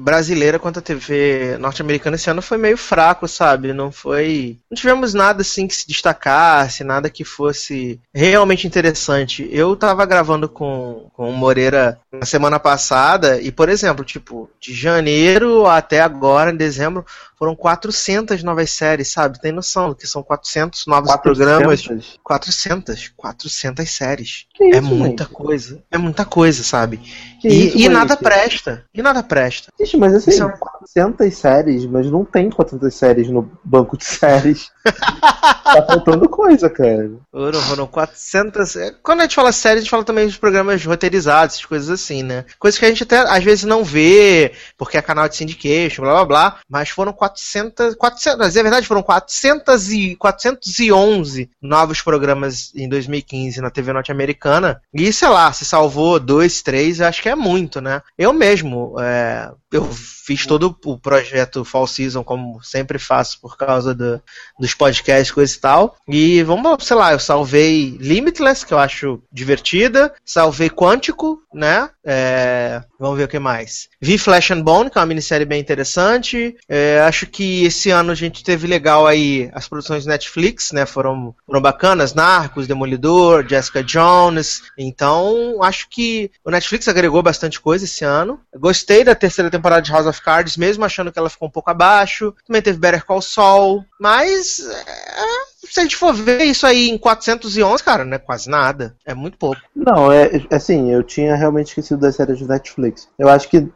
brasileira quanto a TV norte-americana esse ano foi meio fraco, sabe? Não foi. Não tivemos nada assim que se destacasse, nada que fosse realmente interessante. Eu tava gravando com, com o Moreira na semana passada, e, por exemplo, tipo, de janeiro até agora, em dezembro, foram 400 novas séries, sabe? Tem noção que são 400 novos 400? programas? 400. 400 séries. Que é isso, muita gente? coisa. É muita coisa, sabe? Que e isso, e nada presta. E nada presta. Ixi, mas assim, é um- 400 séries, mas não tem 400 séries no banco de séries. tá faltando coisa, cara. Foram, foram 400. é, Quando a gente fala série, a gente fala também dos programas roteirizados, essas coisas assim, né? Coisas que a gente até às vezes não vê, porque é canal de syndication, blá blá blá. Mas foram 400. 400 mas é verdade, foram 400 e, 411 novos programas em 2015 na TV norte-americana. E sei lá, se salvou dois, três, acho que é muito, né? Eu mesmo, é, eu fiz todo o projeto Fall Season, como sempre faço, por causa do, dos podcasts, coisa e tal. E vamos, sei lá, eu salvei Limitless, que eu acho divertida, salvei Quântico, né? É, Vamos ver o que mais. Vi Flash and Bone, que é uma minissérie bem interessante. É, acho que esse ano a gente teve legal aí as produções Netflix, né? Foram, foram bacanas. Narcos, Demolidor, Jessica Jones. Então, acho que o Netflix agregou bastante coisa esse ano. Gostei da terceira temporada de House of Cards, mesmo achando que ela ficou um pouco abaixo. Também teve Better Call Saul. Mas, é, se a gente for ver isso aí em 411, cara, não é quase nada. É muito pouco. Não, é assim, eu tinha realmente esquecido das séries de Netflix. Eu acho que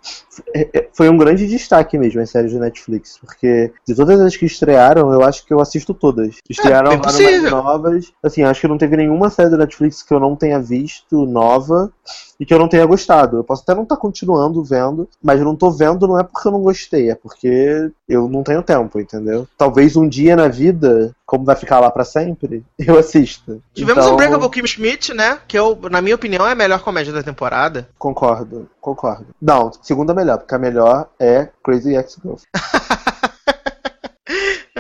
é, é, foi um grande destaque mesmo as séries de Netflix, porque de todas as que estrearam, eu acho que eu assisto todas. Estrearam bem agora possível. mais novas. Assim, acho que não teve nenhuma série da Netflix que eu não tenha visto nova e que eu não tenha gostado. Eu posso até não estar continuando vendo, mas eu não tô vendo não é porque eu não gostei, é porque eu não tenho tempo, entendeu? Talvez um dia na vida, como vai ficar lá pra sempre, eu assista. Tivemos Então, um Breakable Kim Schmidt, né? Que eu, na minha opinião é a melhor comédia da temporada. Concordo, concordo. Não, segunda melhor, porque a melhor é Crazy Ex-Girlfriend.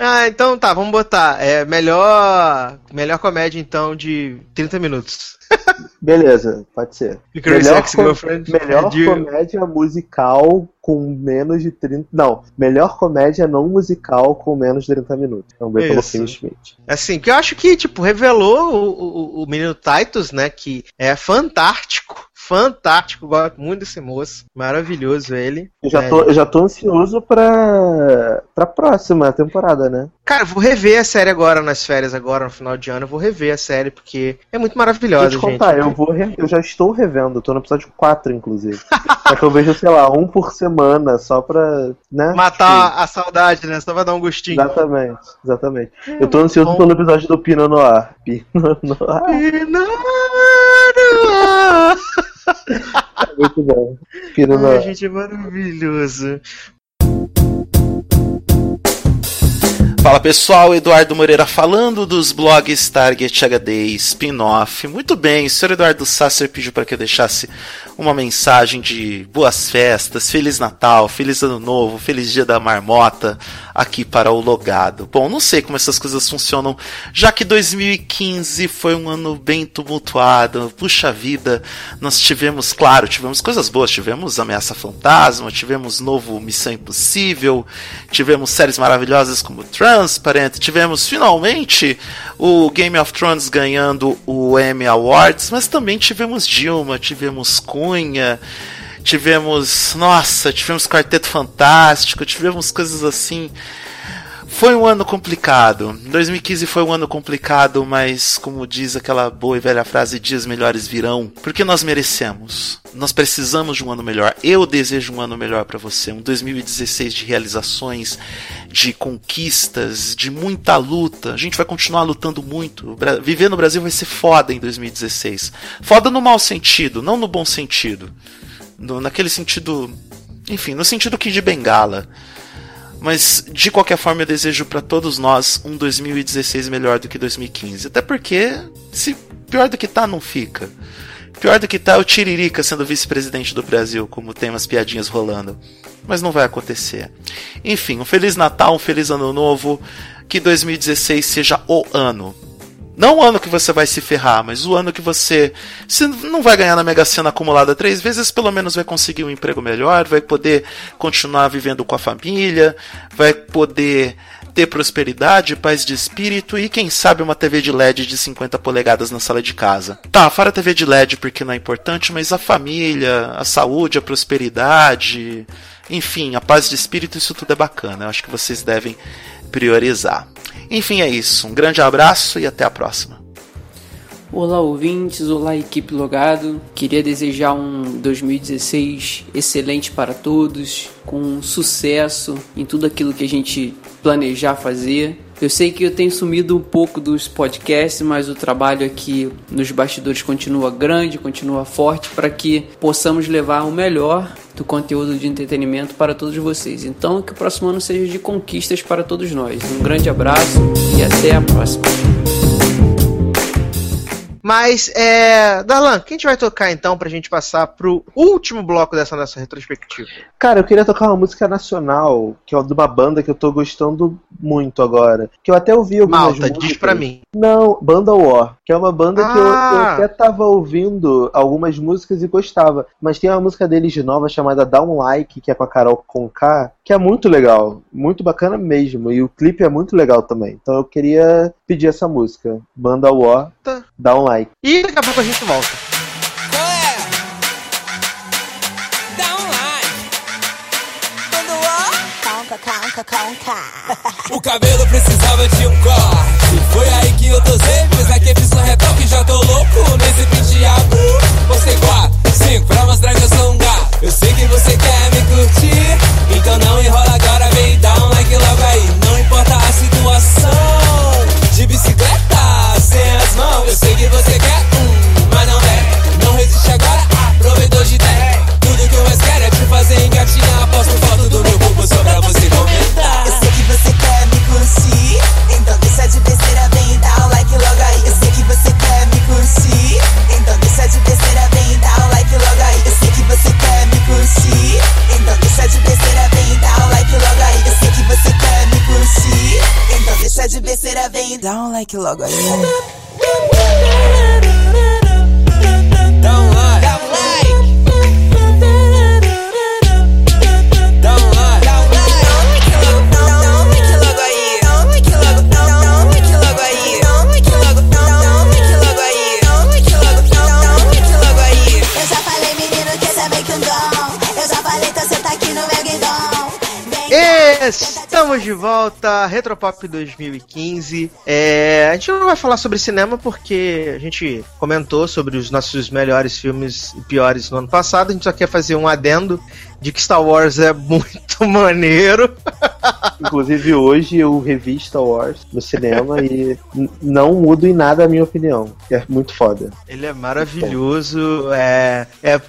Ah, então tá, vamos botar. É melhor, melhor comédia então de 30 minutos. Beleza, pode ser. Melhor, Ex-Girlfriend melhor de- comédia musical com menos de 30. Não, melhor comédia não musical com menos de 30 minutos. Um bem pelo. Kim Schmidt. Assim, que eu acho que, tipo, revelou o, o, o menino Titus, né? Que é fantástico. Fantástico, gosto muito desse moço. Maravilhoso ele. Eu já, tô, eu já tô ansioso pra, pra próxima temporada, né? Cara, eu vou rever a série agora nas férias, agora no final de ano. Eu vou rever a série, porque é muito Deixa maravilhosa, eu te gente. contar, eu, vou re- eu já estou revendo, eu tô no episódio 4, inclusive. Só que eu vejo, sei lá, um por semana, só pra. Né? Matar a saudade, né? Só pra dar um gostinho. Exatamente, exatamente. Eu tô ansioso pelo episódio do Pinot Noir. Pinot Noir. É muito bom. Pinot Ai, Noir. gente, é maravilhoso. Fala pessoal, Eduardo Moreira falando dos blogs Target HD Spin-off. Muito bem, o senhor Eduardo Sasser pediu para que eu deixasse uma mensagem de boas festas, Feliz Natal, Feliz Ano Novo, Feliz Dia da Marmota aqui para o Logado. Bom, não sei como essas coisas funcionam, já que 2015 foi um ano bem tumultuado. Puxa vida, nós tivemos, claro, tivemos coisas boas, tivemos Ameaça Fantasma, tivemos novo Missão Impossível, tivemos séries maravilhosas como Transparent, tivemos finalmente o Game of Thrones ganhando o Emmy Awards, mas também tivemos Dilma, tivemos Cunha, tivemos, nossa, tivemos Quarteto Fantástico, tivemos coisas assim. Foi um ano complicado. 2015 foi um ano complicado, mas como diz aquela boa e velha frase, dias melhores virão, porque nós merecemos. Nós precisamos de um ano melhor. Eu desejo um ano melhor para você, um 2016 de realizações, de conquistas, de muita luta. A gente vai continuar lutando muito. Viver no Brasil vai ser foda em 2016. Foda no mau sentido, não no bom sentido. No- naquele sentido, enfim, no sentido que de bengala. Mas de qualquer forma eu desejo para todos nós um 2016 melhor do que 2015. Até porque se pior do que tá não fica. Pior do que tá é o Tiririca sendo vice-presidente do Brasil, como tem umas piadinhas rolando. Mas não vai acontecer. Enfim, um feliz Natal, um feliz ano novo, que 2016 seja o ano. Não o ano que você vai se ferrar, mas o ano que você se não vai ganhar na Mega Sena acumulada três vezes, pelo menos vai conseguir um emprego melhor, vai poder continuar vivendo com a família, vai poder ter prosperidade, paz de espírito e quem sabe uma TV de LED de 50 polegadas na sala de casa. Tá, fora a TV de LED porque não é importante, mas a família, a saúde, a prosperidade, enfim, a paz de espírito, isso tudo é bacana. Eu acho que vocês devem priorizar. Enfim, é isso. Um grande abraço e até a próxima. Olá ouvintes, olá equipe Logado. Queria desejar um 2016 excelente para todos, com sucesso em tudo aquilo que a gente planejar fazer. Eu sei que eu tenho sumido um pouco dos podcasts, mas o trabalho aqui nos bastidores continua grande, continua forte para que possamos levar o melhor do conteúdo de entretenimento para todos vocês. Então, que o próximo ano seja de conquistas para todos nós. Um grande abraço e até a próxima. Mas, é. Darlan, quem a gente vai tocar então pra gente passar pro último bloco dessa nossa retrospectiva? Cara, eu queria tocar uma música nacional, que é de uma banda que eu tô gostando muito agora. Que eu até ouvi algumas Malta, músicas. diz pra mim. Não, Banda War, que é uma banda que eu, eu Ah! até tava ouvindo algumas músicas e gostava. Mas tem uma música deles nova chamada Down Like, que é com a Carol Conká, que é muito legal, muito bacana mesmo. E o clipe é muito legal também. Então eu queria pedir essa música. Banda War, Tá. Down Like. E daqui a pouco a gente volta. O cabelo precisava de um corte. Foi aí que eu dosei, pois aqui é pistão retoque, já tô louco nesse penteado. Você quatro, cinco, pra mostrar que eu sou um gato. Eu sei que você quer deixa de besteira, vem dar um like logo aí. Dá um Retropop 2015. É, a gente não vai falar sobre cinema porque a gente comentou sobre os nossos melhores filmes e piores no ano passado. A gente só quer fazer um adendo de que Star Wars é muito maneiro. Inclusive hoje eu revi Star Wars no cinema e não mudo em nada a minha opinião. É muito foda. Ele é maravilhoso, é, é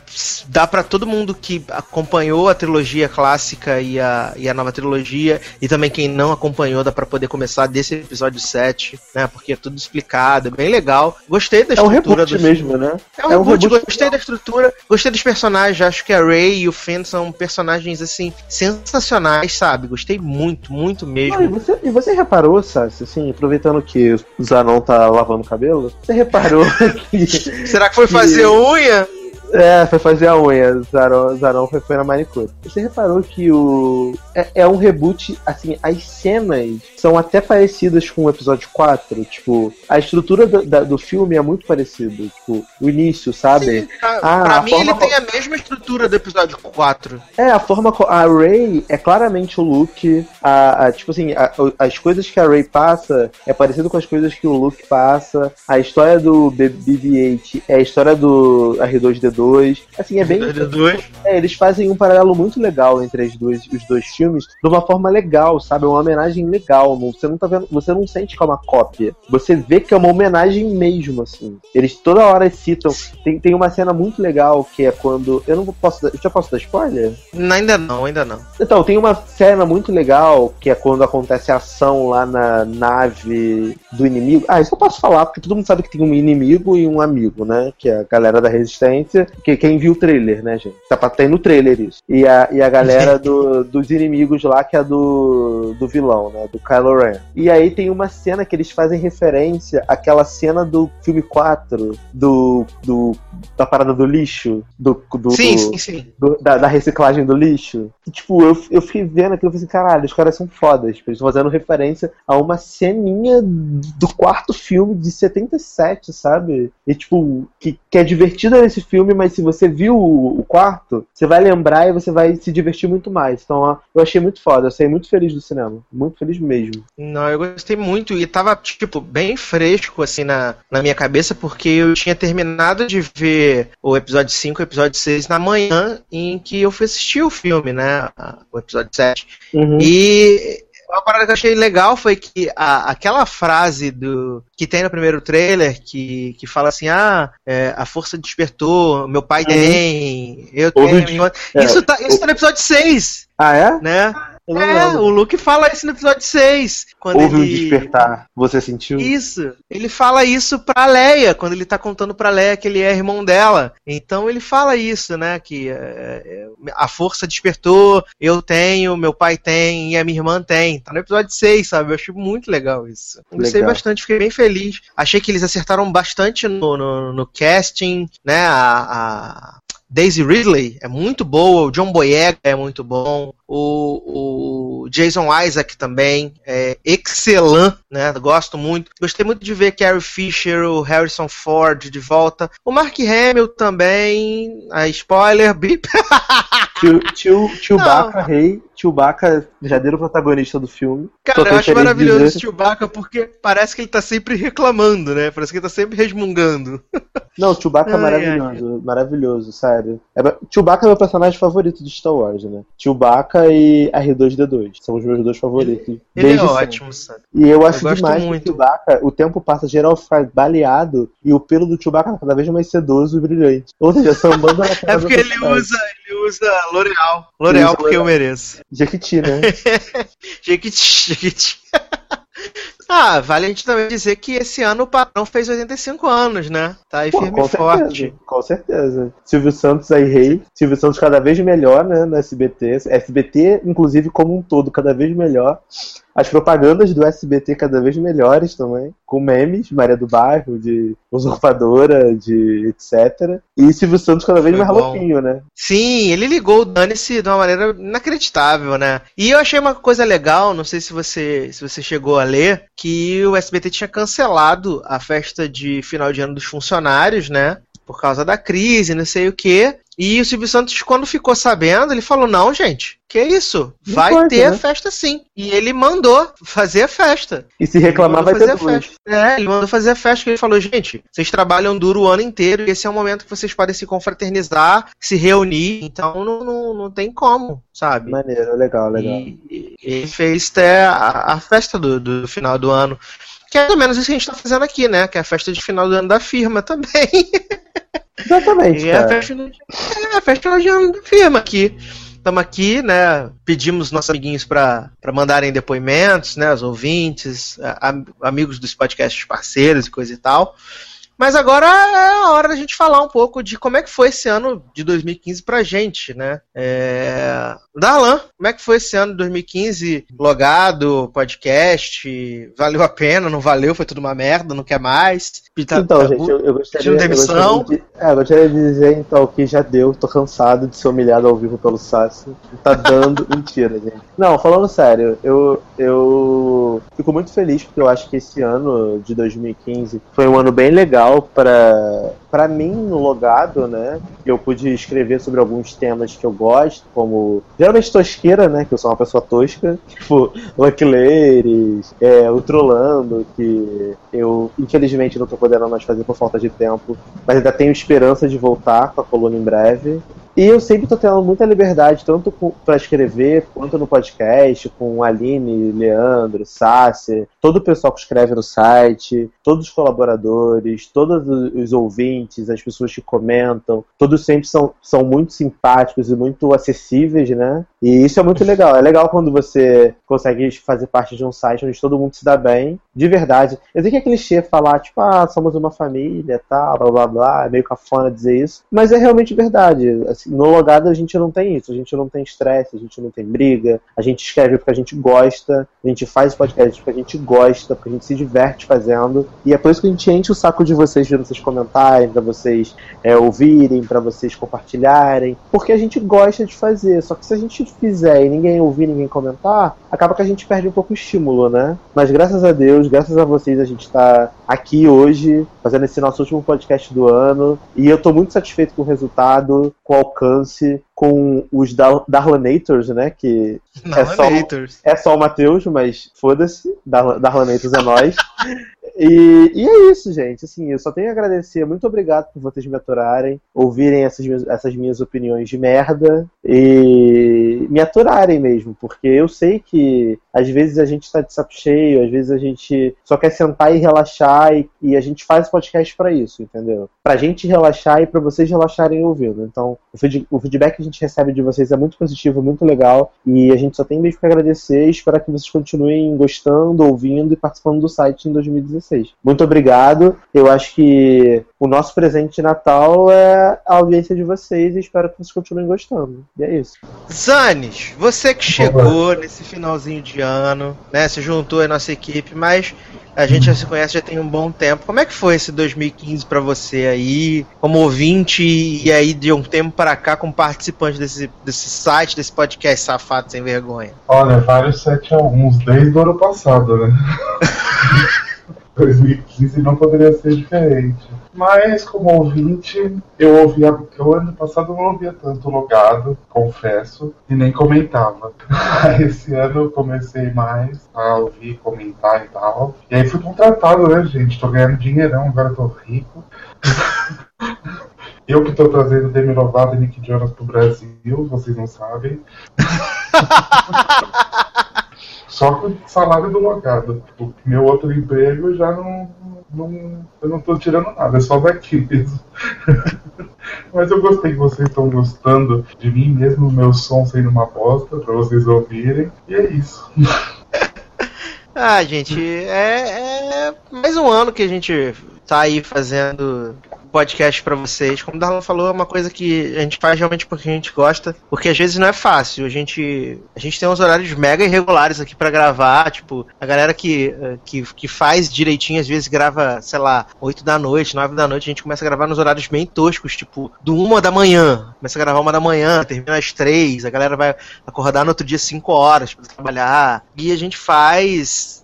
dá pra todo mundo que acompanhou a trilogia clássica e a, e a nova trilogia e também quem não acompanhou dá pra poder começar desse episódio 7, né? Porque é tudo explicado, é bem legal. Gostei da É um estrutura reboot do mesmo, né? É um, É um reboot, reboot gostei da estrutura, gostei dos personagens, acho que a Ray e o Finn são personagens assim sensacionais, sabe? Gostei muito, muito mesmo. Não, e, você, e você reparou, Sassi, assim, aproveitando que o Zanon tá lavando o cabelo, você reparou que. Será que foi fazer unha? É, foi fazer a unha. Zaron, Zaron foi, foi na manicure. Você reparou que o. É, é um reboot, assim, as cenas são até parecidas com o episódio 4. Tipo, a estrutura do, da- do filme é muito parecida. Tipo, o início, sabe? Pra, Ah, pra mim ele tem a mesma estrutura do episódio 4. É, a forma. co- A Ray é claramente o Luke. A, a- tipo assim, a- as coisas que a Ray passa é parecido com as coisas que o Luke passa. A história do B- BB-8 é a história do R2D2. Assim, é bem. R2D2. É, eles fazem um paralelo muito legal entre as duas, os dois filmes, de uma forma legal, sabe? É uma homenagem legal. Você não tá vendo. Você não sente que é uma cópia. Você vê que é uma homenagem mesmo, assim. Eles toda hora citam. Tem, tem uma cena muito legal que é quando. Eu não posso. Eu já posso dar spoiler? Ainda não, ainda não. Então, tem uma cena muito legal que é quando acontece a ação lá na nave do inimigo. Ah, isso eu posso falar, porque todo mundo sabe que tem um inimigo e um amigo, né? Que é a galera da Resistência. Que quem viu o trailer, né, gente? Tá pra ter no trailer isso. E a, e a galera do- dos inimigos lá, que é do, do vilão, né? Do Kylo Ren. E aí tem uma cena que eles fazem referência àquela cena do filme 4, do, do da parada do lixo, do, do, Sim, sim, sim. do- da, da reciclagem do lixo. Tipo, eu, eu fiquei vendo aquilo e falei assim, caralho, os caras são fodas. Tipo, eles estão fazendo referência a uma ceninha do quarto filme de 77, sabe? E, tipo, que, que é divertida nesse filme, mas se você viu o, o quarto, você vai lembrar e você vai se divertir muito mais. Então, ó, eu achei muito foda. Eu saí muito feliz do cinema. Muito feliz mesmo. Não, eu gostei muito e tava, tipo, bem fresco, assim, na, na minha cabeça, porque eu tinha terminado de ver o episódio 5 e o episódio 6 na manhã em que eu fui assistir o filme, né? O episódio 7. Uhum. E uma parada que eu achei legal foi que a, aquela frase do que tem no primeiro trailer que, que fala assim: ah, é, a força despertou, meu pai tem, eu tenho. é, isso, tá, isso tá no episódio 6. Ah, é? Né? É, o Luke fala isso no episódio 6. Quando Houve um ele... despertar. Você sentiu? Isso. Ele fala isso pra Leia, quando ele tá contando pra Leia que ele é irmão dela. Então ele fala isso, né? Que é, é, a força despertou, eu tenho, meu pai tem e a minha irmã tem. Tá no episódio 6, sabe? Eu achei muito legal isso. Gostei bastante, fiquei bem feliz. Achei que eles acertaram bastante no, no, no casting, né? A, a Daisy Ridley é muito boa, o John Boyega é muito bom, o, o Jason Isaac também é excelente, né? Gosto muito. Gostei muito de ver Carrie Fisher, o Harrison Ford de volta, o Mark Hamill também, a spoiler, bip. Tio, tio, Chewbacca, rei, Chewbacca, verdadeiro protagonista do filme. Cara, eu acho maravilhoso esse Chewbacca porque parece que ele tá sempre reclamando, né? Parece que ele tá sempre resmungando. Não, Chewbacca é Ai, maravilhoso, maravilhoso, sério. É, Chewbacca é meu personagem favorito de Star Wars, né? Chewbacca e R2D2 são os meus dois favoritos. Ele é ótimo, sabe? E eu Eu acho demais muito. que o Chewbacca, o tempo passa, geral fica baleado e o pelo do Chewbacca tá cada vez mais sedoso e brilhante. Ou seja, sambando na É porque ele usa, ele usa L'Oreal. L'Oreal porque eu L'Oreal. mereço. Jequiti, né? Jequiti, Jequiti. Ah, vale a gente também dizer que esse ano o patrão fez 85 anos, né? Tá aí Pô, firme com e forte. certeza, com certeza. Silvio Santos aí, rei. Silvio Santos cada vez melhor, né, no SBT. SBT, inclusive, como um todo, cada vez melhor. As propagandas do SBT cada vez melhores também, com memes, Maria do Bairro, de usurpadora, de etc. E Silvio Santos cada vez Foi mais bom. louquinho, né? Sim, ele ligou o Dane-se de uma maneira inacreditável, né? E eu achei uma coisa legal, não sei se você, se você chegou a ler, que o SBT tinha cancelado a festa de final de ano dos funcionários, né? Por causa da crise, não sei o quê. E o Silvio Santos, quando ficou sabendo, ele falou: Não, gente, que isso? Vai importa, ter né? festa sim. E ele mandou fazer a festa. E se reclamar, vai mandou ter fazer a festa. É, ele mandou fazer a festa, que ele falou, gente, vocês trabalham duro o ano inteiro e esse é o momento que vocês podem se confraternizar, se reunir, então não, não, não tem como, sabe? Maneiro, legal, legal. E ele fez até a, a festa do, do final do ano. Que é pelo menos isso que a gente tá fazendo aqui, né? Que é a festa de final do ano da firma também. Exatamente, é a festa, é a festa de ano da firma aqui. Estamos aqui, né? Pedimos nossos amiguinhos para mandarem depoimentos, né? Os ouvintes, a- am- amigos dos podcasts parceiros e coisa e tal. Mas agora é a hora da gente falar um pouco de como é que foi esse ano de 2015 pra gente, né? É... Darlan, como é que foi esse ano de 2015? Logado, podcast, valeu a pena, não valeu, foi tudo uma merda, não quer mais. Pita- Então, gente, eu, eu gostaria, pedindo eu demissão. gostaria de, é, eu gostaria de dizer então que já deu, tô cansado de ser humilhado ao vivo pelo Sassi. Tá dando mentira, gente. Não, falando sério, eu, eu fico muito feliz porque eu acho que esse ano de 2015 foi um ano bem legal para para mim no logado, né? Eu pude escrever sobre alguns temas que eu gosto, como geralmente tosqueira, né? Que eu sou uma pessoa tosca, tipo Lucky Ladies, é, o Trollando, que eu infelizmente não tô podendo mais fazer por falta de tempo, mas ainda tenho esperança de voltar com a coluna em breve. E eu sempre tô tendo muita liberdade, tanto para escrever, quanto no podcast, com Aline, Leandro, Sassi, todo o pessoal que escreve no site, todos os colaboradores, todos os ouvintes, as pessoas que comentam, todos sempre são, são muito simpáticos e muito acessíveis, né? E isso é muito legal. É legal quando você consegue fazer parte de um site onde todo mundo se dá bem, de verdade. Eu sei que é clichê falar, tipo, ah, somos uma família, tal, blá blá blá, é meio cafona dizer isso, mas é realmente verdade. Assim, no logado a gente não tem isso, a gente não tem estresse, a gente não tem briga, a gente escreve porque a gente gosta, a gente faz podcast porque a gente gosta, porque a gente se diverte fazendo, e é por isso que a gente enche o saco de vocês pra vocês comentarem, pra vocês é, ouvirem, pra vocês compartilharem, porque a gente gosta de fazer, só que se a gente fizer e ninguém ouvir, ninguém comentar, acaba que a gente perde um pouco o estímulo, né? Mas graças a Deus, graças a vocês, a gente tá aqui hoje, fazendo esse nosso último podcast do ano, e eu tô muito satisfeito com o resultado, com o alcance, com os Dar Darlanators, né? Que é só, Darlanators. é só o Matheus, mas foda-se, Dar Darlanators é nós. E, e é isso, gente. Assim, eu só tenho a agradecer. Muito obrigado por vocês me aturarem, ouvirem essas, minhas- essas minhas opiniões de merda e me aturarem mesmo, porque eu sei que às vezes a gente tá de saco cheio, às vezes a gente só quer sentar e relaxar e, e a gente faz podcast pra isso, entendeu? Pra gente relaxar e pra vocês relaxarem ouvindo. Então, o, feed- o feedback que a gente recebe de vocês é muito positivo, muito legal e a gente só tem mesmo que agradecer e esperar que vocês continuem gostando, ouvindo e participando do site em 2016. Muito obrigado. Eu acho que o nosso presente de Natal é a audiência de vocês e espero que vocês continuem gostando. E é isso. Zanes, você que chegou nesse finalzinho de ano, né? Se juntou à nossa equipe, mas a gente já se conhece já tem um bom tempo. Como é que foi esse 2015 pra você aí, como ouvinte e aí de um tempo para cá como participante desse, desse site, desse podcast safado sem vergonha? Olha, vários 7 a 1 desde o ano passado, né? 2015 não poderia ser diferente. Mas como ouvinte, eu ouvia. Eu ano passado não ouvia tanto logado, confesso, e nem comentava. Esse ano eu comecei mais a ouvir, comentar e tal. E aí fui contratado, né, gente? Tô ganhando dinheirão, agora tô rico. Eu que tô trazendo Demi Lovato e Nick Jonas pro Brasil, vocês não sabem. Só com salário do logado. O meu outro emprego já não, não. Eu não tô tirando nada, é só daqui mesmo. Mas eu gostei que vocês estão gostando de mim mesmo, meu som sendo uma bosta, pra vocês ouvirem. E é isso. Ah, gente, é, é mais um ano que a gente tá aí fazendo podcast pra vocês. Como o Darlan falou, é uma coisa que a gente faz realmente porque a gente gosta, porque às vezes não é fácil. A gente, a gente tem uns horários mega irregulares aqui pra gravar, tipo, a galera que, que, que faz direitinho, às vezes grava, sei lá, 8 da noite, 9 da noite, a gente começa a gravar nos horários bem toscos, tipo, do 1 da manhã. Começa a gravar uma da manhã, termina às 3, a galera vai acordar no outro dia 5 horas pra trabalhar. E a gente faz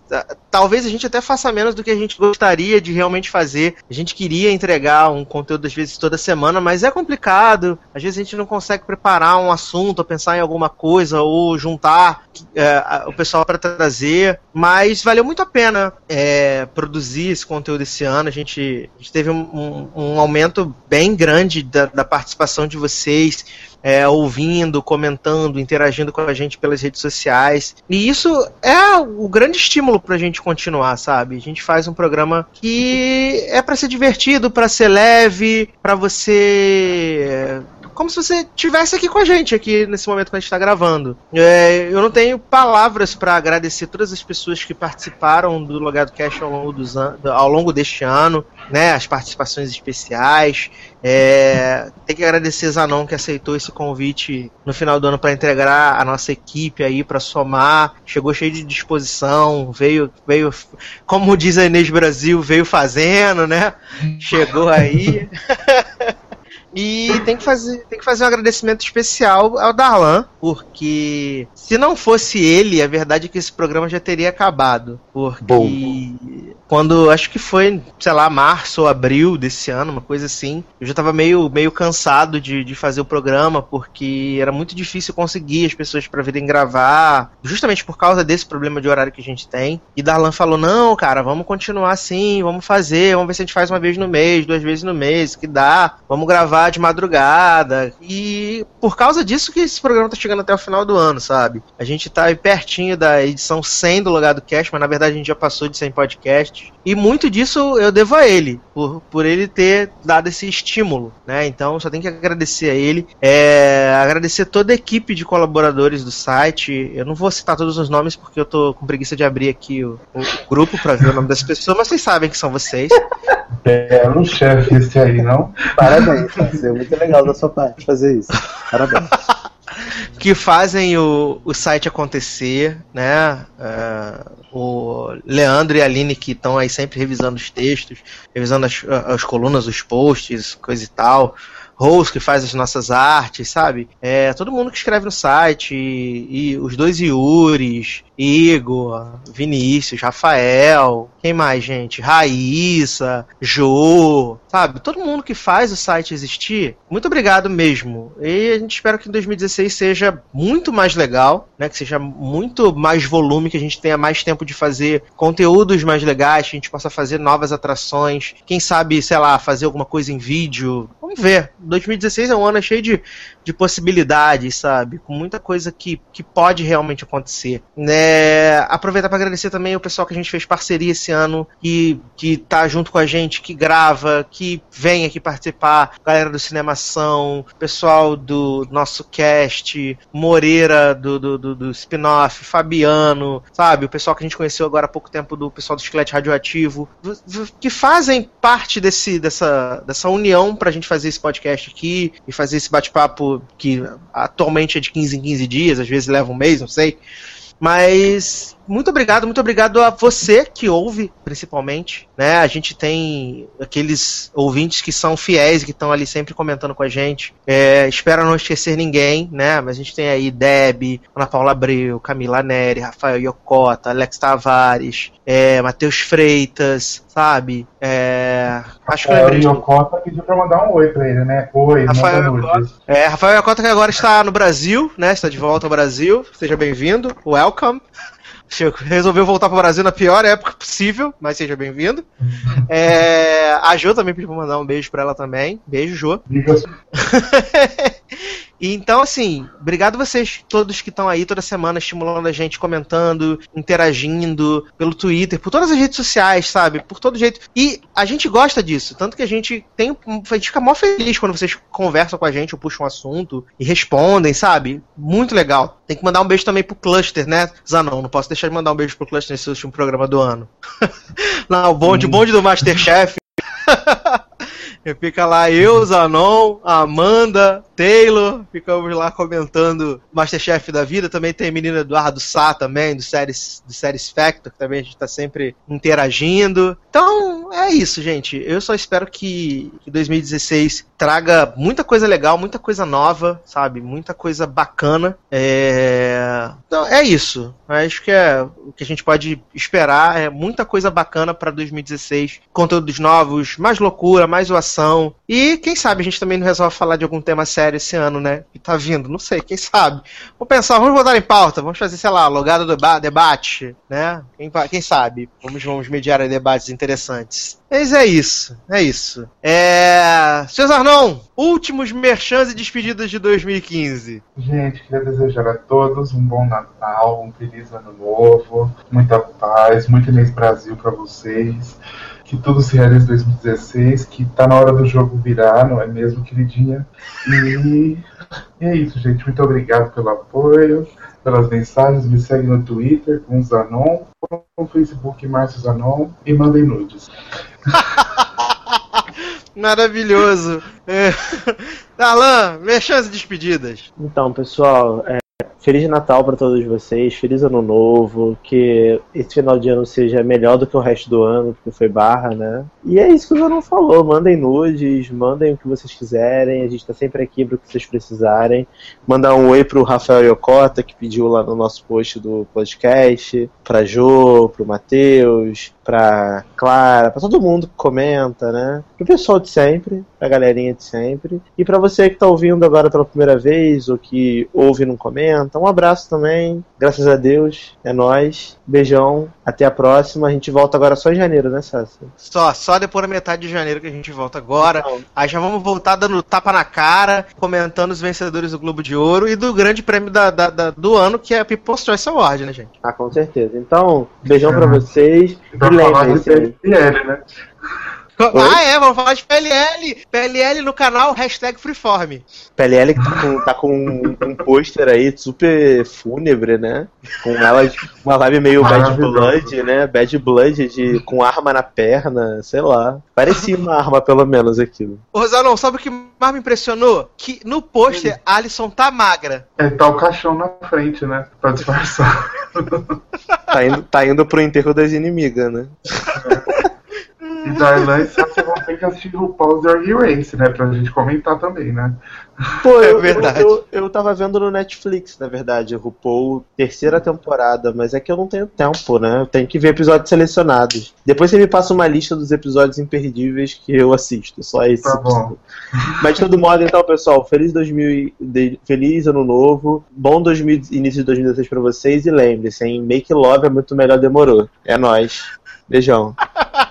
talvez a gente até faça menos do que a gente gostaria de realmente fazer. A gente queria entregar um conteúdo às vezes toda semana, mas é complicado. Às vezes a gente não consegue preparar um assunto, pensar em alguma coisa, ou juntar é, o pessoal para trazer. Mas valeu muito a pena é, produzir esse conteúdo esse ano. A gente, a gente teve um, um- um aumento bem grande da, da participação de vocês é, ouvindo, comentando, interagindo com a gente pelas redes sociais. E isso é o grande estímulo pra gente continuar, sabe? A gente faz um programa que é pra ser divertido, pra ser leve, pra você como se você tivesse aqui com a gente, aqui nesse momento que a gente está gravando. É, eu não tenho palavras para agradecer todas as pessoas que participaram do Logado Cast ao longo, dos an- ao longo deste ano, né? As participações especiais. É, tem que agradecer Zanon que aceitou esse convite no final do ano para entregar a nossa equipe aí para somar. Chegou cheio de disposição, veio, veio, como diz a Inês Brasil, veio fazendo, né? Chegou aí. E tem que fazer, tem que fazer um agradecimento especial ao Darlan, porque se não fosse ele, a verdade é que esse programa já teria acabado. Porque quando acho que foi, sei lá, março ou abril desse ano, uma coisa assim, eu já tava meio, meio cansado de, de fazer o programa, porque era muito difícil conseguir as pessoas para virem gravar, justamente por causa desse problema de horário que a gente tem. E Darlan falou: não, cara, vamos continuar assim, vamos fazer, vamos ver se a gente faz uma vez no mês, duas vezes no mês, que dá, vamos gravar de madrugada. E por causa disso que esse programa tá chegando até o final do ano, sabe? A gente tá aí pertinho da edição 100 do Logado Cast, mas na verdade a gente já passou de 100 podcasts. E muito disso eu devo a ele, por, por ele ter dado esse estímulo, né? Então só tem que agradecer a ele. É, agradecer toda a equipe de colaboradores do site. Eu não vou citar todos os nomes porque eu tô com preguiça de abrir aqui o, o grupo pra ver o nome das pessoas, mas vocês sabem que são vocês. Belo chefe esse aí, não? Parabéns, é muito legal da sua parte fazer isso. Parabéns. Que fazem o, o site acontecer, né? É, o Leandro e a Aline que estão aí sempre revisando os textos, revisando as, as colunas, os posts, coisa e tal. Rose, que faz as nossas artes, sabe? É, todo mundo que escreve no site, e, e os dois Yuris, Igor, Vinícius, Rafael, quem mais, gente? Raíssa, Jô, sabe? Todo mundo que faz o site existir, muito obrigado mesmo. E a gente espera que em 2016 seja muito mais legal, né? Que seja muito mais volume, que a gente tenha mais tempo de fazer conteúdos mais legais, que a gente possa fazer novas atrações. Quem sabe, sei lá, fazer alguma coisa em vídeo. Vamos ver. 2016 é um ano cheio de, de possibilidades, sabe? Com muita coisa que, que pode realmente acontecer. Né? Aproveitar para agradecer também o pessoal que a gente fez parceria esse ano, que, que tá junto com a gente, que grava, que vem aqui participar, galera do Cinemação, pessoal do nosso cast, Moreira do, do, do, do spin-off, Fabiano, sabe? O pessoal que a gente conheceu agora há pouco tempo do pessoal do Esqueleto Radioativo, que fazem parte desse, dessa, dessa união pra gente fazer esse podcast aqui e fazer esse bate-papo que atualmente é de 15 em 15 dias, às vezes leva um mês, não sei. Mas muito obrigado, muito obrigado a você que ouve, principalmente. Né? A gente tem aqueles ouvintes que são fiéis, que estão ali sempre comentando com a gente. É, espero não esquecer ninguém, né? Mas a gente tem aí Deb, Ana Paula Abreu, Camila Neri, Rafael Yokota, Alex Tavares, é, Matheus Freitas, sabe? É, acho que É, lembrei o de Yokota pediu pra mandar um oi pra ele, né? Oi, Rafael nudes. É, Rafael Yokota que agora está no Brasil, né? Está de volta ao Brasil. Seja bem-vindo. Welcome. Che- Resolveu voltar para o Brasil na pior época possível, mas seja bem-vindo. É, a Jo também pediu pra mandar um beijo pra ela também. Beijo, Jo. E Então, assim, obrigado vocês todos que estão aí toda semana estimulando a gente, comentando, interagindo pelo Twitter, por todas as redes sociais, sabe? Por todo jeito. E a gente gosta disso, tanto que a gente tem. A gente fica mó feliz quando vocês conversam com a gente ou puxam um assunto e respondem, sabe? Muito legal. Tem que mandar um beijo também pro Cluster, né, Zanon? Não posso deixar de mandar um beijo pro Cluster nesse último programa do ano. Não, o bonde, o bonde do Masterchef. Fica lá eu, Zanon, Amanda, Taylor, ficamos lá comentando Masterchef da vida. Também tem a menina Eduardo Sá também, do Séries, do Séries Factor, que também a gente tá sempre interagindo. Então, é isso, gente. Eu só espero que, que 2016 traga muita coisa legal, muita coisa nova, sabe? Muita coisa bacana. É... Então, é isso. Acho que é o que a gente pode esperar é muita coisa bacana para 2016. Conteúdos novos, mais loucura, mais zoação. E quem sabe a gente também não resolve falar de algum tema sério esse ano, né? Que tá vindo, não sei, quem sabe. Vamos pensar, vamos botar em pauta, vamos fazer, sei lá, logado do deba- debate, né? Quem, quem sabe? Vamos, vamos mediar debates interessantes. Mas é isso, é isso. É. Cesar não, últimos merchans e despedidas de 2015. Gente, queria desejar a todos um bom Natal, um feliz ano novo, muita paz, muito Inês Brasil pra vocês. Que tudo se realize em 2016, que tá na hora do jogo virar, não é mesmo, queridinha? E, e é isso, gente. Muito obrigado pelo apoio, pelas mensagens. Me segue no Twitter com o Zanon, no Facebook Márcio Zanon e mandem nudes. Maravilhoso. É. Alan, merchans e despedidas. Então, pessoal, é, Feliz Natal para todos vocês, feliz ano novo, que esse final de ano seja melhor do que o resto do ano, porque foi barra, né? E é isso que o Zanon falou, mandem nudes, mandem o que vocês quiserem, a gente tá sempre aqui para o que vocês precisarem. Mandar um oi pro Rafael Yokota, que pediu lá no nosso post do podcast, pra Jo, pro Matheus, pra Clara, pra todo mundo que comenta, né? Pro pessoal de sempre, pra galerinha de sempre. E pra você que tá ouvindo agora pela primeira vez, ou que ouve e não comenta, um abraço também. Graças a Deus, é nóis. Beijão, até a próxima. A gente volta agora só em janeiro, né, Sassi? Só, só depois da metade de janeiro que a gente volta agora. Aí já vamos voltar dando tapa na cara, comentando os vencedores do Globo de Ouro e do grande prêmio da, da- da- do ano, que é a People's Choice Award, né, gente? Ah, com certeza. Então, beijão pra vocês. E Pra falar de lembrem-se. Né? Ah, é, vamos falar de PLL. PLL no canal, hashtag Freeform. PLL que tá com, tá com um, um pôster aí super fúnebre, né? Com ela uma vibe meio Bad. Blood, né? Bad Blood de, com arma na perna, sei lá. Parecia uma arma, pelo menos, aquilo. Ô, Rosalão, sabe o que mais me impressionou? Que no pôster a Alison tá magra. É, tá o caixão na frente, né? Pra disfarçar. Tá indo, tá indo pro enterro das inimigas, né? E Darlan e Sasha vão ter que assistir o Pause Drag Race, né? Pra gente comentar também, né? Pô, É eu, verdade. Eu, eu, eu tava vendo no Netflix, na verdade, o RuPaul, terceira temporada, mas é que eu não tenho tempo, né? Eu tenho que ver episódios selecionados. Depois você me passa uma lista dos episódios imperdíveis que eu assisto, só esse. Tá bom. Mas de todo modo, então, pessoal, feliz 2000, e- de- feliz ano novo, bom 2000, início de 2016 pra vocês e lembre-se, hein? Make love é muito melhor demorou. É nóis. Beijão.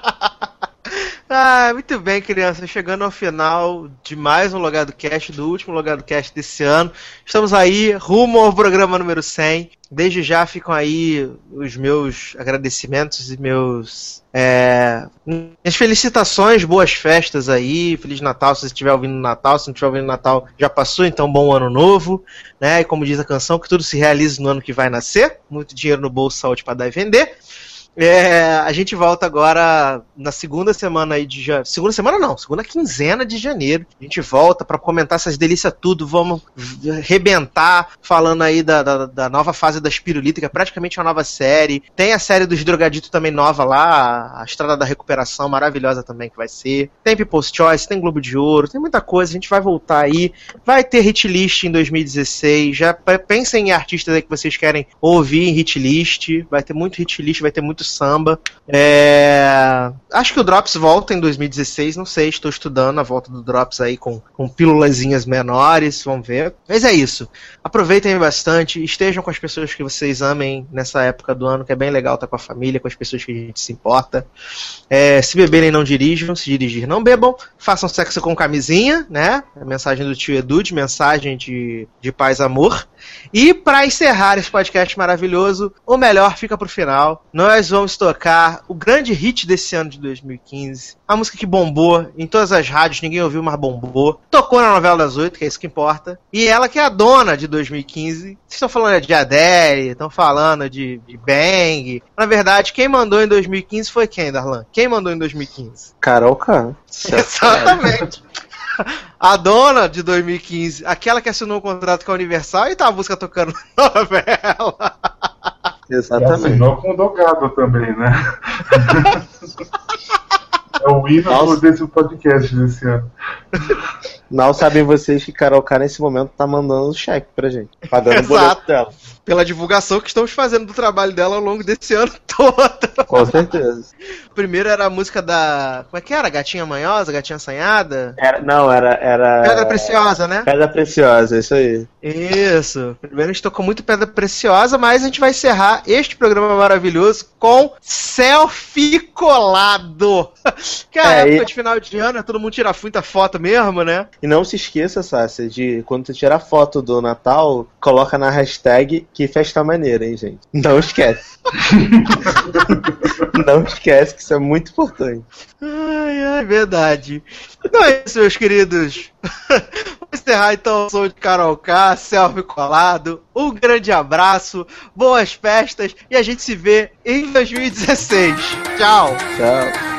Ah, muito bem, crianças. Chegando ao final de mais um Logado Cast, do último Logado Cast desse ano. Estamos aí, rumo ao programa número 100. Desde já ficam aí os meus agradecimentos e meus. É, minhas felicitações, boas festas aí. Feliz Natal se você estiver ouvindo Natal. Se não estiver ouvindo Natal, já passou, então bom ano novo. Né? E como diz a canção, que tudo se realize no ano que vai nascer. Muito dinheiro no bolso, saúde para dar e vender. É, a gente volta agora na segunda semana aí de janeiro. Segunda semana não, segunda quinzena de janeiro. A gente volta pra comentar essas delícias tudo. Vamos rebentar falando aí da, da, da nova fase da Espirulita, que é praticamente uma nova série. Tem a série dos Drogaditos também nova lá, a Estrada da Recuperação, maravilhosa também que vai ser. Tem People's Choice, tem Globo de Ouro, tem muita coisa. A gente vai voltar aí. Vai ter hit list em 2016. Já pensem em artistas aí que vocês querem ouvir em hit list. Vai ter muito hit list, vai ter muito samba. É, Acho que o Drops volta em 2016, não sei, estou estudando a volta do Drops aí com, com pílulazinhas menores, vamos ver. Mas é isso. Aproveitem bastante, estejam com as pessoas que vocês amem nessa época do ano, que é bem legal estar com a família, com as pessoas que a gente se importa. É, se beberem, não dirijam, se dirigir, não bebam. Façam sexo com camisinha, né? A mensagem do tio Edu, de mensagem de, de paz amor. E para encerrar esse podcast maravilhoso, o melhor fica pro final. Nós vamos tocar o grande hit desse ano de 2015. A música que bombou em todas as rádios, ninguém ouviu, mas bombou. Tocou na novela das oito, que é isso que importa. E ela que é a dona de 2015. Vocês estão falando de Adele, estão falando de, de Bang. Na verdade, quem mandou em 2015 foi quem, Darlan? Quem mandou em 2015? Carol Khan. Exatamente. A dona de 2015, aquela que assinou um contrato com a Universal e tá a música tocando na novela. E assinou com o Dogado também, né? é o hino desse podcast desse ano. Mal sabem vocês que Carol K nesse momento tá mandando cheque pra gente. Pagando o boleto Exato. dela. Pela divulgação que estamos fazendo do trabalho dela ao longo desse ano todo. Com certeza. Primeiro era a música da. Como é que era? Gatinha Manhosa? Gatinha Assanhada? Era, não, era, era. Pedra Preciosa, né? Pedra Preciosa, isso aí. Isso. Primeiro a gente tocou muito Pedra Preciosa, mas a gente vai encerrar este programa maravilhoso com Selfie Colado. Que é a É, época e- de final de ano, todo mundo tira muita foto mesmo, né? E não se esqueça, Sácia, de quando você tirar foto do Natal, coloca na hashtag que festa maneira, hein, gente? Não esquece. não esquece que isso é muito importante. Ai, ai, verdade. Então é isso, meus queridos. Vamos encerrar então o som de Carol K, selfie colado. Um grande abraço, boas festas e a gente se vê em 2016. Tchau. Tchau.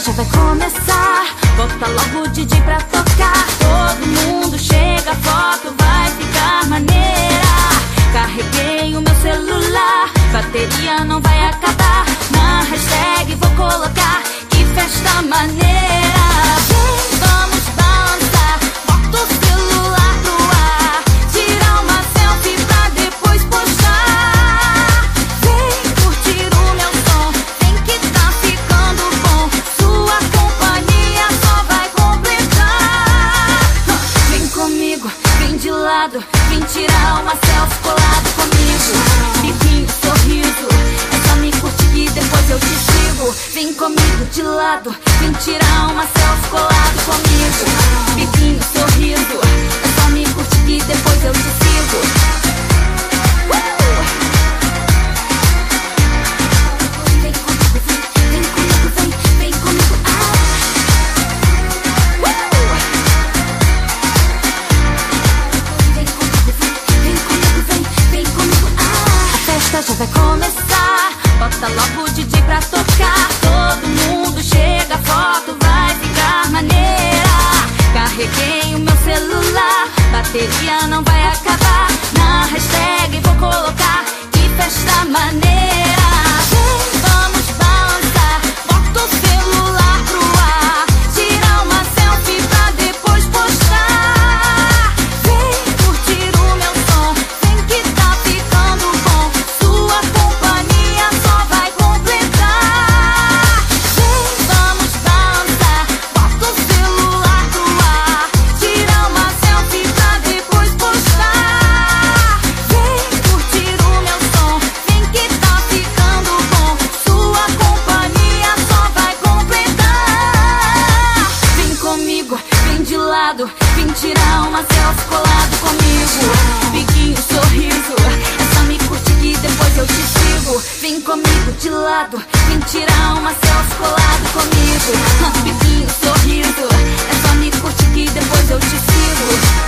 Já vai começar. Bota logo o DJ pra tocar. Bateria não vai acabar. Na hashtag vou colocar que festa maneira. Vem, vamos dançar. Bota o celular pro ar. Tirar uma selfie pra depois postar. Vem curtir o meu som. Vem que tá ficando bom. Sua companhia só vai completar. Vem comigo, vem de lado. Vem tirar uma selfie colado Vem comigo de lado. Vem tirar uma selfie colado comigo. Biquinho, sorriso. É só me curtir que depois eu te sigo. Vem comigo, vem, vem comigo, vem, vem comigo, ah. Uh! Vem comigo, vem, vem comigo, vem, vem comigo, Bota logo o DJ pra tocar. Todo mundo chega, a foto vai ficar maneira. Carreguei o meu celular Bateria não vai acabar. Na hashtag vou colocar Que festa maneira. Vem, vamos balançar Bota o celular. Lado, vem tirar uma selfie colado comigo. Biquinho, sorriso, é só me curtir que depois eu te sigo.